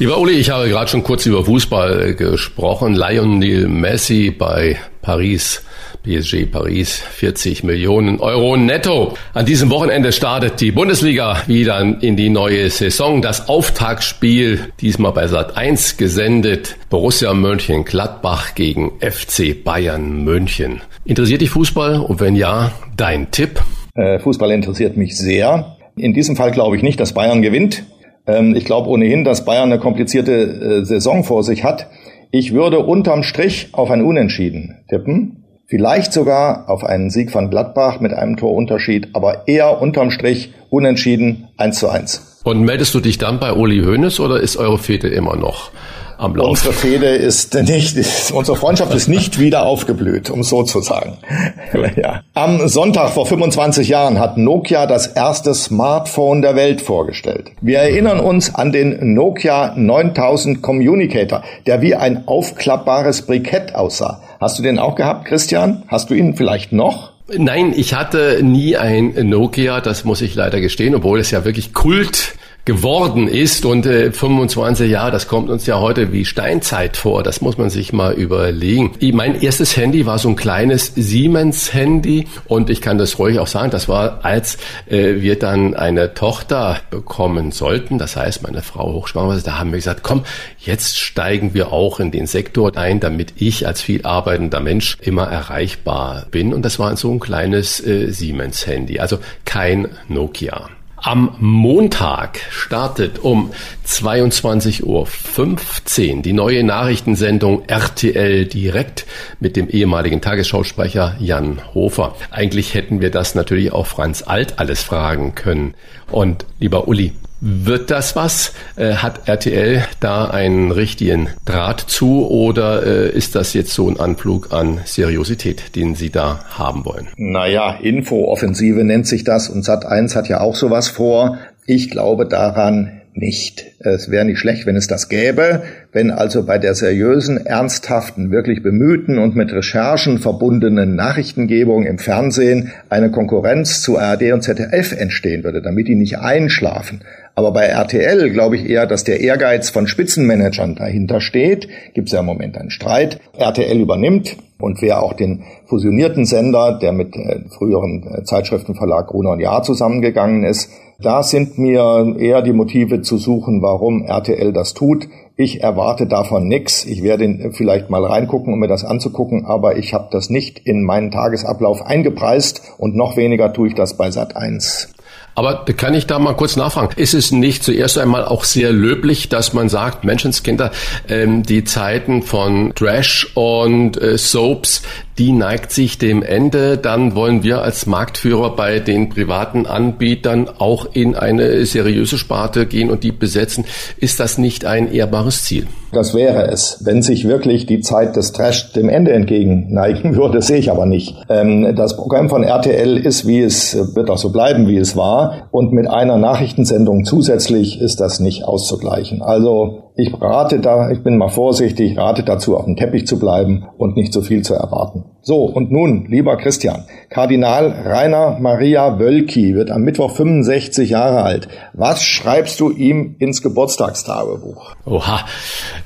Speaker 2: Lieber Uli, ich habe gerade schon kurz über Fußball gesprochen. Lionel Messi bei Paris PSG Paris 40 Millionen Euro netto. An diesem Wochenende startet die Bundesliga wieder in die neue Saison. Das Auftaktspiel diesmal bei Sat 1 gesendet. Borussia Mönchengladbach gegen FC Bayern München. Interessiert dich Fußball? Und wenn ja, dein Tipp?
Speaker 1: Äh, Fußball interessiert mich sehr. In diesem Fall glaube ich nicht, dass Bayern gewinnt. Ähm, ich glaube ohnehin, dass Bayern eine komplizierte äh, Saison vor sich hat. Ich würde unterm Strich auf ein Unentschieden tippen. Vielleicht sogar auf einen Sieg von Gladbach mit einem Torunterschied, aber eher unterm Strich unentschieden 1 zu 1.
Speaker 2: Und meldest du dich dann bei Uli Hoeneß oder ist eure Fete immer noch am Laufen.
Speaker 1: Unsere Fehde ist nicht, unsere Freundschaft ist nicht wieder aufgeblüht, um so zu sagen. ja. Am Sonntag vor 25 Jahren hat Nokia das erste Smartphone der Welt vorgestellt. Wir erinnern uns an den Nokia 9000 Communicator, der wie ein aufklappbares Brikett aussah. Hast du den auch gehabt, Christian? Hast du ihn vielleicht noch?
Speaker 2: Nein, ich hatte nie ein Nokia, das muss ich leider gestehen, obwohl es ja wirklich Kult geworden ist. Und äh, 25 Jahre, das kommt uns ja heute wie Steinzeit vor. Das muss man sich mal überlegen. Mein erstes Handy war so ein kleines Siemens-Handy und ich kann das ruhig auch sagen, das war, als äh, wir dann eine Tochter bekommen sollten. Das heißt, meine Frau hochschwanger da haben wir gesagt, komm, jetzt steigen wir auch in den Sektor ein, damit ich als viel arbeitender Mensch immer erreichbar bin. Und das war so ein kleines äh, Siemens-Handy, also kein Nokia. Am Montag startet um 22.15 Uhr die neue Nachrichtensendung RTL Direkt mit dem ehemaligen Tagesschausprecher Jan Hofer. Eigentlich hätten wir das natürlich auch Franz Alt alles fragen können. Und lieber Uli, wird das was? Äh, hat RTL da einen richtigen Draht zu oder äh, ist das jetzt so ein Anflug an Seriosität, den Sie da haben wollen?
Speaker 1: Naja, Infooffensive nennt sich das und Sat1 hat ja auch sowas vor. Ich glaube daran nicht. Es wäre nicht schlecht, wenn es das gäbe, wenn also bei der seriösen, ernsthaften, wirklich bemühten und mit Recherchen verbundenen Nachrichtengebung im Fernsehen eine Konkurrenz zu ARD und ZDF entstehen würde, damit die nicht einschlafen. Aber bei RTL glaube ich eher, dass der Ehrgeiz von Spitzenmanagern dahinter steht. Gibt es ja im Moment einen Streit. RTL übernimmt und wer auch den fusionierten Sender, der mit äh, früheren äh, Zeitschriftenverlag Gruner und Jahr zusammengegangen ist, da sind mir eher die Motive zu suchen, warum RTL das tut. Ich erwarte davon nichts. Ich werde vielleicht mal reingucken, um mir das anzugucken, aber ich habe das nicht in meinen Tagesablauf eingepreist und noch weniger tue ich das bei Sat 1.
Speaker 2: Aber kann ich da mal kurz nachfragen? Ist es nicht zuerst einmal auch sehr löblich, dass man sagt, Menschenskinder, ähm, die Zeiten von Trash und äh, Soaps, die neigt sich dem Ende. Dann wollen wir als Marktführer bei den privaten Anbietern auch in eine seriöse Sparte gehen und die besetzen. Ist das nicht ein ehrbares Ziel?
Speaker 1: Das wäre es, wenn sich wirklich die Zeit des Trash dem Ende entgegenneigen würde, sehe ich aber nicht. Ähm, das Programm von RTL ist, wie es wird auch so bleiben, wie es war. Und mit einer Nachrichtensendung zusätzlich ist das nicht auszugleichen. Also ich rate da, ich bin mal vorsichtig, rate dazu, auf dem Teppich zu bleiben und nicht zu viel zu erwarten. So, und nun, lieber Christian, Kardinal Rainer Maria Wölki wird am Mittwoch 65 Jahre alt. Was schreibst du ihm ins Geburtstagstagebuch?
Speaker 2: Oha,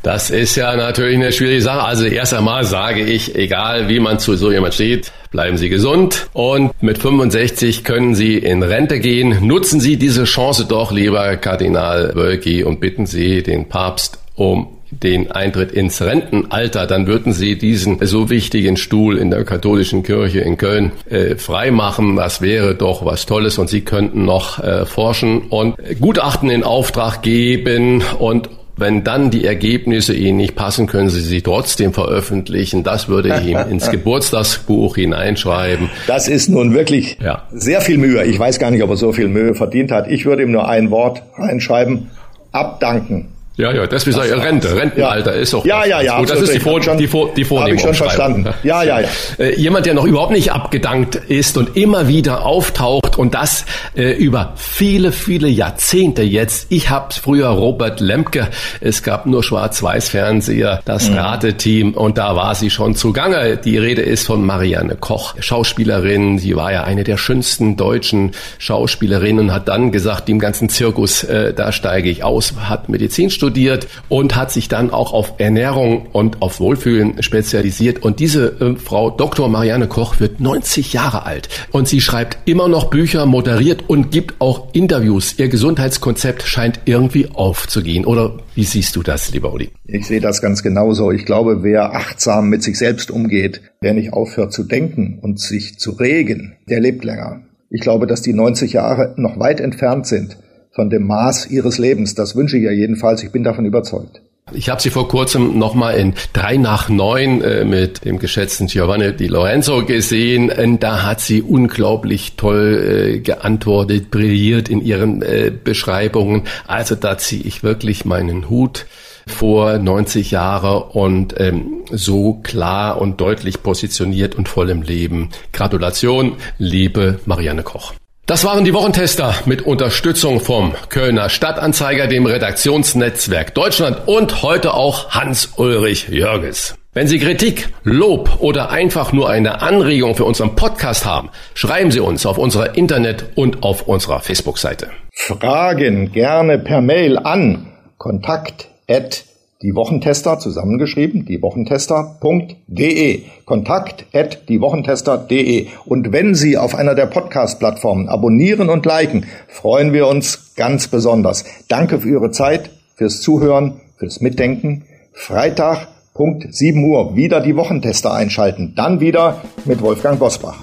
Speaker 2: das ist ja natürlich eine schwierige Sache. Also erst einmal sage ich, egal wie man zu so jemand steht, bleiben Sie gesund und mit 65 können Sie in Rente gehen. Nutzen Sie diese Chance doch, lieber Kardinal Wölki, und bitten Sie den Papst um den Eintritt ins Rentenalter, dann würden sie diesen so wichtigen Stuhl in der katholischen Kirche in Köln äh, freimachen. Das wäre doch was Tolles und sie könnten noch äh, forschen und Gutachten in Auftrag geben und wenn dann die Ergebnisse Ihnen nicht passen, können Sie sie trotzdem veröffentlichen. Das würde ich ihm ins Geburtstagsbuch hineinschreiben.
Speaker 1: Das ist nun wirklich ja. sehr viel Mühe. Ich weiß gar nicht, ob er so viel Mühe verdient hat. Ich würde ihm nur ein Wort reinschreiben. Abdanken.
Speaker 2: Ja, ja, das ist ja Rente, Rentenalter ja. ist auch.
Speaker 1: Ja, ja, ja.
Speaker 2: Gut, das ist die, Vor schon, die, Vor die Vornehmung.
Speaker 1: ich schon verstanden. Ja, ja, ja.
Speaker 2: Äh, jemand, der noch überhaupt nicht abgedankt ist und immer wieder auftaucht und das äh, über viele, viele Jahrzehnte jetzt. Ich habe früher Robert Lemke. Es gab nur Schwarz-Weiß-Fernseher, das mhm. Rateteam und da war sie schon zugange. Die Rede ist von Marianne Koch, Schauspielerin. Sie war ja eine der schönsten deutschen Schauspielerinnen und hat dann gesagt, dem ganzen Zirkus, äh, da steige ich aus, hat Medizin studiert studiert und hat sich dann auch auf Ernährung und auf Wohlfühlen spezialisiert. Und diese äh, Frau Dr. Marianne Koch wird 90 Jahre alt und sie schreibt immer noch Bücher, moderiert und gibt auch Interviews. Ihr Gesundheitskonzept scheint irgendwie aufzugehen. Oder wie siehst du das, lieber Uli?
Speaker 1: Ich sehe das ganz genauso. Ich glaube, wer achtsam mit sich selbst umgeht, wer nicht aufhört zu denken und sich zu regen, der lebt länger. Ich glaube, dass die 90 Jahre noch weit entfernt sind von dem Maß ihres Lebens. Das wünsche ich ihr jedenfalls. Ich bin davon überzeugt.
Speaker 2: Ich habe sie vor kurzem nochmal in drei nach neun äh, mit dem geschätzten Giovanni Di Lorenzo gesehen. Und da hat sie unglaublich toll äh, geantwortet, brilliert in ihren äh, Beschreibungen. Also da ziehe ich wirklich meinen Hut vor 90 Jahre und ähm, so klar und deutlich positioniert und voll im Leben. Gratulation, liebe Marianne Koch. Das waren die Wochentester mit Unterstützung vom Kölner Stadtanzeiger, dem Redaktionsnetzwerk Deutschland und heute auch Hans-Ulrich Jörges. Wenn Sie Kritik, Lob oder einfach nur eine Anregung für unseren Podcast haben, schreiben Sie uns auf unserer Internet- und auf unserer Facebook-Seite.
Speaker 1: Fragen gerne per Mail an kontakt@ die Wochentester zusammengeschrieben, diewochentester.de. Kontakt at diewochentester.de. Und wenn Sie auf einer der Podcast-Plattformen abonnieren und liken, freuen wir uns ganz besonders. Danke für Ihre Zeit, fürs Zuhören, fürs Mitdenken. Freitag, Punkt 7 Uhr, wieder die Wochentester einschalten. Dann wieder mit Wolfgang Bosbach.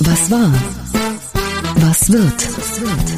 Speaker 5: Was war? Was wird?